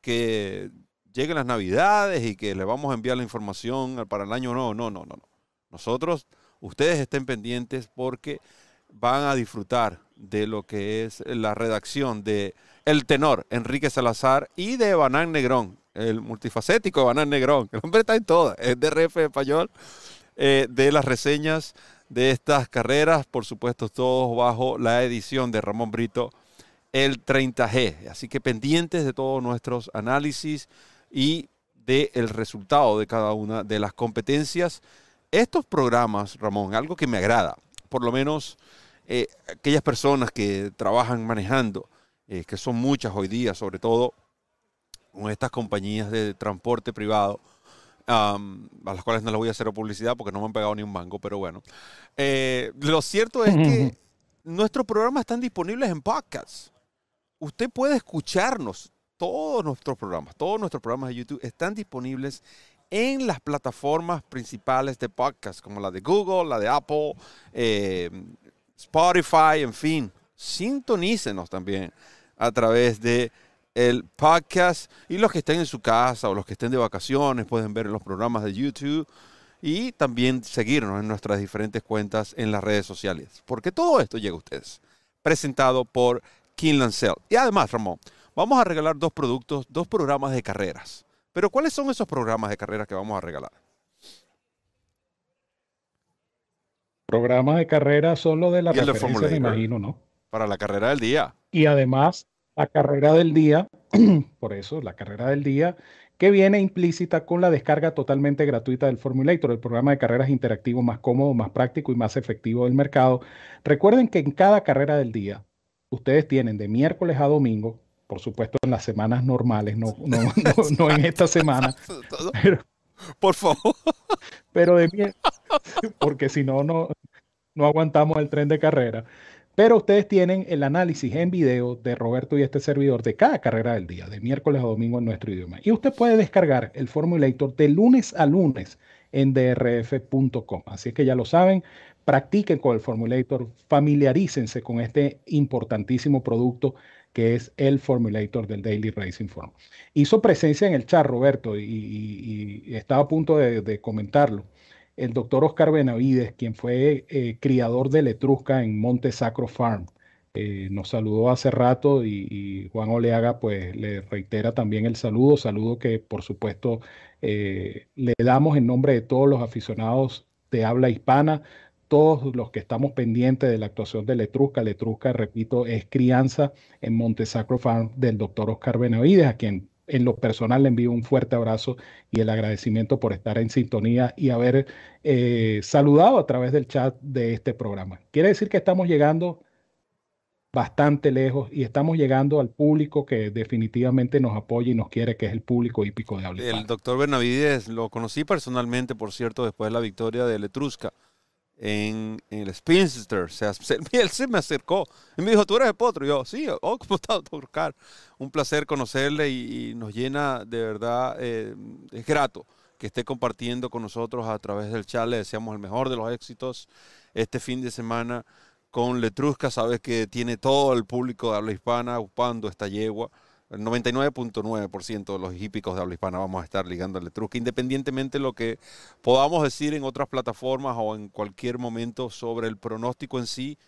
que lleguen las navidades y que le vamos a enviar la información para el año. No, no, no, no. Nosotros, ustedes estén pendientes porque van a disfrutar de lo que es la redacción de el tenor Enrique Salazar y de Banán Negrón, el multifacético Banán Negrón. El hombre está en todas, es de español, eh, de las reseñas de estas carreras, por supuesto, todos bajo la edición de Ramón Brito, el 30G. Así que pendientes de todos nuestros análisis y del resultado de cada una de las competencias. Estos programas, Ramón, algo que me agrada, por lo menos eh, aquellas personas que trabajan manejando, eh, que son muchas hoy día, sobre todo con estas compañías de transporte privado, a las cuales no les voy a hacer publicidad porque no me han pegado ni un mango, pero bueno. Eh, lo cierto es que nuestros programas están disponibles en podcast. Usted puede escucharnos, todos nuestros programas, todos nuestros programas de YouTube están disponibles en las plataformas principales de podcast, como la de Google, la de Apple, eh, Spotify, en fin. Sintonícenos también a través de el podcast y los que estén en su casa o los que estén de vacaciones pueden ver los programas de YouTube y también seguirnos en nuestras diferentes cuentas en las redes sociales. Porque todo esto llega a ustedes. Presentado por Kinland Cell. Y además, Ramón, vamos a regalar dos productos, dos programas de carreras. Pero ¿cuáles son esos programas de carreras que vamos a regalar? Programas de carrera son los de la referencia, me imagino, ¿no? Para la carrera del día. Y además, la carrera del día, por eso, la carrera del día, que viene implícita con la descarga totalmente gratuita del Formulator, el programa de carreras interactivo más cómodo, más práctico y más efectivo del mercado. Recuerden que en cada carrera del día, ustedes tienen de miércoles a domingo, por supuesto en las semanas normales, no, no, en esta semana, por favor. Pero de porque si no, no, no aguantamos el tren de carrera. Pero ustedes tienen el análisis en video de Roberto y este servidor de cada carrera del día, de miércoles a domingo en nuestro idioma. Y usted puede descargar el Formulator de lunes a lunes en drf.com. Así que ya lo saben, practiquen con el Formulator, familiarícense con este importantísimo producto que es el Formulator del Daily Racing Form. Hizo presencia en el chat, Roberto, y, estaba a punto de comentarlo el doctor Oscar Benavides, quien fue eh, criador de Letrusca en Monte Sacro Farm. Eh, nos saludó hace rato y, Juan Oleaga pues le reitera también el saludo, saludo que por supuesto eh, le damos en nombre de todos los aficionados de habla hispana, todos los que estamos pendientes de la actuación de Letrusca. Letrusca, repito, es crianza en Monte Sacro Farm del doctor Oscar Benavides, a quien en lo personal le envío un fuerte abrazo y el agradecimiento por estar en sintonía y haber eh, saludado a través del chat de este programa. Quiere decir que estamos llegando bastante lejos y estamos llegando al público que definitivamente nos apoya y nos quiere, que es el público hípico de habla. El doctor Benavides lo conocí personalmente, por cierto, después de la victoria de Letrusca en, el Spinster. Se, él se me acercó y me dijo, ¿tú eres el potro? Y yo, sí, oh, ¿cómo está, doctor Un placer conocerle y, nos llena de verdad, eh, es grato que esté compartiendo con nosotros a través del chat. Le deseamos el mejor de los éxitos este fin de semana con Letrusca. Sabes que tiene todo el público de habla hispana ocupando esta yegua el 99.9% de los hípicos de habla hispana vamos a estar ligando al Letrusca, independientemente de lo que podamos decir en otras plataformas o en cualquier momento sobre el pronóstico en sí,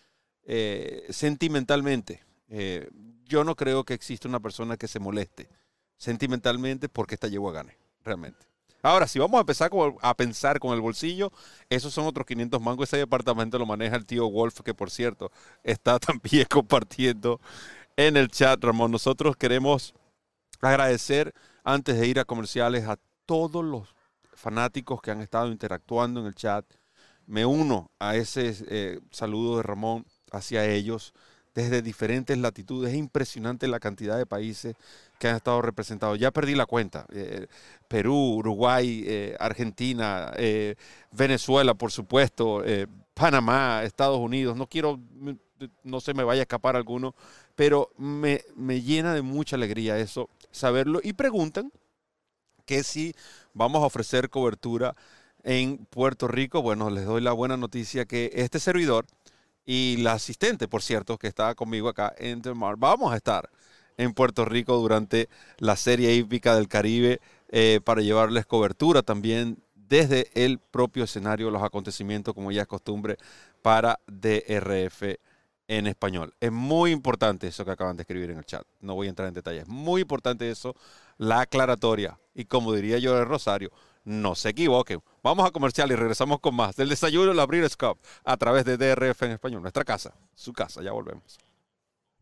eh, sentimentalmente. Eh, yo no creo que exista una persona que se moleste sentimentalmente porque esta yegua gane, realmente. Ahora, si vamos a empezar a pensar con el bolsillo, esos son otros 500 mangos. Ese departamento lo maneja el tío Wolf, que por cierto está también compartiendo en el chat, Ramón. Nosotros queremos agradecer antes de ir a comerciales a todos los fanáticos que han estado interactuando en el chat. Me uno a ese eh, saludo de Ramón hacia ellos desde diferentes latitudes. Es impresionante la cantidad de países que han estado representados. Ya perdí la cuenta. Eh, Perú, Uruguay, eh, Argentina, Venezuela, por supuesto, Panamá, Estados Unidos. No quiero, no se me vaya a escapar alguno, pero me, llena de mucha alegría eso, saberlo. Y preguntan que si vamos a ofrecer cobertura en Puerto Rico. Bueno, les doy la buena noticia que este servidor y la asistente, por cierto, que estaba conmigo acá en Mar, vamos a estar en Puerto Rico durante la Serie Hípica del Caribe eh, para llevarles cobertura también desde el propio escenario los acontecimientos, como ya es costumbre, para DRF en español. Es muy importante eso que acaban de escribir en el chat. No voy a entrar en detalles. Muy importante eso, la aclaratoria. Y como diría yo de Rosario, no se equivoquen. Vamos a comercial y regresamos con más del desayuno la Breeders' Cup a través de DRF en español. Nuestra casa, su casa. Ya volvemos.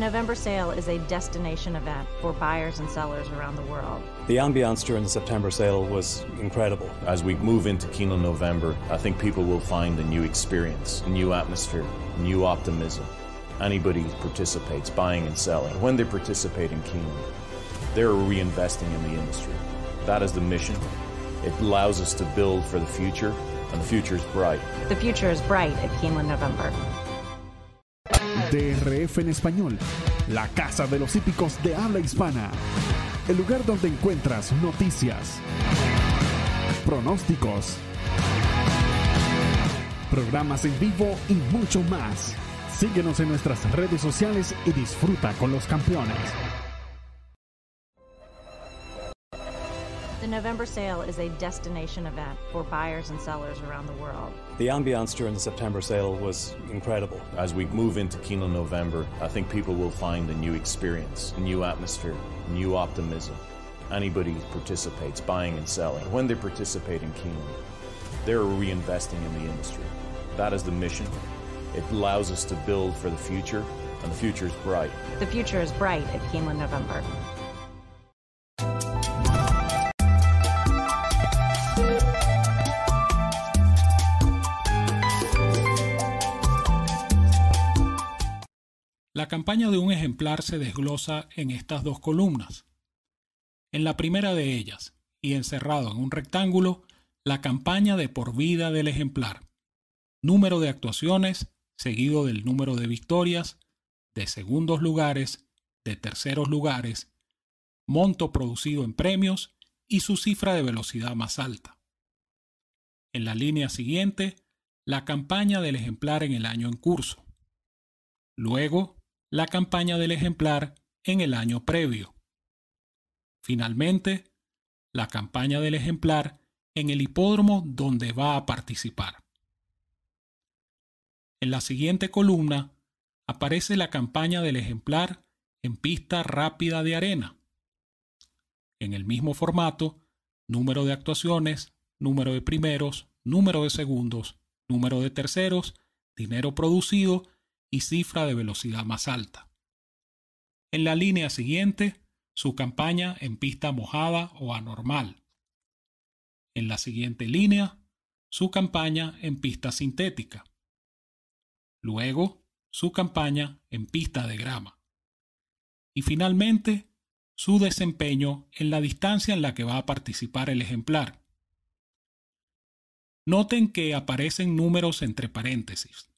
The November sale is a destination event for buyers and sellers around the world. The ambiance during the September sale was incredible. As we move into Kino November, I think people will find a new experience, a new atmosphere, new optimism. Anybody who participates, buying and selling, when they participate in Kino, they're reinvesting in the industry. That is the mission. It allows us to build for the future, and the future is bright. The future is bright at Keeneland November. DRF en español, la casa de los hípicos de habla hispana. El lugar donde encuentras noticias, pronósticos, programas en vivo y mucho más. Síguenos en nuestras redes sociales y disfruta con los campeones. The November sale is a destination event for buyers and sellers around the world. The ambiance during the September sale was incredible. As we move into Kino November, I think people will find a new experience, a new atmosphere, new optimism. Anybody who participates, buying and selling, when they participate in Kino, they're reinvesting in the industry. That is the mission. It allows us to build for the future, and the future is bright. The future is bright at Keeneland November. La campaña de un ejemplar se desglosa en estas dos columnas. En la primera de ellas, y encerrado en un rectángulo, la campaña de por vida del ejemplar. Número de actuaciones seguido del número de victorias, de segundos lugares, de terceros lugares, monto producido en premios y su cifra de velocidad más alta. En la línea siguiente, la campaña del ejemplar en el año en curso. Luego, la campaña del ejemplar en el año previo. Finalmente, la campaña del ejemplar en el hipódromo donde va a participar. En la siguiente columna aparece la campaña del ejemplar en pista rápida de arena. En el mismo formato, número de actuaciones, número de primeros, número de segundos, número de terceros, dinero producido y cifra de velocidad más alta. En la línea siguiente, su campaña en pista mojada o anormal. En la siguiente línea, su campaña en pista sintética. Luego, su campaña en pista de grama. Y finalmente, su desempeño en la distancia en la que va a participar el ejemplar. Noten que aparecen números entre paréntesis.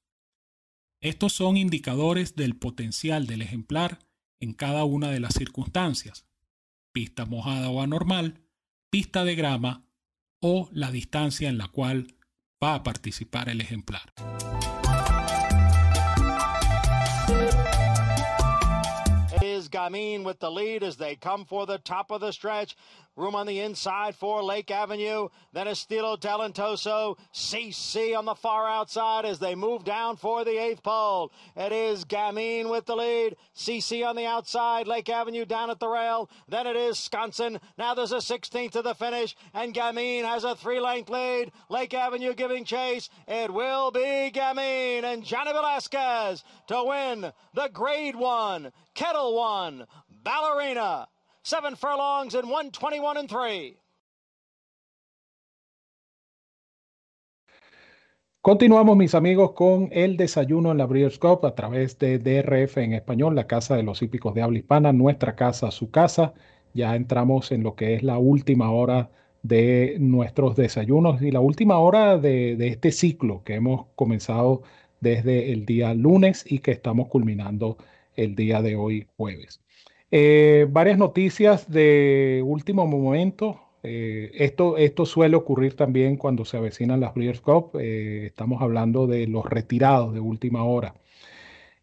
Estos son indicadores del potencial del ejemplar en cada una de las circunstancias, pista mojada o anormal, pista de grama o la distancia en la cual va a participar el ejemplar. Is Gamin with the lead as they come for the top of the stretch. Room on the inside for Lake Avenue. Then Estilo Talentoso. CC on the far outside as they move down for the eighth pole. It is Gamin with the lead. CC on the outside. Lake Avenue down at the rail. Then it is Sconson. Now there's a 16th to the finish. And Gamin has a three length lead. Lake Avenue giving chase. It will be Gamin and Johnny Velasquez to win the grade one, kettle one, ballerina. Seven furlongs and 121 and three. Continuamos, mis amigos, con el desayuno en la Breeders' Cup a través de DRF en español, la casa de los hípicos de habla hispana, nuestra casa, su casa. Ya entramos en lo que es la última hora de nuestros desayunos y la última hora de, de este ciclo que hemos comenzado desde el día lunes y que estamos culminando el día de hoy, jueves. Eh, varias noticias de último momento. Eh, esto, esto suele ocurrir también cuando se avecinan las Breeders' Cup. Eh, estamos hablando de los retirados de última hora.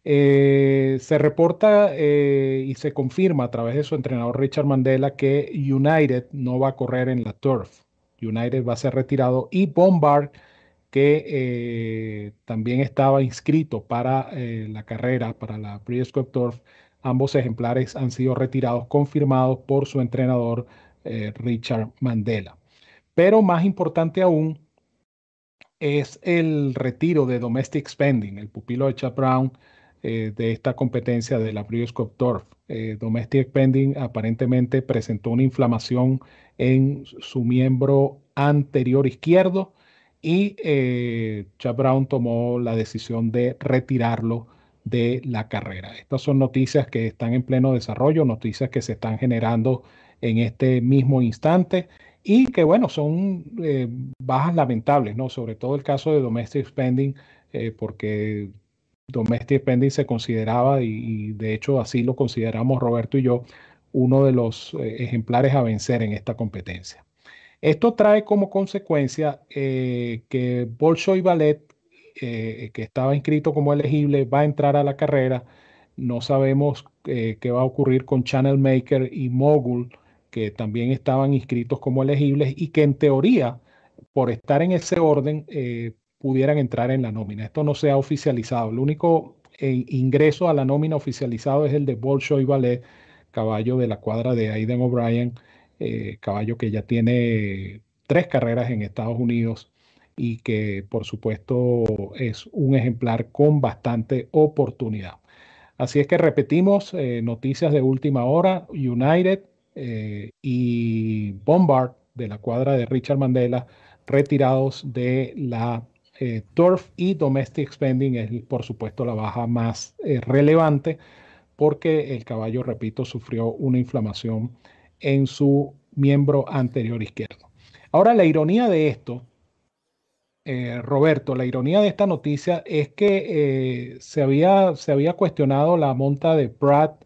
se reporta y se confirma a través de su entrenador Richard Mandela que United no va a correr en la Turf. United va a ser retirado y Bombard, que también estaba inscrito para la carrera, para la Breeders' Turf, Ambos ejemplares han sido retirados, confirmados por su entrenador eh, Richard Mandela. Pero más importante aún es el retiro de Domestic Spending, el pupilo de Chad Brown eh, de esta competencia de la Breeders' Turf. Eh, Domestic Spending aparentemente presentó una inflamación en su miembro anterior izquierdo y Chad Brown tomó la decisión de retirarlo de la carrera. Estas son noticias que están en pleno desarrollo, noticias que se están generando en este mismo instante y que, bueno, son eh, bajas lamentables, ¿no? Sobre todo el caso de domestic spending, eh, porque domestic spending se consideraba, y, de hecho así lo consideramos Roberto y yo, uno de los eh, ejemplares a vencer en esta competencia. Esto trae como consecuencia que Bolshoi Ballet eh, que estaba inscrito como elegible va a entrar a la carrera. No sabemos eh, qué va a ocurrir con Channel Maker y Mogul, que también estaban inscritos como elegibles y que en teoría, por estar en ese orden, eh, pudieran entrar en la nómina. Esto no se ha oficializado. El único ingreso a la nómina oficializado es el de Bolshoi Ballet, caballo de la cuadra de Aiden O'Brien, caballo que ya tiene tres carreras en Estados Unidos y que por supuesto es un ejemplar con bastante oportunidad. Así es que repetimos eh, noticias de última hora, United eh, y Bombard de la cuadra de Richard Mandela retirados de la eh, Turf y Domestic Spending es por supuesto la baja más relevante porque el caballo, repito, sufrió una inflamación en su miembro anterior izquierdo. Ahora la ironía de esto eh, Roberto, la ironía de esta noticia es que eh, se, había, se había cuestionado la monta de Pratt.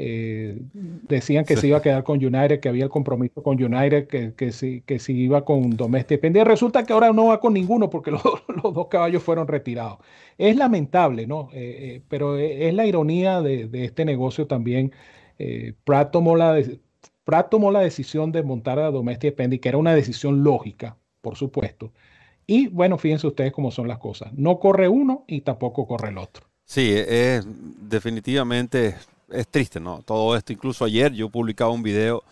Eh, decían que se iba a quedar con United, que había el compromiso con United, que, que, si, que si iba con Domestic Pendiente. Resulta que ahora no va con ninguno porque los, dos caballos fueron retirados. Es lamentable, ¿no? pero es la ironía de, este negocio también. Pratt, tomó la, Pratt tomó la decisión de montar a Domestic Pendiente, que era una decisión lógica, por supuesto. Y bueno, fíjense ustedes cómo son las cosas. No corre uno y tampoco corre el otro. Sí, es definitivamente es triste, ¿no? Todo esto, incluso ayer yo publicaba un video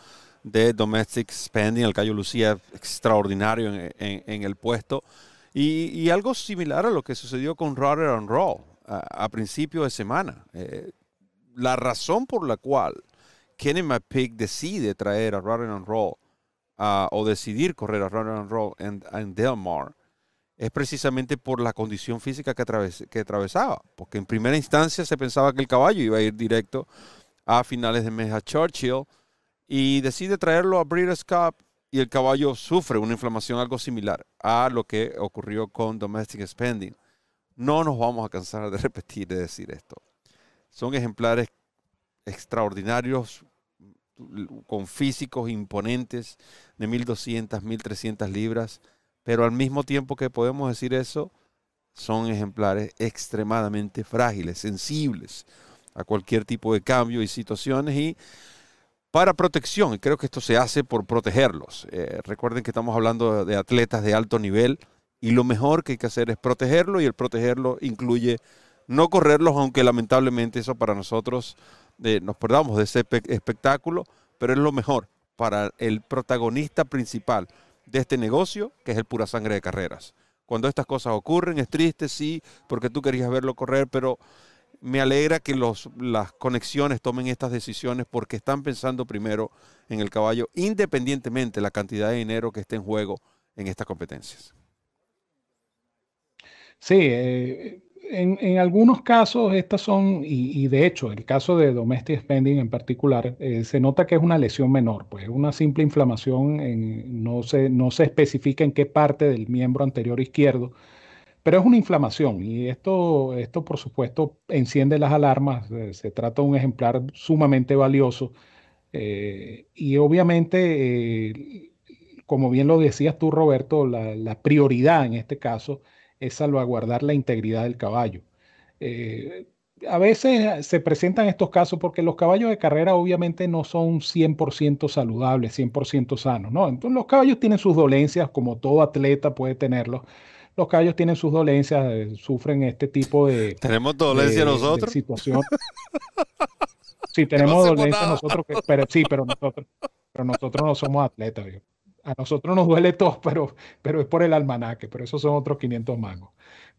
de Domestic Spending, el Cayo Lucía, extraordinario en, el puesto. Y, algo similar a lo que sucedió con Rotter and Roll a, principio de semana. Eh, la razón por la cual Kenny McPeak decide traer a Rotter and Roll o decidir correr a Rotter and Roll en, en Delmar es precisamente por la condición física que, que atravesaba, porque en primera instancia se pensaba que el caballo iba a ir directo a finales de mes a Churchill y decide traerlo a Breeders' Cup y el caballo sufre una inflamación algo similar a lo que ocurrió con Domestic Spending. No nos vamos a cansar de repetir de decir esto. Son ejemplares extraordinarios, con físicos imponentes de 1200, 1300 libras pero al mismo tiempo que podemos decir eso, son ejemplares extremadamente frágiles, sensibles a cualquier tipo de cambio y situaciones y para protección, y creo que esto se hace por protegerlos. Eh, recuerden que estamos hablando de atletas de alto nivel y lo mejor que hay que hacer es protegerlo y el protegerlo incluye no correrlos, aunque lamentablemente eso para nosotros nos perdamos de ese espectáculo, pero es lo mejor para el protagonista principal, de este negocio, que es el pura sangre de carreras. Cuando estas cosas ocurren, es triste, sí, porque tú querías verlo correr, pero me alegra que los, las conexiones tomen estas decisiones porque están pensando primero en el caballo, independientemente de la cantidad de dinero que esté en juego en estas competencias. Sí, eh, en, algunos casos estas son, y, de hecho el caso de domestic spending en particular, eh, se nota que es una lesión menor, pues una simple inflamación, no, se, no se especifica en qué parte del miembro anterior izquierdo, pero es una inflamación y esto, esto por supuesto enciende las alarmas. Eh, se trata de un ejemplar sumamente valioso eh, y obviamente, como bien lo decías tú, Roberto, la, prioridad en este caso es salvaguardar la integridad del caballo. a veces se presentan estos casos porque los caballos de carrera obviamente no son 100% saludables, 100% sanos, ¿no? Entonces los caballos tienen sus dolencias, como todo atleta puede tenerlos los caballos tienen sus dolencias, eh, sufren este tipo de... ¿Tenemos dolencia nosotros? situación. Sí, tenemos dolencia nosotros, pero sí, pero nosotros, pero nosotros no somos atletas. A nosotros nos duele todo, pero, pero es por el almanaque, pero esos son otros 500 mangos.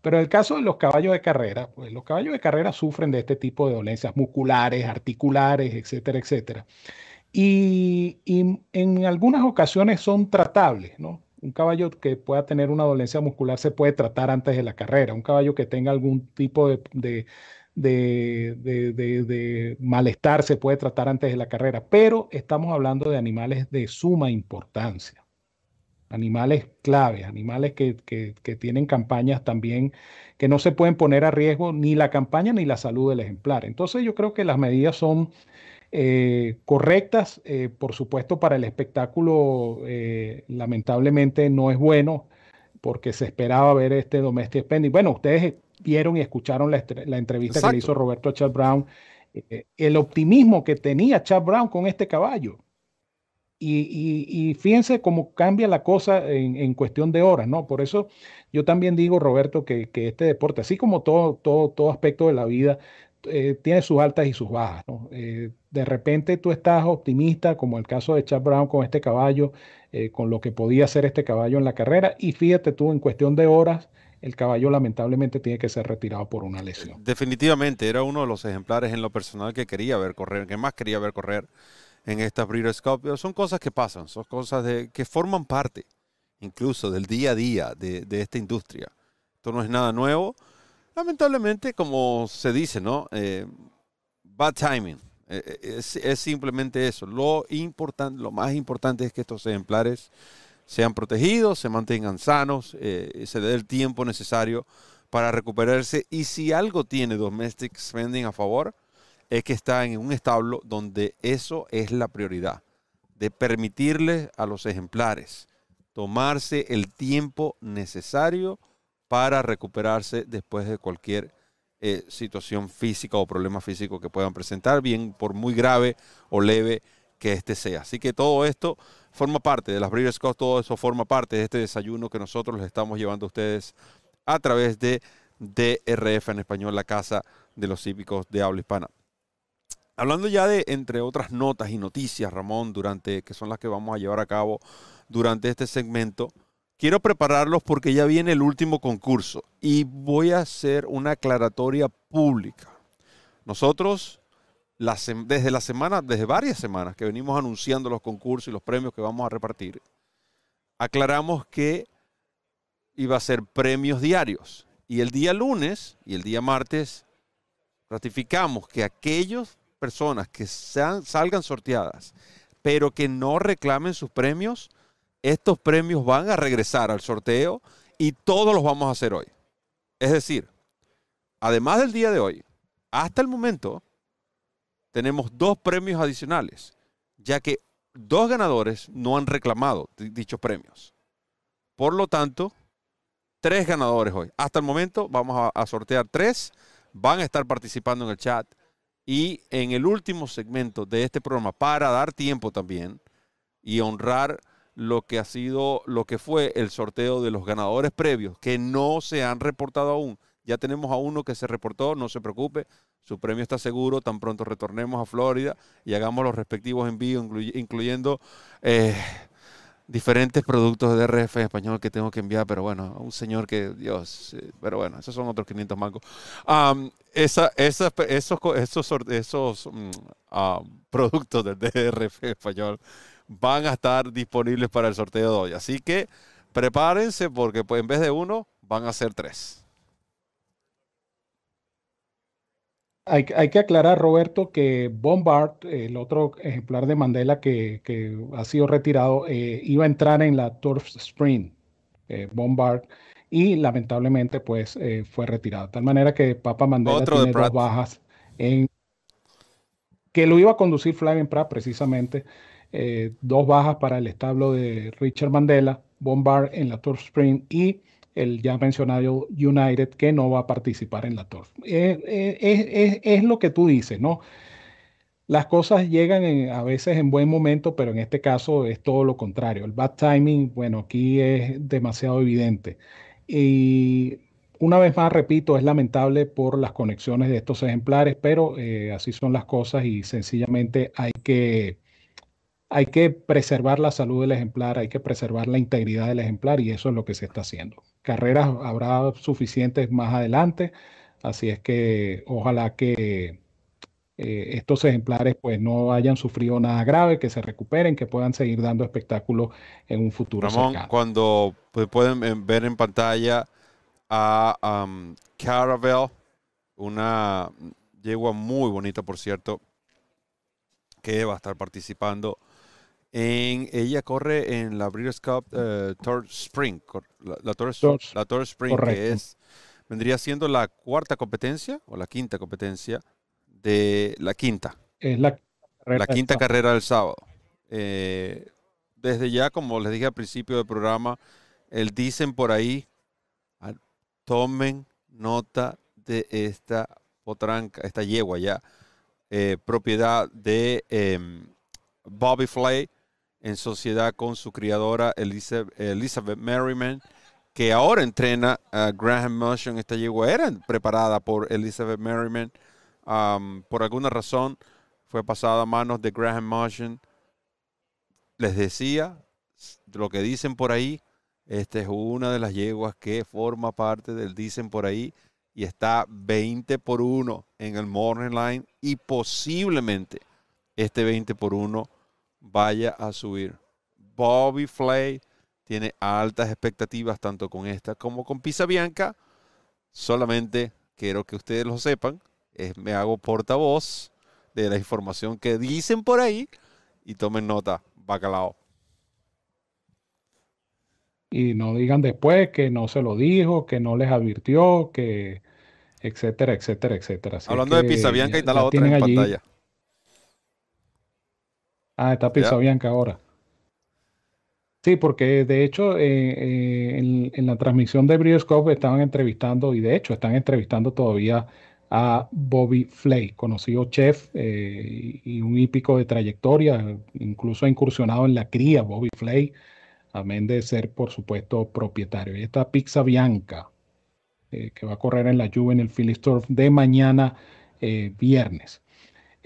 Pero en el caso de los caballos de carrera, pues los caballos de carrera sufren de este tipo de dolencias musculares, articulares, etcétera, etcétera. Y, y en algunas ocasiones son tratables, ¿no? Un caballo que pueda tener una dolencia muscular se puede tratar antes de la carrera. Un caballo que tenga algún tipo de, de, malestar se puede tratar antes de la carrera. Pero estamos hablando de animales de suma importancia. Animales claves, animales que, que tienen campañas también que no se pueden poner a riesgo ni la campaña ni la salud del ejemplar. Entonces yo creo que las medidas son eh, correctas. Eh, por supuesto, para el espectáculo, eh, lamentablemente no es bueno porque se esperaba ver este domestic spending. Bueno, ustedes vieron y escucharon la, entrevista que le hizo Roberto a Chad Brown, el optimismo que tenía Chad Brown con este caballo. Y, fíjense cómo cambia la cosa en, cuestión de horas, ¿no? Por eso yo también digo, Roberto, que, que, este deporte, así como todo, todo, todo aspecto de la vida, eh, tiene sus altas y sus bajas. Eh, de repente tú estás optimista, como el caso de Chad Brown con este caballo, eh, con lo que podía hacer este caballo en la carrera, y fíjate tú, en cuestión de horas, el caballo lamentablemente tiene que ser retirado por una lesión. Definitivamente, era uno de los ejemplares en lo personal que quería ver correr, que más quería ver correr en esta Breeders' son cosas que pasan, son cosas que forman parte incluso del día a día de, esta industria. Esto no es nada nuevo Lamentablemente, como se dice, ¿no? Eh, bad timing. Eh, eh, es, simplemente eso. Lo, lo más importante es que estos ejemplares sean protegidos, se mantengan sanos, se dé el tiempo necesario para recuperarse. Y si algo tiene Domestic Spending a favor, es que está en un establo donde eso es la prioridad, de permitirle a los ejemplares tomarse el tiempo necesario para recuperarse después de cualquier eh, situación física o problema físico que puedan presentar, bien por muy grave o leve que este sea. Así que todo esto forma parte de las Breeders' Cup, todo eso forma parte de este desayuno que nosotros les estamos llevando a ustedes a través de DRF en español, la casa de los hípicos de habla hispana. Hablando ya de, entre otras notas y noticias, Ramón, durante, que son las que vamos a llevar a cabo durante este segmento, quiero prepararlos porque ya viene el último concurso y voy a hacer una aclaratoria pública. Nosotros, desde la semana, desde varias semanas que venimos anunciando los concursos y los premios que vamos a repartir, aclaramos que iba a ser premios diarios. Y el día lunes y el día martes ratificamos que aquellas personas que salgan sorteadas, pero que no reclamen sus premios, estos premios van a regresar al sorteo y todos los vamos a hacer hoy. Es decir, además del día de hoy, hasta el momento, tenemos dos premios adicionales, ya que dos ganadores no han reclamado dichos premios. Por lo tanto, tres ganadores hoy. Hasta el momento vamos a, sortear tres, van a estar participando en el chat y en el último segmento de este programa, para dar tiempo también y honrar lo que ha sido, lo que fue el sorteo de los ganadores previos, que no se han reportado aún. Ya tenemos a uno que se reportó, no se preocupe, su premio está seguro, tan pronto retornemos a Florida y hagamos los respectivos envíos, incluyendo eh, diferentes productos de en español que tengo que enviar, pero bueno, un señor que, Dios, eh, pero bueno, esos son otros 500 mangos. esos, mm, productos del DRF español van a estar disponibles para el sorteo de hoy. Así que prepárense porque pues, en vez de uno van a ser tres. Hay, que aclarar, Roberto, que Bombard, el otro ejemplar de Mandela que, ha sido retirado, eh, iba a entrar en la Turf Spring. Eh, Bombard y lamentablemente pues eh, fue retirado. De tal manera que Papa Mandela tiene dos bajas en que lo iba a conducir Flavien Pratt precisamente, eh, dos bajas para el establo de Richard Mandela, Bombard en la Tour Spring y el ya mencionado United que no va a participar en la Tour. Eh, eh, es, lo que tú dices, ¿no? Las cosas llegan a veces en buen momento, pero en este caso es todo lo contrario. El bad timing, bueno, aquí es demasiado evidente. Y una vez más, repito, es lamentable por las conexiones de estos ejemplares, pero eh, así son las cosas y sencillamente hay que, hay que preservar la salud del ejemplar, hay que preservar la integridad del ejemplar y eso es lo que se está haciendo. Carreras habrá suficientes más adelante, así es que ojalá que eh, estos ejemplares pues no hayan sufrido nada grave, que se recuperen, que puedan seguir dando espectáculo en un futuro Ramón, cuando pues, pueden ver en pantalla a um, Caravel, una yegua muy bonita, por cierto, que va a estar participando en, ella corre en la Breeders' Cup uh, Tour Spring, la, la, Tour, la Tour Spring, que es, vendría siendo la cuarta competencia o la quinta competencia de la quinta. Es la, la quinta carrera del sábado. Eh, desde ya, como les dije al principio del programa, el dicen por ahí tomen nota de esta potranca, esta yegua ya, eh, propiedad de em, Bobby Flay en sociedad con su criadora Elizabeth, Merriman, que ahora entrena a Graham Motion. Esta yegua era preparada por Elizabeth Merriman. por alguna razón fue pasada a manos de Graham Motion. Les decía, lo que dicen por ahí, esta es una de las yeguas que forma parte del dicen por ahí y está 20 por 1 en el Morning Line y posiblemente este 20 por 1 vaya a subir. Bobby Flay tiene altas expectativas tanto con esta como con Pisa Bianca. Solamente quiero que ustedes lo sepan. me hago portavoz de la información que dicen por ahí y tomen nota, bacalao y no digan después que no se lo dijo, que no les advirtió, que etcétera, etcétera, etcétera. Hablando de Pizza Bianca, y está la otra en pantalla. Ah, está Pizza Bianca ahora. Sí, porque de hecho eh, eh, en, la transmisión de Brioscope estaban entrevistando, y de hecho están entrevistando todavía a Bobby Flay, conocido chef eh, y un hípico de trayectoria, incluso ha incursionado en la cría Bobby Flay amén de ser, por supuesto, propietario. Y esta Pizza Bianca, que va a correr en la Juve en el Phillies de mañana viernes.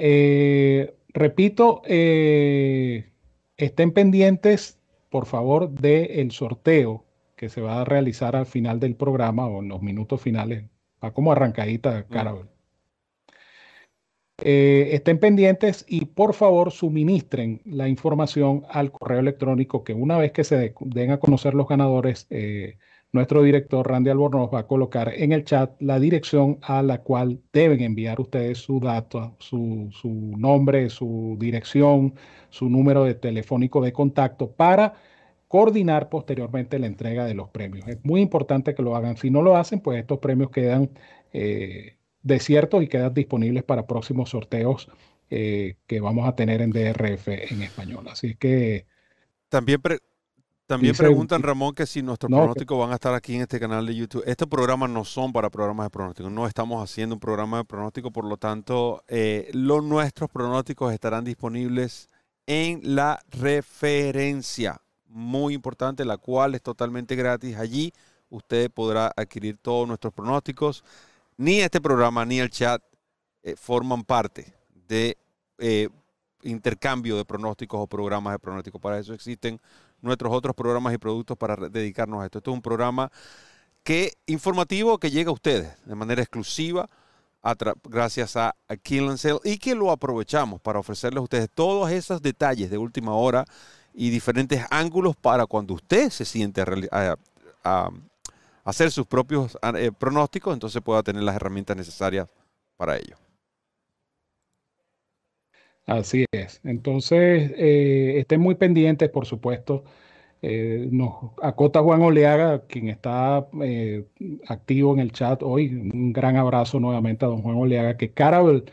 Eh, repito, estén pendientes, por favor, del sorteo que se va a realizar al final del programa o en los minutos finales. Va como arrancadita, cara. Eh, estén pendientes y por favor suministren la información al correo electrónico que una vez que se den a conocer los ganadores, eh, nuestro director Randy Albornoz va a colocar en el chat la dirección a la cual deben enviar ustedes su dato, su, nombre, su dirección, su número de telefónico de contacto para coordinar posteriormente la entrega de los premios. Es muy importante que lo hagan. Si no lo hacen, pues estos premios quedan eh, desiertos y quedan disponibles para próximos sorteos eh, que vamos a tener en DRF en español. Así que... También, también preguntan, Ramón, que si nuestros pronósticos van a estar aquí en este canal de YouTube. Estos programas no son para programas de pronóstico. No estamos haciendo un programa de pronóstico, por lo tanto, eh, los nuestros pronósticos estarán disponibles en la referencia. Muy importante, la cual es totalmente gratis. Allí usted podrá adquirir todos nuestros pronósticos ni este programa ni el chat eh, forman parte de eh, intercambio de pronósticos o programas de pronósticos. Para eso existen nuestros otros programas y productos para dedicarnos a esto. Esto es un programa que informativo que llega a ustedes de manera exclusiva gracias a, a Kill y que lo aprovechamos para ofrecerles a ustedes todos esos detalles de última hora y diferentes ángulos para cuando usted se siente a, a, hacer sus propios eh, pronósticos, entonces pueda tener las herramientas necesarias para ello. Así es. Entonces, eh, estén muy pendientes, por supuesto, Eh, nos acota Juan Oleaga, quien está eh, activo en el chat hoy. Un gran abrazo nuevamente a don Juan Oleaga, que Caravel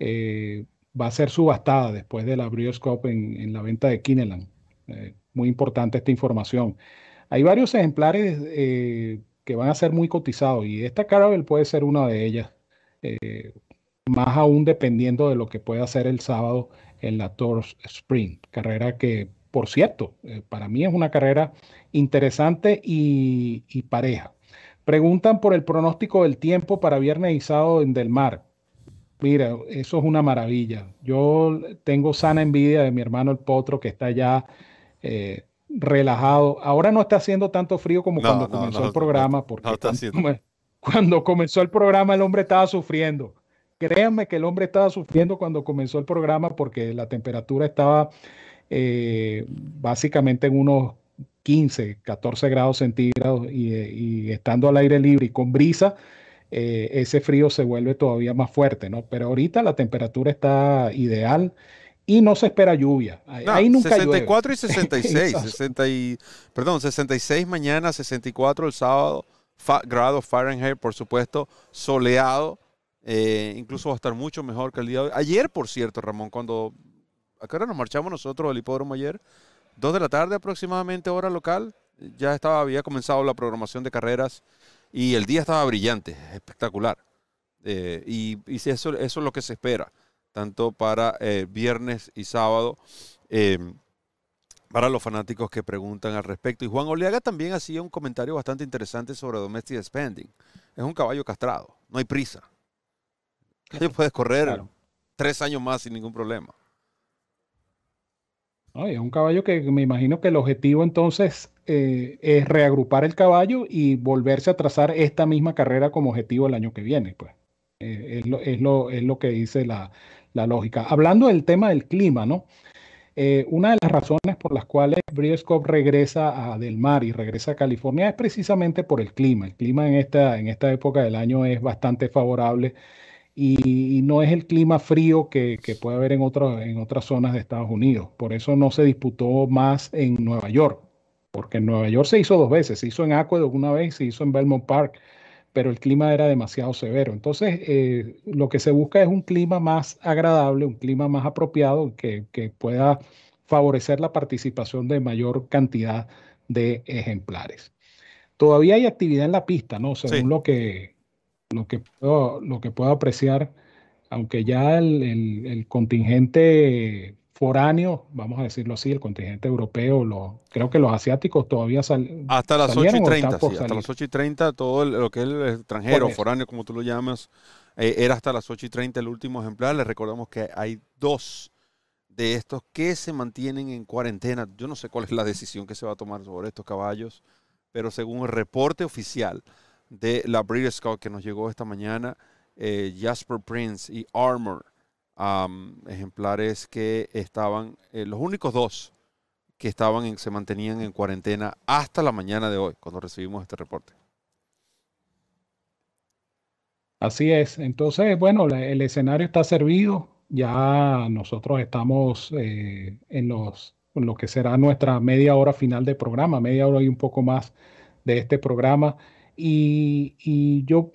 eh, va a ser subastada después de la Breeders' en, en, la venta de Kineland. muy importante esta información. Hay varios ejemplares que van a ser muy cotizados y esta Caravel puede ser una de ellas. Más aún dependiendo de lo que pueda hacer el sábado en la Tour Sprint, carrera que por cierto, eh, para mí es una carrera interesante y, pareja. Preguntan por el pronóstico del tiempo para viernes y sábado en Del Mar. Mira, eso es una maravilla. Yo tengo sana envidia de mi hermano el Potro que está ya eh, relajado. Ahora no está haciendo tanto frío como cuando comenzó el programa, porque cuando, cuando comenzó el programa el hombre estaba sufriendo. Créanme que el hombre estaba sufriendo cuando comenzó el programa porque la temperatura estaba eh, básicamente en unos 15, 14 grados centígrados y, estando al aire libre y con brisa, eh, ese frío se vuelve todavía más fuerte, ¿no? Pero ahorita la temperatura está ideal y no se espera lluvia. Ahí nunca 64 y 66, 60 y, perdón, 66 mañana, 64 el sábado, grados Fahrenheit, por supuesto, soleado. Eh, incluso va a estar mucho mejor que el día de hoy. Ayer, por cierto, Ramón, cuando ¿A qué hora nos marchamos nosotros al hipódromo ayer? Dos de la tarde aproximadamente, hora local. Ya estaba, había comenzado la programación de carreras y el día estaba brillante, espectacular. Eh, y, eso, es lo que se espera, tanto para eh, viernes y sábado, para los fanáticos que preguntan al respecto. Y Juan Oleaga también hacía un comentario bastante interesante sobre Domestic Spending. Es un caballo castrado, no hay prisa. Puedes correr tres años más sin ningún problema es un caballo que me imagino que el objetivo entonces eh, es reagrupar el caballo y volverse a trazar esta misma carrera como objetivo el año que viene. Pues. Eh, es, lo, que dice la, lógica. Hablando del tema del clima, ¿no? Eh, una de las razones por las cuales Breeders' regresa a Del Mar y regresa a California es precisamente por el clima. El clima en esta, en esta época del año es bastante favorable y, no es el clima frío que, puede haber en, en otras zonas de Estados Unidos. Por eso no se disputó más en Nueva York, porque en Nueva York se hizo dos veces, se hizo en Aqueduct una vez, se hizo en Belmont Park, pero el clima era demasiado severo. Entonces, eh, lo que se busca es un clima más agradable, un clima más apropiado que, pueda favorecer la participación de mayor cantidad de ejemplares. Todavía hay actividad en la pista, ¿no? Según lo que lo que puedo, lo que puedo apreciar, aunque ya el, contingente foráneo, vamos a decirlo así, el contingente europeo, lo, creo que los asiáticos todavía salen. Hasta las 8 y 30, sí, hasta las 8 y 30, todo lo que es el extranjero, foráneo, como tú lo llamas, eh, era hasta las 8 y 30 el último ejemplar. Les recordamos que hay dos de estos que se mantienen en cuarentena. Yo no sé cuál es la decisión que se va a tomar sobre estos caballos, pero según el reporte oficial, de la Breeders' Cup que nos llegó esta mañana, eh, Jasper Prince y Armor, ejemplares que estaban, eh, los únicos dos que estaban en, se mantenían en cuarentena hasta la mañana de hoy, cuando recibimos este reporte. Así es. Entonces, bueno, el escenario está servido. Ya nosotros estamos eh, en, los, lo que será nuestra media hora final de programa, media hora y un poco más de este programa. Y, yo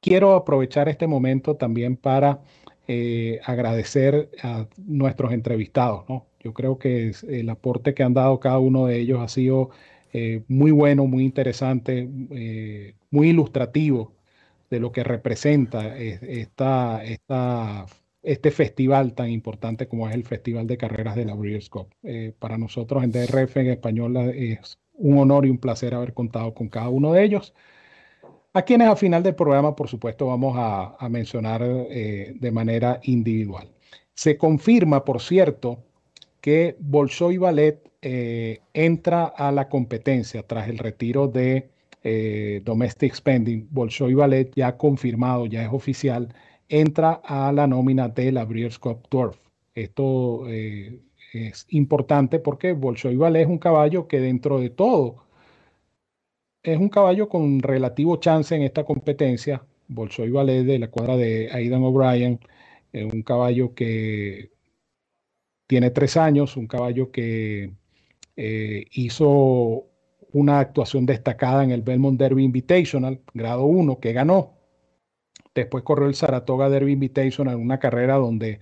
quiero aprovechar este momento también para eh, agradecer a nuestros entrevistados. ¿no? Yo creo que el aporte que han dado cada uno de ellos ha sido eh, muy bueno, muy interesante, eh, muy ilustrativo de lo que representa esta, esta, este festival tan importante como es el Festival de Carreras de la Breeders' Cup. para nosotros en DRF en español es un honor y un placer haber contado con cada uno de ellos a quienes al final del programa, por supuesto, vamos a, mencionar eh, de manera individual. Se confirma, por cierto, que Bolshoi Ballet eh, entra a la competencia tras el retiro de eh, Domestic Spending. Bolshoi Ballet ya confirmado, ya es oficial, entra a la nómina de la Breeders' Cup. Esto es importante porque Bolshoi Ballet es un caballo que dentro de todo es un caballo con relativo chance en esta competencia. Bolshoi Ballet de la cuadra de Aidan O'Brien, un caballo que tiene tres años, un caballo que eh, hizo una actuación destacada en el Belmont Derby Invitational, grado 1, que ganó. Después corrió el Saratoga Derby Invitational, una carrera donde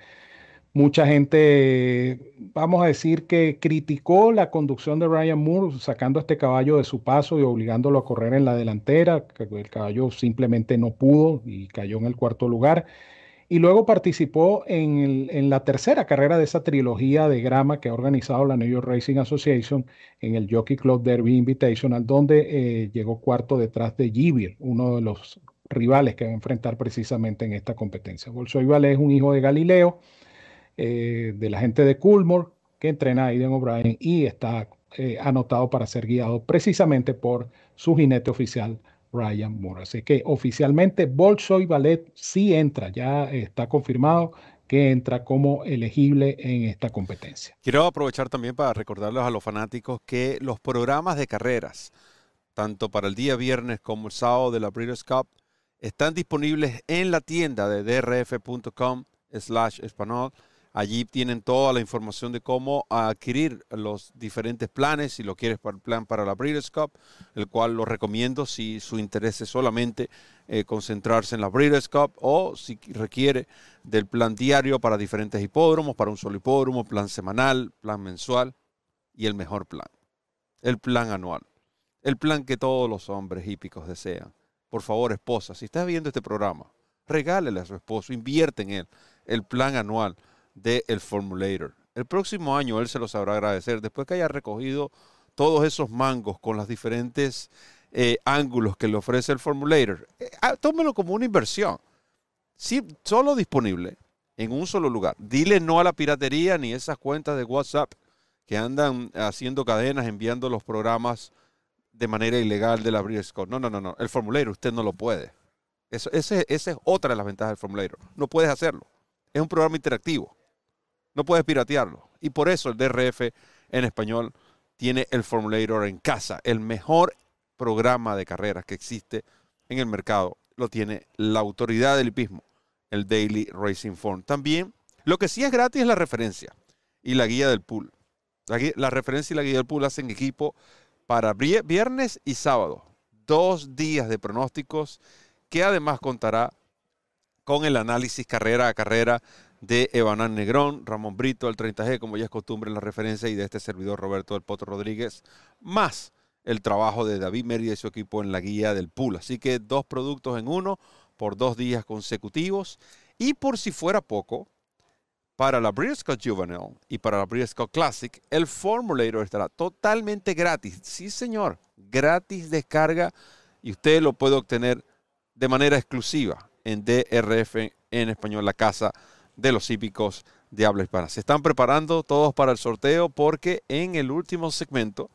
mucha gente, vamos a decir que criticó la conducción de Ryan Moore, sacando este caballo de su paso y obligándolo a correr en la delantera. El caballo simplemente no pudo y cayó en el cuarto lugar. Y luego participó en, la tercera carrera de esa trilogía de grama que ha organizado la New York Racing Association en el Jockey Club Derby Invitational, donde eh, llegó cuarto detrás de Givier, uno de los rivales que va a enfrentar precisamente en esta competencia. Bolsoy es un hijo de Galileo, eh, de la gente de Coolmore, que entrena a Aiden O'Brien y está eh, anotado para ser guiado precisamente por su jinete oficial, Ryan Moore. Así que oficialmente Bolshoi Ballet sí entra, ya está confirmado que entra como elegible en esta competencia. Quiero aprovechar también para recordarles a los fanáticos que los programas de carreras, tanto para el día viernes como el sábado de la Breeders' Cup, están disponibles en la tienda de drf.com slash español Allí tienen toda la información de cómo adquirir los diferentes planes, si lo quieres para el plan para la Breeders' Cup, el cual lo recomiendo si su interés es solamente eh, concentrarse en la Breeders' Cup o si requiere del plan diario para diferentes hipódromos, para un solo hipódromo, plan semanal, plan mensual y el mejor plan, el plan anual, el plan que todos los hombres hípicos desean. Por favor, esposa, si estás viendo este programa, regálele a su esposo, invierte en él, el plan anual del Formulator. El próximo año él se lo sabrá agradecer después que haya recogido todos esos mangos con los diferentes eh, ángulos que le ofrece el Formulator. Eh, ah, tómelo como una inversión. Sí, solo disponible en un solo lugar. Dile no a la piratería ni esas cuentas de WhatsApp que andan haciendo cadenas, enviando los programas de manera ilegal de la Breeders' No, no, no, no. El Formulator usted no lo puede. Eso, esa es otra de las ventajas del Formulator. No puedes hacerlo. Es un programa interactivo. No puedes piratearlo. Y por eso el DRF en español tiene el Formulator en casa. El mejor programa de carreras que existe en el mercado lo tiene la autoridad del hipismo, el Daily Racing Form. También, lo que sí es gratis es la referencia y la guía del pool. La, la referencia y la guía del pool hacen equipo para viernes y sábado. Dos días de pronósticos que además contará con el análisis carrera a carrera de Evanán Negrón, Ramón Brito, el 30G, como ya es costumbre en la referencia, y de este servidor Roberto del Potro Rodríguez, más el trabajo de David Mérida y su equipo en la guía del pool. Así que dos productos en uno por dos días consecutivos. Y por si fuera poco, para la Cup Juvenile y para la Cup Classic, el Formulator estará totalmente gratis. Sí, señor, gratis descarga y usted lo puede obtener de manera exclusiva en DRF en español, la casa de los hípicos de habla hispana. Se están preparando todos para el sorteo porque en el último segmento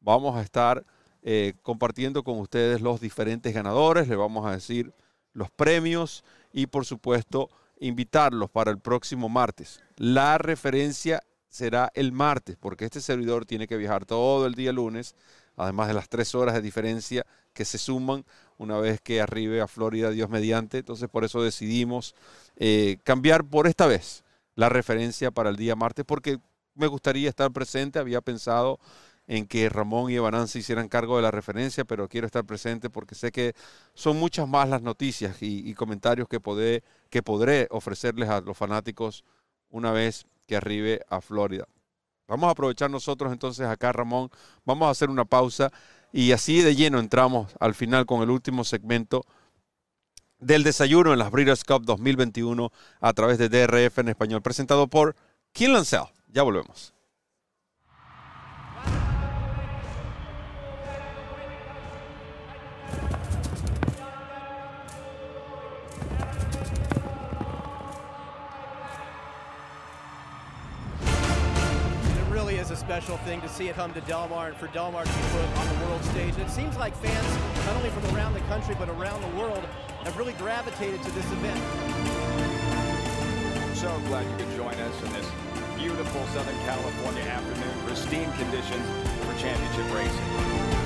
vamos a estar eh, compartiendo con ustedes los diferentes ganadores, le vamos a decir los premios y por supuesto invitarlos para el próximo martes. La referencia será el martes porque este servidor tiene que viajar todo el día lunes, además de las tres horas de diferencia que se suman una vez que arribe a Florida, Dios mediante. Entonces por eso decidimos eh, cambiar por esta vez la referencia para el día martes, porque me gustaría estar presente. Había pensado en que Ramón y Evanán se hicieran cargo de la referencia, pero quiero estar presente porque sé que son muchas más las noticias y, comentarios que, que podré ofrecerles a los fanáticos una vez que arribe a Florida. Vamos a aprovechar nosotros entonces acá, Ramón. Vamos a hacer una pausa y así de lleno entramos al final con el último segmento del desayuno en las Breeders' Cup 2021 a través de DRF en español, presentado por Kim. Ya volvemos. Special thing to see it come to Del Mar and for Del Mar to put on the world stage. And it seems like fans, not only from around the country, but around the world, have really gravitated to this event. So glad you could join us in this beautiful Southern California afternoon. Pristine conditions for championship racing.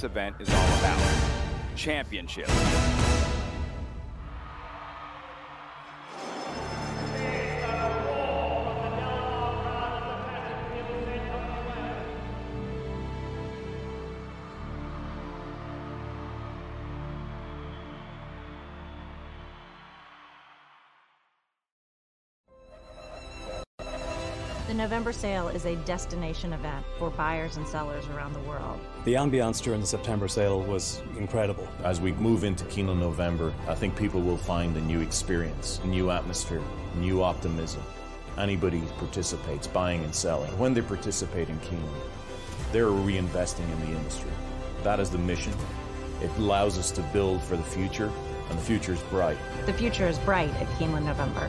This event is all about championship. November sale is a destination event for buyers and sellers around the world. The ambiance during the September sale was incredible. As we move into Kino November, I think people will find a new experience, a new atmosphere, new optimism. Anybody participates, buying and selling. When they participate in Kino, they're reinvesting in the industry. That is the mission. It allows us to build for the future, and the future is bright. The future is bright at Keeneland November.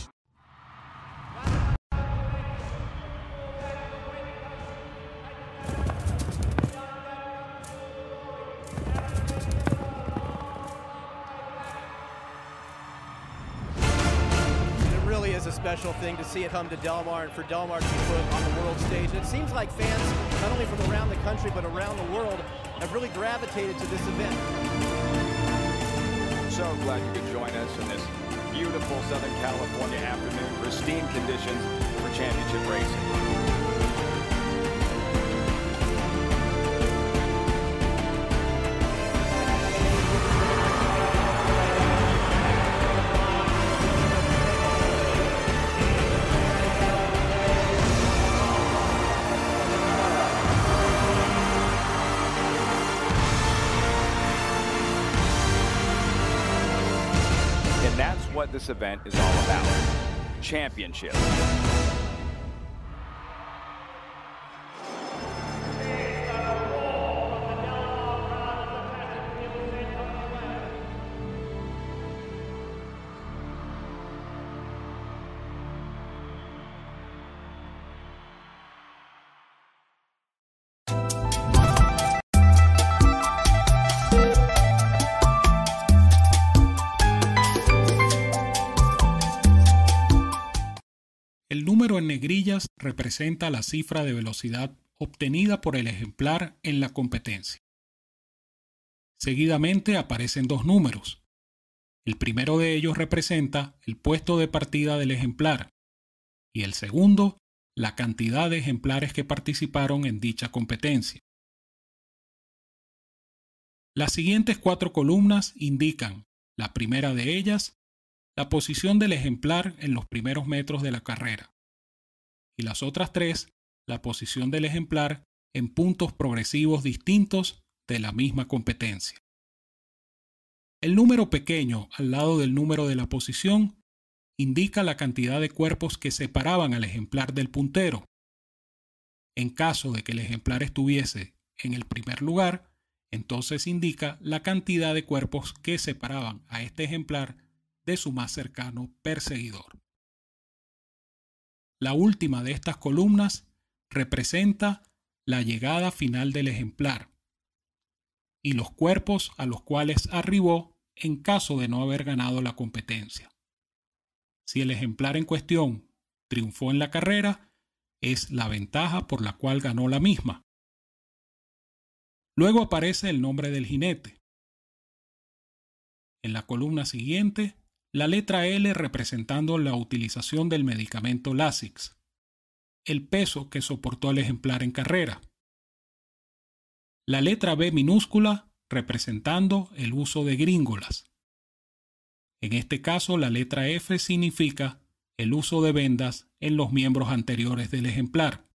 Special thing to see it come to Del Mar and for Del Mar to be put on the world stage. It seems like fans, not only from around the country but around the world, have really gravitated to this event. So glad you could join us in this beautiful Southern California afternoon. Pristine conditions for championship racing. Event is all about championship. Negrillas representa la cifra de velocidad obtenida por el ejemplar en la competencia. Seguidamente aparecen dos números. El primero de ellos representa el puesto de partida del ejemplar y el segundo la cantidad de ejemplares que participaron en dicha competencia. Las siguientes cuatro columnas indican, la primera de ellas, la posición del ejemplar en los primeros metros de la carrera, y las otras tres, la posición del ejemplar en puntos progresivos distintos de la misma competencia. El número pequeño al lado del número de la posición indica la cantidad de cuerpos que separaban al ejemplar del puntero. En caso de que el ejemplar estuviese en el primer lugar, entonces indica la cantidad de cuerpos que separaban a este ejemplar de su más cercano perseguidor. La última de estas columnas representa la llegada final del ejemplar y los cuerpos a los cuales arribó en caso de no haber ganado la competencia. Si el ejemplar en cuestión triunfó en la carrera, es la ventaja por la cual ganó la misma. Luego aparece el nombre del jinete. En la columna siguiente, la letra L representando la utilización del medicamento Lasix, el peso que soportó el ejemplar en carrera. La letra B minúscula representando el uso de gringolas. En este caso, la letra F significa el uso de vendas en los miembros anteriores del ejemplar.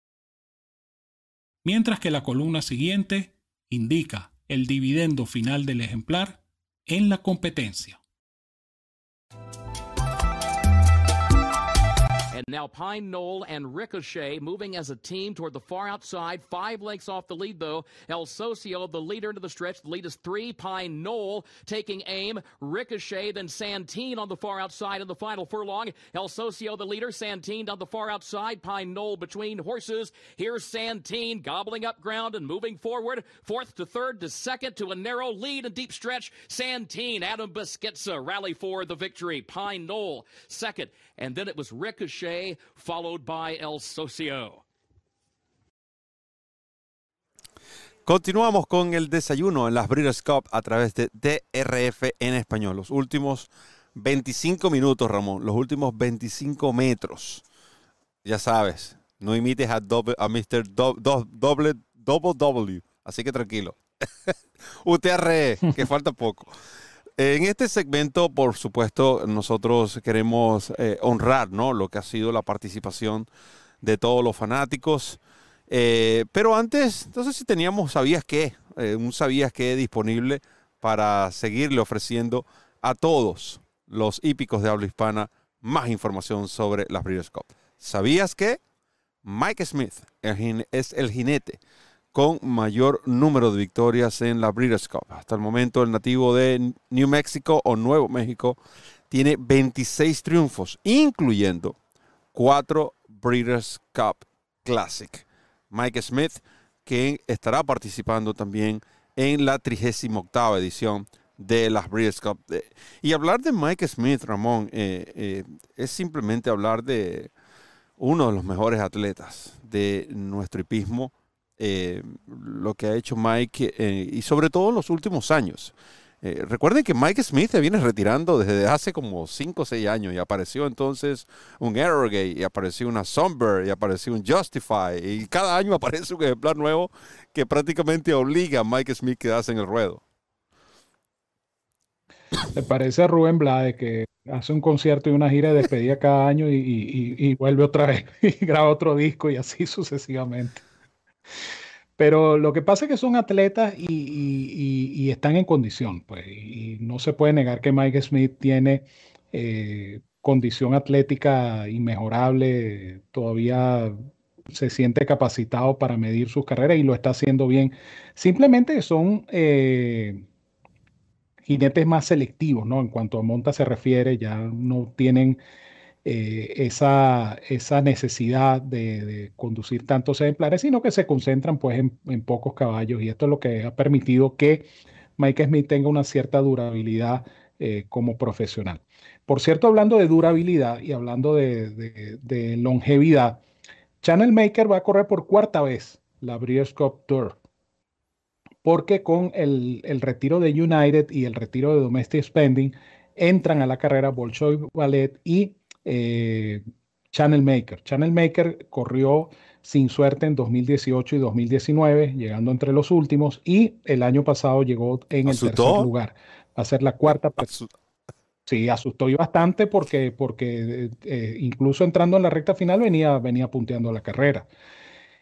Mientras que la columna siguiente indica el dividendo final del ejemplar en la competencia. And now Pine Knoll and Ricochet moving as a team toward the far outside. Five lengths off the lead, though. El Socio, the leader into the stretch. The lead is three. Pine Knoll taking aim. Ricochet, then Santine on the far outside in the final furlong. El Socio, the leader. Santine on the far outside. Pine Knoll between horses. Here's Santine gobbling up ground and moving forward. Fourth to third to second to a narrow lead and deep stretch. Santine, Adam Busquetza rally for the victory. Pine Knoll second. And then it was Ricochet, followed by El Socio. Continuamos con el desayuno en las Breeders' Cup a través de DRF en español. Los últimos 25 minutos, Ramón. Los últimos 25 metros. Ya sabes, no imites a, Mr. doble, double W. Así que tranquilo. UTR, que falta poco. En este segmento, por supuesto, nosotros queremos eh, honrar ¿no? lo que ha sido la participación de todos los fanáticos. Eh, pero antes, sé si teníamos Sabías qué, eh, un Sabías qué disponible para seguirle ofreciendo a todos los hípicos de habla hispana más información sobre las Breeders'. ¿Sabías que Mike Smith es el jinete con mayor número de victorias en la Breeders' Cup. Hasta el momento el nativo de New Mexico o Nuevo México tiene 26 triunfos, incluyendo 4 Breeders' Cup Classic. Mike Smith, que estará participando también en la 38 edición de las Breeders' Cup. Y hablar de Mike Smith, Ramón, eh, eh, es simplemente hablar de uno de los mejores atletas de nuestro hipismo eh, lo que ha hecho Mike eh, y sobre todo en los últimos años. Eh, recuerden que Mike Smith se viene retirando desde hace como 5 o 6 años y apareció entonces un Arrogate y apareció una Somber y apareció un Justify y cada año aparece un ejemplar nuevo que prácticamente obliga a Mike Smith a quedarse en el ruedo. Me parece a Rubén Blade que hace un concierto y una gira de despedida cada año y, y vuelve otra vez y graba otro disco y así sucesivamente. Pero lo que pasa es que son atletas y, están en condición, pues, y no se puede negar que Mike Smith tiene eh, condición atlética inmejorable, todavía se siente capacitado para medir sus carreras y lo está haciendo bien. Simplemente son eh, jinetes más selectivos, ¿no? En cuanto a monta se refiere, ya no tienen eh, esa, esa, necesidad de, conducir tantos ejemplares, sino que se concentran pues en, pocos caballos y esto es lo que ha permitido que Mike Smith tenga una cierta durabilidad eh, como profesional. Por cierto, hablando de durabilidad y hablando de, longevidad, Channel Maker va a correr por cuarta vez la Breeders' Cup Tour porque con el, el, retiro de United y el retiro de Domestic Spending entran a la carrera Bolshoi Ballet y eh, Channel Maker. Channel Maker corrió sin suerte en 2018 y 2019, llegando entre los últimos, y el año pasado llegó en el tercer lugar. Va a ser la cuarta. Sí, asustó y bastante porque, porque eh, incluso entrando en la recta final venía, venía punteando la carrera.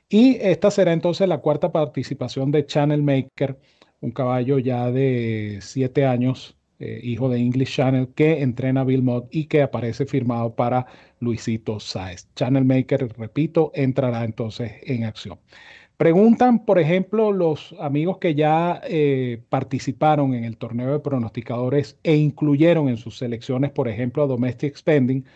Y esta será entonces la cuarta participación de Channel Maker, un caballo ya de siete años eh, hijo de English Channel, que entrena Bill Mott y que aparece firmado para Luisito Sáez. Channel Maker, repito, entrará entonces en acción. Preguntan, por ejemplo, los amigos que ya eh, participaron en el torneo de pronosticadores e incluyeron en sus selecciones, por ejemplo, a Domestic Spending,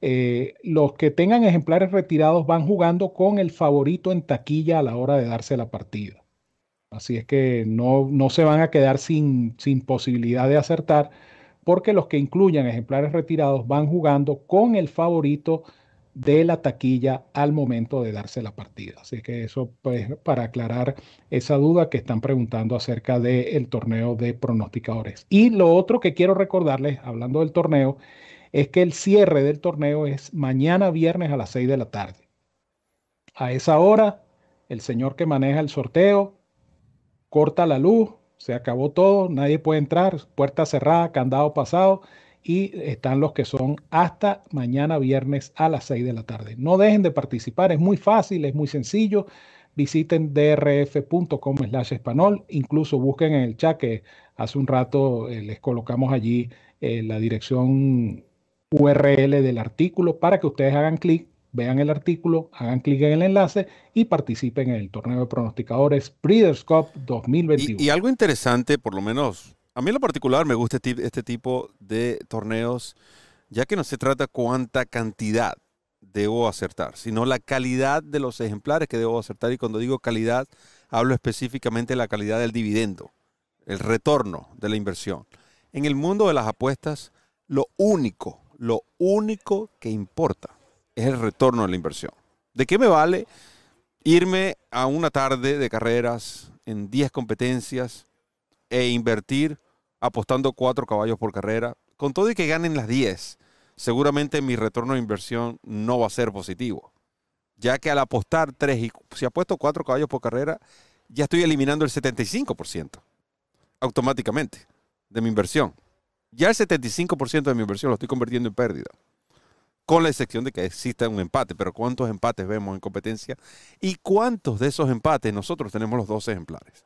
eh, los que tengan ejemplares retirados van jugando con el favorito en taquilla a la hora de darse la partida. Así es que no, no se van a quedar sin, sin posibilidad de acertar, porque los que incluyan ejemplares retirados van jugando con el favorito de la taquilla al momento de darse la partida. Así que eso pues para aclarar esa duda que están preguntando acerca del torneo de pronosticadores. Y lo otro que quiero recordarles, hablando del torneo, es que el cierre del torneo es mañana viernes a las 6 de la tarde. A esa hora, el señor que maneja el sorteo corta la luz, se acabó todo, nadie puede entrar, puerta cerrada, candado pasado y están los que son hasta mañana viernes a las 6 de la tarde. No dejen de participar, es muy fácil, es muy sencillo. Visiten drf.com slash español, incluso busquen en el chat que hace un rato eh, les colocamos allí eh, la dirección URL del artículo para que ustedes hagan clic, vean el artículo, hagan clic en el enlace y participen en el torneo de pronosticadores Breeders' Cup 2021. Y, y algo interesante, por lo menos a mí en lo particular me gusta este, este tipo de torneos, ya que no se trata cuánta cantidad debo acertar, sino la calidad de los ejemplares que debo acertar. Y cuando digo calidad, hablo específicamente de la calidad del dividendo, el retorno de la inversión. En el mundo de las apuestas, lo único, lo único que importa es el retorno de la inversión. ¿De qué me vale irme a una tarde de carreras en 10 competencias e invertir apostando cuatro caballos por carrera? Con todo y que ganen las 10, seguramente mi retorno de inversión no va a ser positivo. Ya que al apostar tres y si apuesto cuatro caballos por carrera, ya estoy eliminando el 75% automáticamente de mi inversión. Ya el 75% de mi inversión lo estoy convirtiendo en pérdida. Con la excepción de que exista un empate. Pero ¿cuántos empates vemos en competencia? ¿Y cuántos de esos empates nosotros tenemos los dos ejemplares?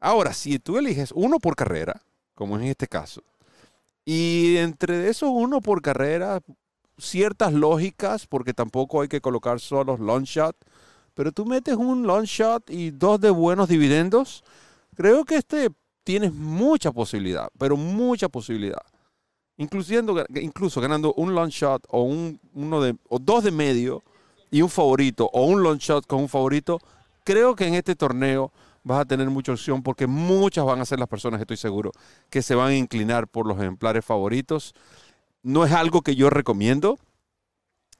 Ahora, si tú eliges uno por carrera, como en este caso, y entre esos uno por carrera, ciertas lógicas, porque tampoco hay que colocar solo long shot, pero tú metes un long shot y dos de buenos dividendos, creo que este tienes mucha posibilidad, pero mucha posibilidad. Incluyendo, incluso ganando un long shot o, un, uno de, o dos de medio y un favorito, o un long shot con un favorito, creo que en este torneo vas a tener mucha opción porque muchas van a ser las personas, estoy seguro, que se van a inclinar por los ejemplares favoritos. No es algo que yo recomiendo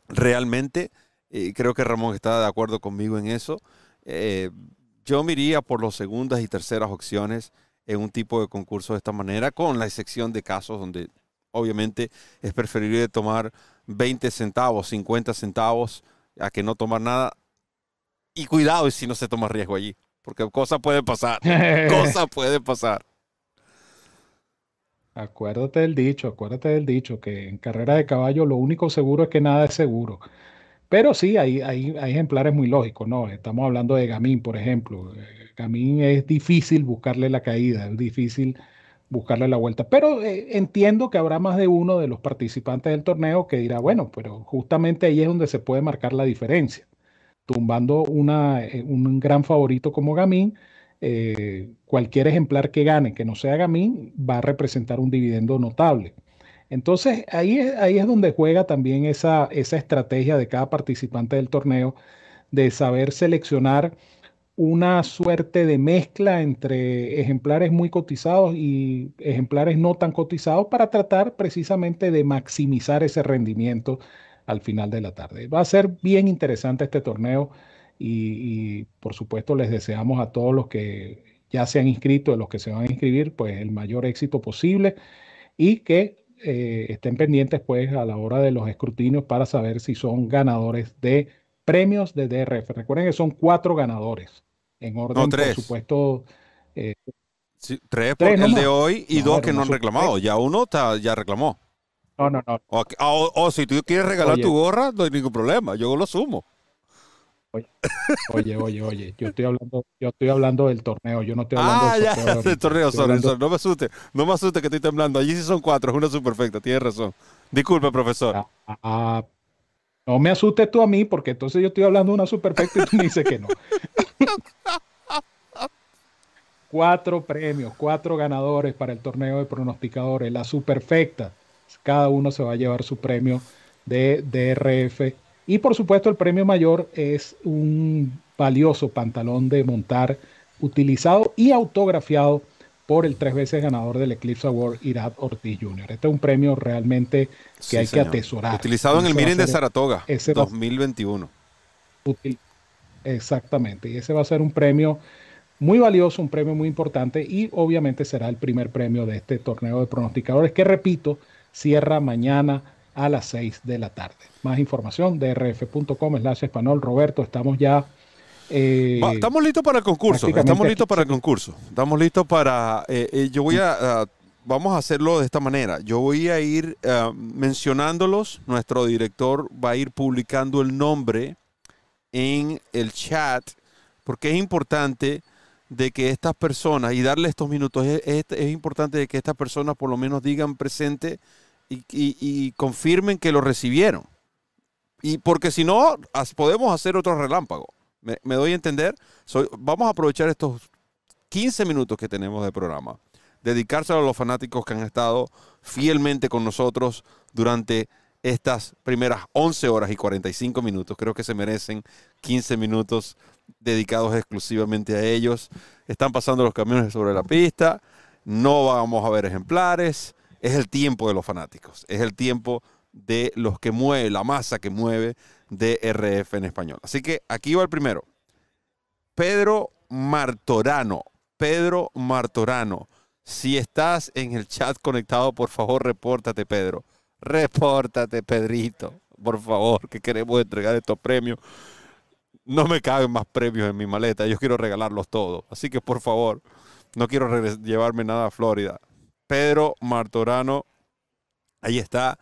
realmente. Eh, creo que Ramón está de acuerdo conmigo en eso. Eh, yo me iría por las segundas y terceras opciones en un tipo de concurso de esta manera, con la excepción de casos donde obviamente es preferible tomar 20 centavos, 50 centavos, a que no tomar nada. Y cuidado si no se toma riesgo allí. Porque cosa puede pasar. cosa puede pasar. Acuérdate del dicho, acuérdate del dicho, que en carrera de caballo lo único seguro es que nada es seguro. Pero sí, hay, hay, hay ejemplares muy lógicos, ¿no? Estamos hablando de Gamín, por ejemplo. Gamín es difícil buscarle la caída, es difícil buscarle la vuelta. Pero eh, entiendo que habrá más de uno de los participantes del torneo que dirá, bueno, pero justamente ahí es donde se puede marcar la diferencia tumbando eh, un gran favorito como Gamín, eh, cualquier ejemplar que gane que no sea Gamín va a representar un dividendo notable. Entonces ahí es, ahí es donde juega también esa, esa estrategia de cada participante del torneo de saber seleccionar una suerte de mezcla entre ejemplares muy cotizados y ejemplares no tan cotizados para tratar precisamente de maximizar ese rendimiento al final de la tarde. Va a ser bien interesante este torneo y, por supuesto les deseamos a todos los que ya se han inscrito, a los que se van a inscribir, pues el mayor éxito posible y que eh, estén pendientes pues a la hora de los escrutinios para saber si son ganadores de premios de DRF. Recuerden que son cuatro ganadores en orden, por supuesto. Eh, tres por el de hoy y dos que no han reclamado. Ya uno ya reclamó. No, no, no. O, si tú quieres regalar tu gorra, no hay ningún problema. Yo lo sumo. Oye, oye, oye, yo estoy hablando, yo estoy hablando del torneo, yo no estoy hablando ah, del torneo. Ya, del torneo, sorry, no me asuste, no me asuste que estoy temblando. Allí sí son cuatro, es una superfecta, tienes razón. Disculpe, profesor. Ah, ah, no me asustes tú a mí, porque entonces yo estoy hablando de una superfecta y tú me dices que no. cuatro premios, cuatro ganadores para el torneo de pronosticadores, la superfecta cada uno se va a llevar su premio de DRF. Y por supuesto el premio mayor es un valioso pantalón de montar utilizado y autografiado por el tres veces ganador del Eclipse Award, Irad Ortiz Jr. Este es un premio realmente que hay que atesorar. Utilizado en el Miren de Saratoga, 2021. exactamente, y ese va a ser un premio muy valioso, un premio muy importante y obviamente será el primer premio de este torneo de pronosticadores que repito, cierra mañana a las 6 de la tarde. Más información de rf.com slash español. Roberto, estamos ya... Eh, estamos listos para el concurso. Estamos listos para el concurso. Estamos listos para... Eh, eh, yo voy a... vamos a hacerlo de esta manera. Yo voy a ir mencionándolos. Nuestro director va a ir publicando el nombre en el chat porque es importante de que estas personas, y darle estos minutos, es, es, importante de que estas personas por lo menos digan presente y, confirmen que lo recibieron. Y porque si no, podemos hacer otro relámpago. Me, doy a entender. vamos a aprovechar estos 15 minutos que tenemos de programa. Dedicárselo a los fanáticos que han estado fielmente con nosotros durante estas primeras 11 horas y 45 minutos. Creo que se merecen 15 minutos dedicados exclusivamente a ellos. Están pasando los camiones sobre la pista. No vamos a ver ejemplares. Es el tiempo de los fanáticos. Es el tiempo de los que mueve, la masa que mueve DRF en español. Así que aquí va el primero. Pedro Martorano. Pedro Martorano. Si estás en el chat conectado, por favor, repórtate, Pedro. Repórtate, Pedrito. Por favor, que queremos entregar estos premios. No me caben más premios en mi maleta. Yo quiero regalarlos todos. Así que, por favor, no quiero llevarme nada a Florida. Pedro Martorano, ahí está.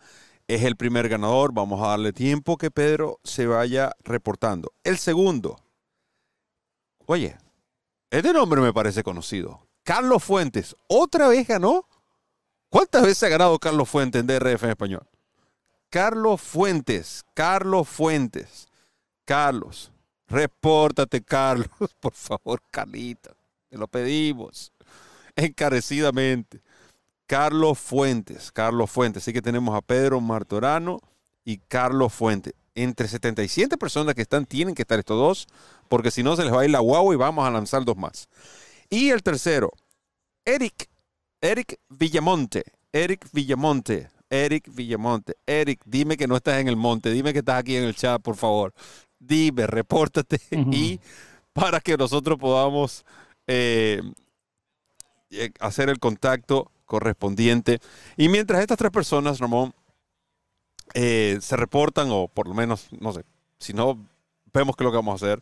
Es el primer ganador. Vamos a darle tiempo que Pedro se vaya reportando. El segundo. Oye, este nombre me parece conocido. Carlos Fuentes. ¿Otra vez ganó? ¿Cuántas veces ha ganado Carlos Fuentes en DRF en español? Carlos Fuentes, Carlos Fuentes. Carlos, repórtate, Carlos, por favor, Carlita. Te lo pedimos encarecidamente. Carlos Fuentes, Carlos Fuentes. Así que tenemos a Pedro Martorano y Carlos Fuentes. Entre 77 personas que están, tienen que estar estos dos, porque si no se les va a ir la guagua y vamos a lanzar dos más. Y el tercero, Eric Eric Villamonte. Eric Villamonte. Eric Villamonte. Eric, dime que no estás en el monte. Dime que estás aquí en el chat, por favor. Dime, repórtate y para que nosotros podamos eh, eh, hacer el contacto correspondiente. Y mientras estas tres personas, Ramón, eh, se reportan, o por lo menos, no sé, si no, vemos qué es lo que vamos a hacer.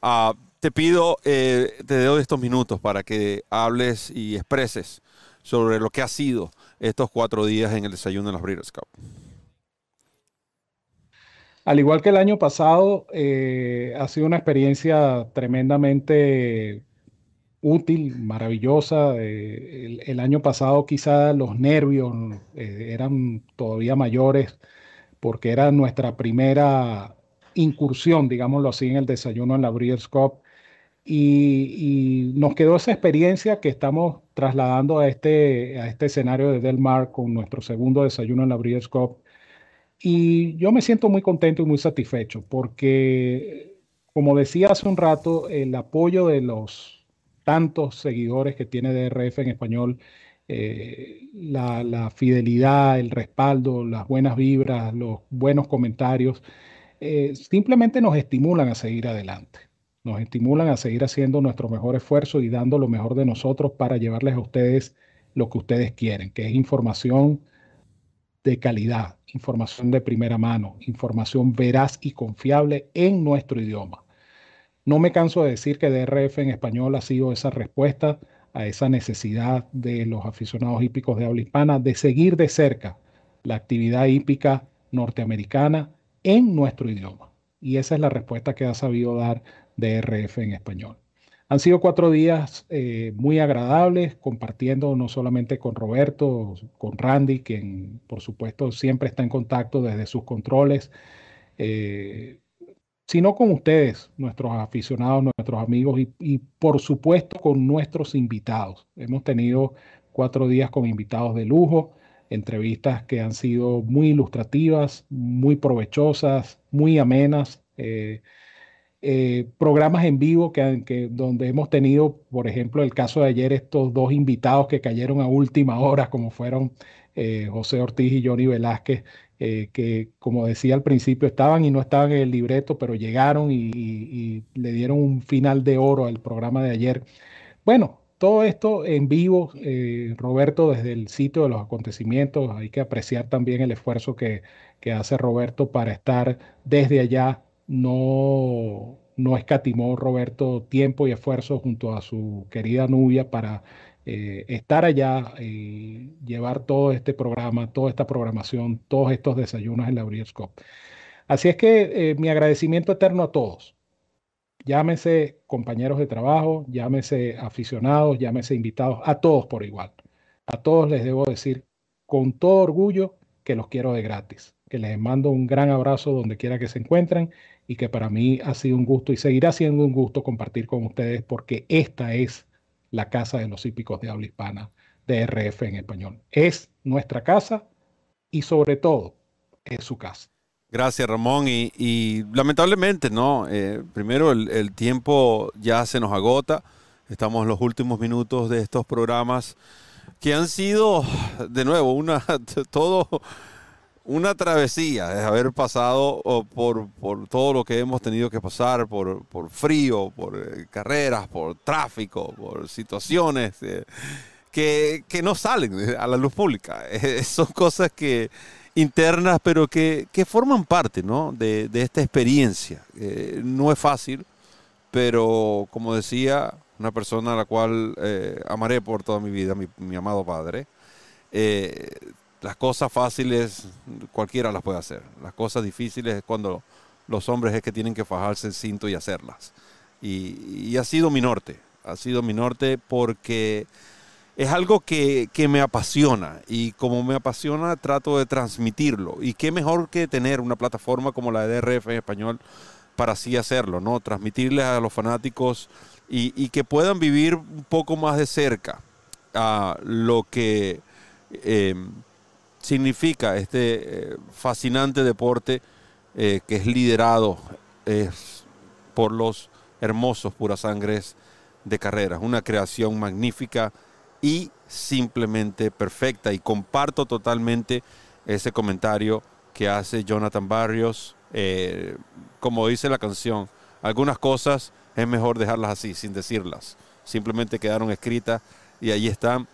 Ah, te pido, te doy estos minutos para que hables y expreses sobre lo que ha sido estos cuatro días en el desayuno de las Breeders' Cup. Al igual que el año pasado, eh, ha sido una experiencia tremendamente útil, maravillosa. Eh, el, año pasado quizá los nervios eh, eran todavía mayores porque era nuestra primera incursión, digámoslo así, en el desayuno en la Breeders' Cup. Y, nos quedó esa experiencia que estamos trasladando a este, a este escenario de Del Mar con nuestro segundo desayuno en la Breeders' Cup. Y yo me siento muy contento y muy satisfecho porque, como decía hace un rato, el apoyo de los tantos seguidores que tiene DRF en español, eh, la, fidelidad, el respaldo, las buenas vibras, los buenos comentarios, eh, simplemente nos estimulan a seguir adelante nos estimulan a seguir haciendo nuestro mejor esfuerzo y dando lo mejor de nosotros para llevarles a ustedes lo que ustedes quieren, que es información de calidad, información de primera mano, información veraz y confiable en nuestro idioma. No me canso de decir que DRF en español ha sido esa respuesta a esa necesidad de los aficionados hípicos de habla hispana de seguir de cerca la actividad hípica norteamericana en nuestro idioma. Y esa es la respuesta que ha sabido dar DRF en español. Han sido cuatro días eh, muy agradables, compartiendo no solamente con Roberto, con Randy, quien por supuesto siempre está en contacto desde sus controles, eh, sino con ustedes, nuestros aficionados, nuestros amigos y, y, por supuesto con nuestros invitados. Hemos tenido cuatro días con invitados de lujo, entrevistas que han sido muy ilustrativas, muy provechosas, muy amenas. Eh, eh, programas en vivo que, donde hemos tenido, por ejemplo, el caso de ayer, estos dos invitados que cayeron a última hora, como fueron eh, José Ortiz y Johnny Velázquez, eh, que como decía al principio, estaban y no estaban en el libreto, pero llegaron y, le dieron un final de oro al programa de ayer. Bueno, todo esto en vivo, Roberto, desde el sitio de los acontecimientos, hay que apreciar también el esfuerzo que, que hace Roberto para estar desde allá no, no escatimó Roberto tiempo y esfuerzo junto a su querida Nubia para eh, estar allá y llevar todo este programa, toda esta programación, todos estos desayunos en la Breeders'. Así es que eh, mi agradecimiento eterno a todos. Llámese compañeros de trabajo, llámese aficionados, llámese invitados, a todos por igual. A todos les debo decir con todo orgullo que los quiero de gratis. Que les mando un gran abrazo donde quiera que se encuentren y que para mí ha sido un gusto y seguirá siendo un gusto compartir con ustedes porque esta es la casa de los hípicos de habla hispana de RF en español. Es nuestra casa y sobre todo es su casa. Gracias, Ramón. Y, lamentablemente, ¿no? Eh, primero, el, tiempo ya se nos agota. Estamos en los últimos minutos de estos programas que han sido, de nuevo, una, todo una travesía, es haber pasado por, por, todo lo que hemos tenido que pasar, por, por frío, por eh, carreras, por tráfico, por situaciones eh, que, que, no salen a la luz pública. son cosas que internas, pero que, que forman parte ¿no? de, de, esta experiencia. Eh, no es fácil, pero como decía, una persona a la cual eh, amaré por toda mi vida, mi, mi amado padre, eh, las cosas fáciles cualquiera las puede hacer. Las cosas difíciles es cuando los hombres es que tienen que fajarse el cinto y hacerlas. Y, ha sido mi norte, ha sido mi norte porque es algo que, me apasiona y como me apasiona trato de transmitirlo. Y qué mejor que tener una plataforma como la de DRF en español para así hacerlo, ¿no? Transmitirles a los fanáticos y, que puedan vivir un poco más de cerca a lo que em, significa este eh, fascinante deporte eh, que es liderado por los hermosos puras sangres de carreras. Una creación magnífica y simplemente perfecta. Y comparto totalmente ese comentario que hace Jonathan Barrios. Eh, como dice la canción, algunas cosas es mejor dejarlas así, sin decirlas. Simplemente quedaron escritas y ahí están.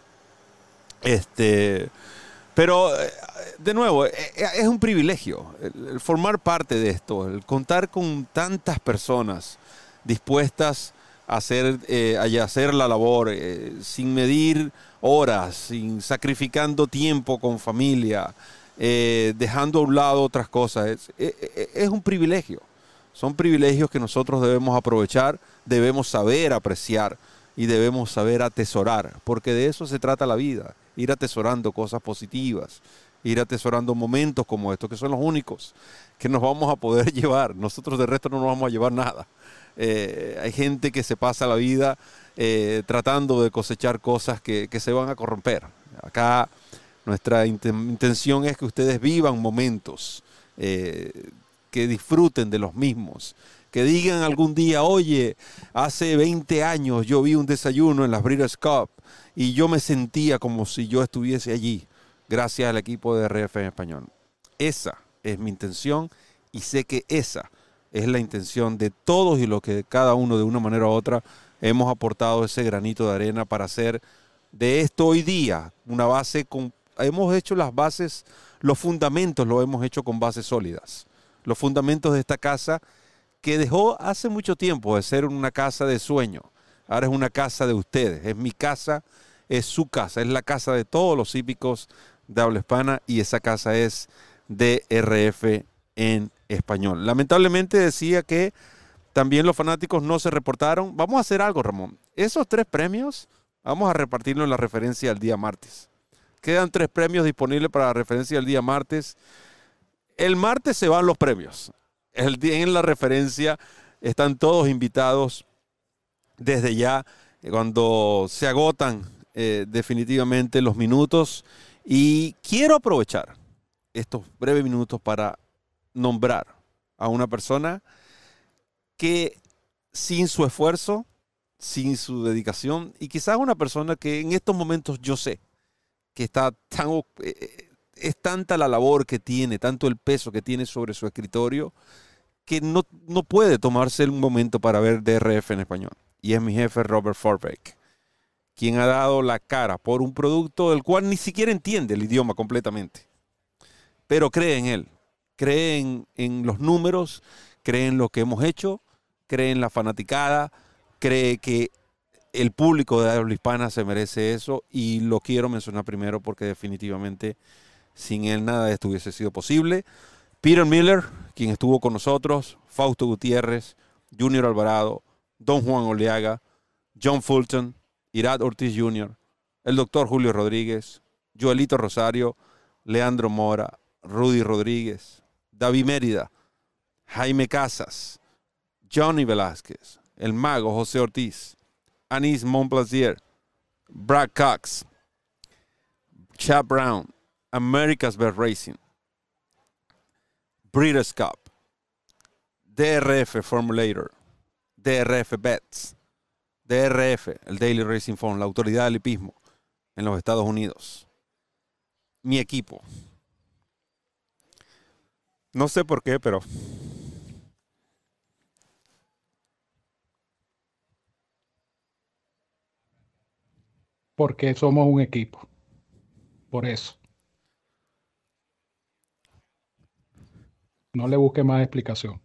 Este, pero, eh, de nuevo, eh, es un privilegio el formar parte de esto, el contar con tantas personas dispuestas hacer, eh, hacer la labor eh, sin medir horas, sin sacrificando tiempo con familia, eh, dejando a un lado otras cosas. Es, un privilegio. Son privilegios que nosotros debemos aprovechar, debemos saber apreciar y debemos saber atesorar, porque de eso se trata la vida, ir atesorando cosas positivas, ir atesorando momentos como estos, que son los únicos que nos vamos a poder llevar. Nosotros de resto no nos vamos a llevar nada. Eh, hay gente que se pasa la vida eh, tratando de cosechar cosas que, se van a corromper. Acá nuestra intención es que ustedes vivan momentos, eh, que disfruten de los mismos, que digan algún día, oye, hace 20 años yo vi un desayuno en las Breeders' Cup y yo me sentía como si yo estuviese allí, gracias al equipo de RF en español. Esa es mi intención y sé que esa es la intención de todos y lo que cada uno de una manera u otra hemos aportado ese granito de arena para hacer de esto hoy día una base con hemos hecho las bases, los fundamentos lo hemos hecho con bases sólidas. Los fundamentos de esta casa que dejó hace mucho tiempo de ser una casa de sueño. Ahora es una casa de ustedes, es mi casa, es su casa, es la casa de todos los hípicos de habla hispana y esa casa es DRF en español. Lamentablemente decía que también los fanáticos no se reportaron. Vamos a hacer algo, Ramón. Esos tres premios vamos a repartirlo en la referencia del día martes. Quedan tres premios disponibles para la referencia del día martes. El martes se van los premios. El día en la referencia están todos invitados desde ya, cuando se agotan eh, definitivamente los minutos. Y quiero aprovechar estos breves minutos para nombrar a una persona que sin su esfuerzo, sin su dedicación, y quizás una persona que en estos momentos yo sé que está tan, eh, es tanta la labor que tiene, tanto el peso que tiene sobre su escritorio, que no, no puede tomarse un momento para ver DRF en español. Y es mi jefe Robert Forbeck, quien ha dado la cara por un producto del cual ni siquiera entiende el idioma completamente, pero cree en él, cree en, los números, cree en lo que hemos hecho, cree en la fanaticada, cree que el público de habla hispana se merece eso y lo quiero mencionar primero porque definitivamente sin él nada de esto hubiese sido posible. Peter Miller, quien estuvo con nosotros, Fausto Gutiérrez, Junior Alvarado, Don Juan Oleaga, John Fulton, Irad Ortiz Jr., el doctor Julio Rodríguez, Joelito Rosario, Leandro Mora, Rudy Rodríguez, David Mérida, Jaime Casas, Johnny Velázquez, el mago José Ortiz, Anis Montplaisir, Brad Cox, Chad Brown, America's Best Racing, Breeders' Cup, DRF Formulator, DRF Bets, DRF, el Daily Racing Phone, la autoridad del hipismo en los Estados Unidos. Mi equipo. No sé por qué, pero porque somos un equipo. Por eso. No le busque más explicación.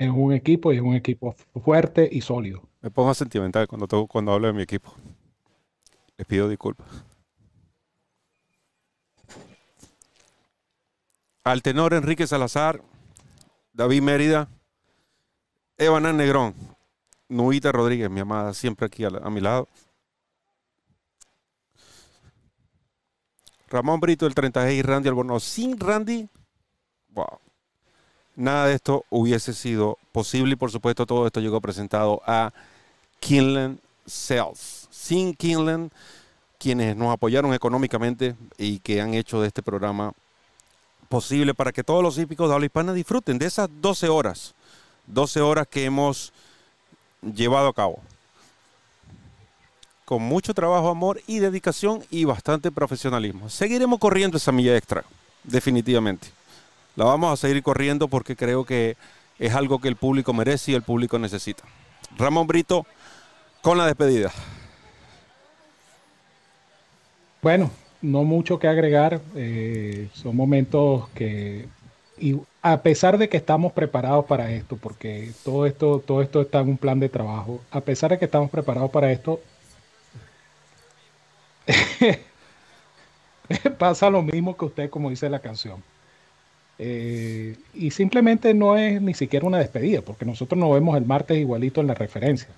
Es un equipo y es un equipo fuerte y sólido. Me pongo sentimental cuando, tengo, cuando hablo de mi equipo. Les pido disculpas. Al tenor Enrique Salazar, David Mérida, Evan Negrón, Nuita Rodríguez, mi amada, siempre aquí a, mi lado. Ramón Brito, el 36 y Randy Albornoz. Sin Randy, wow. Nada de esto hubiese sido posible y por supuesto todo esto llegó presentado a Kinland Sales. Sin Kinland, quienes nos apoyaron económicamente y que han hecho de este programa posible para que todos los hípicos de habla hispana disfruten de esas 12 horas, 12 horas que hemos llevado a cabo. Con mucho trabajo, amor y dedicación y bastante profesionalismo. Seguiremos corriendo esa milla extra, definitivamente. La vamos a seguir corriendo porque creo que es algo que el público merece y el público necesita. Ramón Brito, con la despedida. Bueno, no mucho que agregar. Eh, son momentos que, y a pesar de que estamos preparados para esto, porque todo esto, todo esto está en un plan de trabajo, a pesar de que estamos preparados para esto, pasa lo mismo que usted, como dice la canción. Eh, y simplemente no es ni siquiera una despedida, porque nosotros nos vemos el martes igualito en la referencia.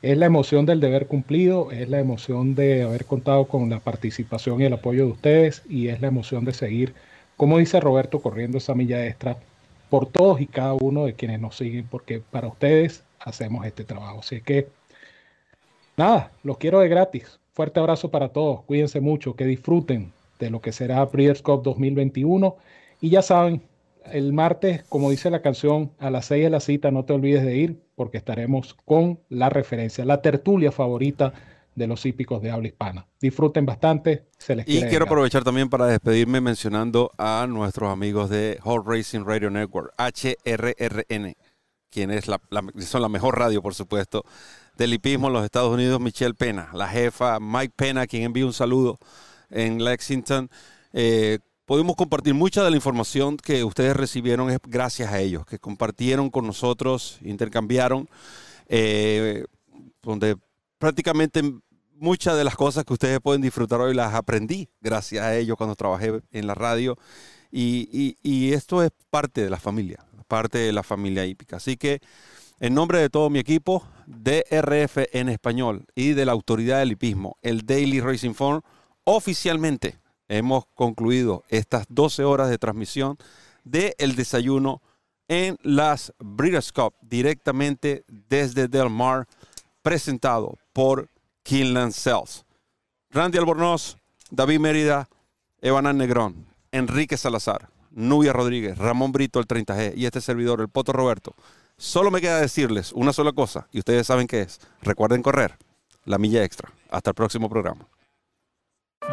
Es la emoción del deber cumplido, es la emoción de haber contado con la participación y el apoyo de ustedes y es la emoción de seguir, como dice Roberto, corriendo esa milla extra por todos y cada uno de quienes nos siguen, porque para ustedes hacemos este trabajo. Así que, nada, los quiero de gratis. Fuerte abrazo para todos, cuídense mucho, que disfruten de lo que será Breeders' Cup 2021 y ya saben, el martes, como dice la canción, a las 6 de la cita, no te olvides de ir porque estaremos con la referencia, la tertulia favorita de los hípicos de habla hispana. Disfruten bastante, se les Y quiero aprovechar también para despedirme mencionando a nuestros amigos de Hot Racing Radio Network, HRRN, quienes son la mejor radio, por supuesto, del hipismo en los Estados Unidos, Michelle Pena, la jefa, Mike Pena, quien envía un saludo en Lexington. Eh, Podemos compartir mucha de la información que ustedes recibieron es gracias a ellos, que compartieron con nosotros, intercambiaron, eh, donde prácticamente muchas de las cosas que ustedes pueden disfrutar hoy las aprendí gracias a ellos cuando trabajé en la radio. Y, esto es parte de la familia, parte de la familia hípica. Así que en nombre de todo mi equipo, DRF en español y de la autoridad del hipismo, el Daily Racing Form, oficialmente hemos concluido estas 12 horas de transmisión del el desayuno en las Breeders' Cup directamente desde Del Mar, presentado por Kinland Cells. Randy Albornoz, David Mérida, Evan Negrón, Enrique Salazar, Nubia Rodríguez, Ramón Brito, el 30G y este servidor, el Poto Roberto. Solo me queda decirles una sola cosa y ustedes saben qué es. Recuerden correr la milla extra. Hasta el próximo programa.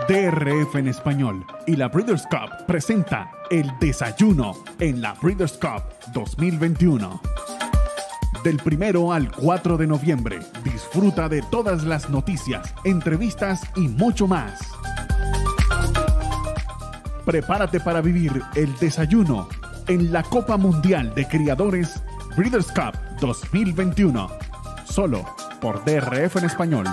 DRF en español y la Breeders' Cup presenta El Desayuno en la Breeders' Cup 2021. Del primero al 4 de noviembre, disfruta de todas las noticias, entrevistas y mucho más. Prepárate para vivir el desayuno en la Copa Mundial de Criadores Breeders' Cup 2021, solo por DRF en español.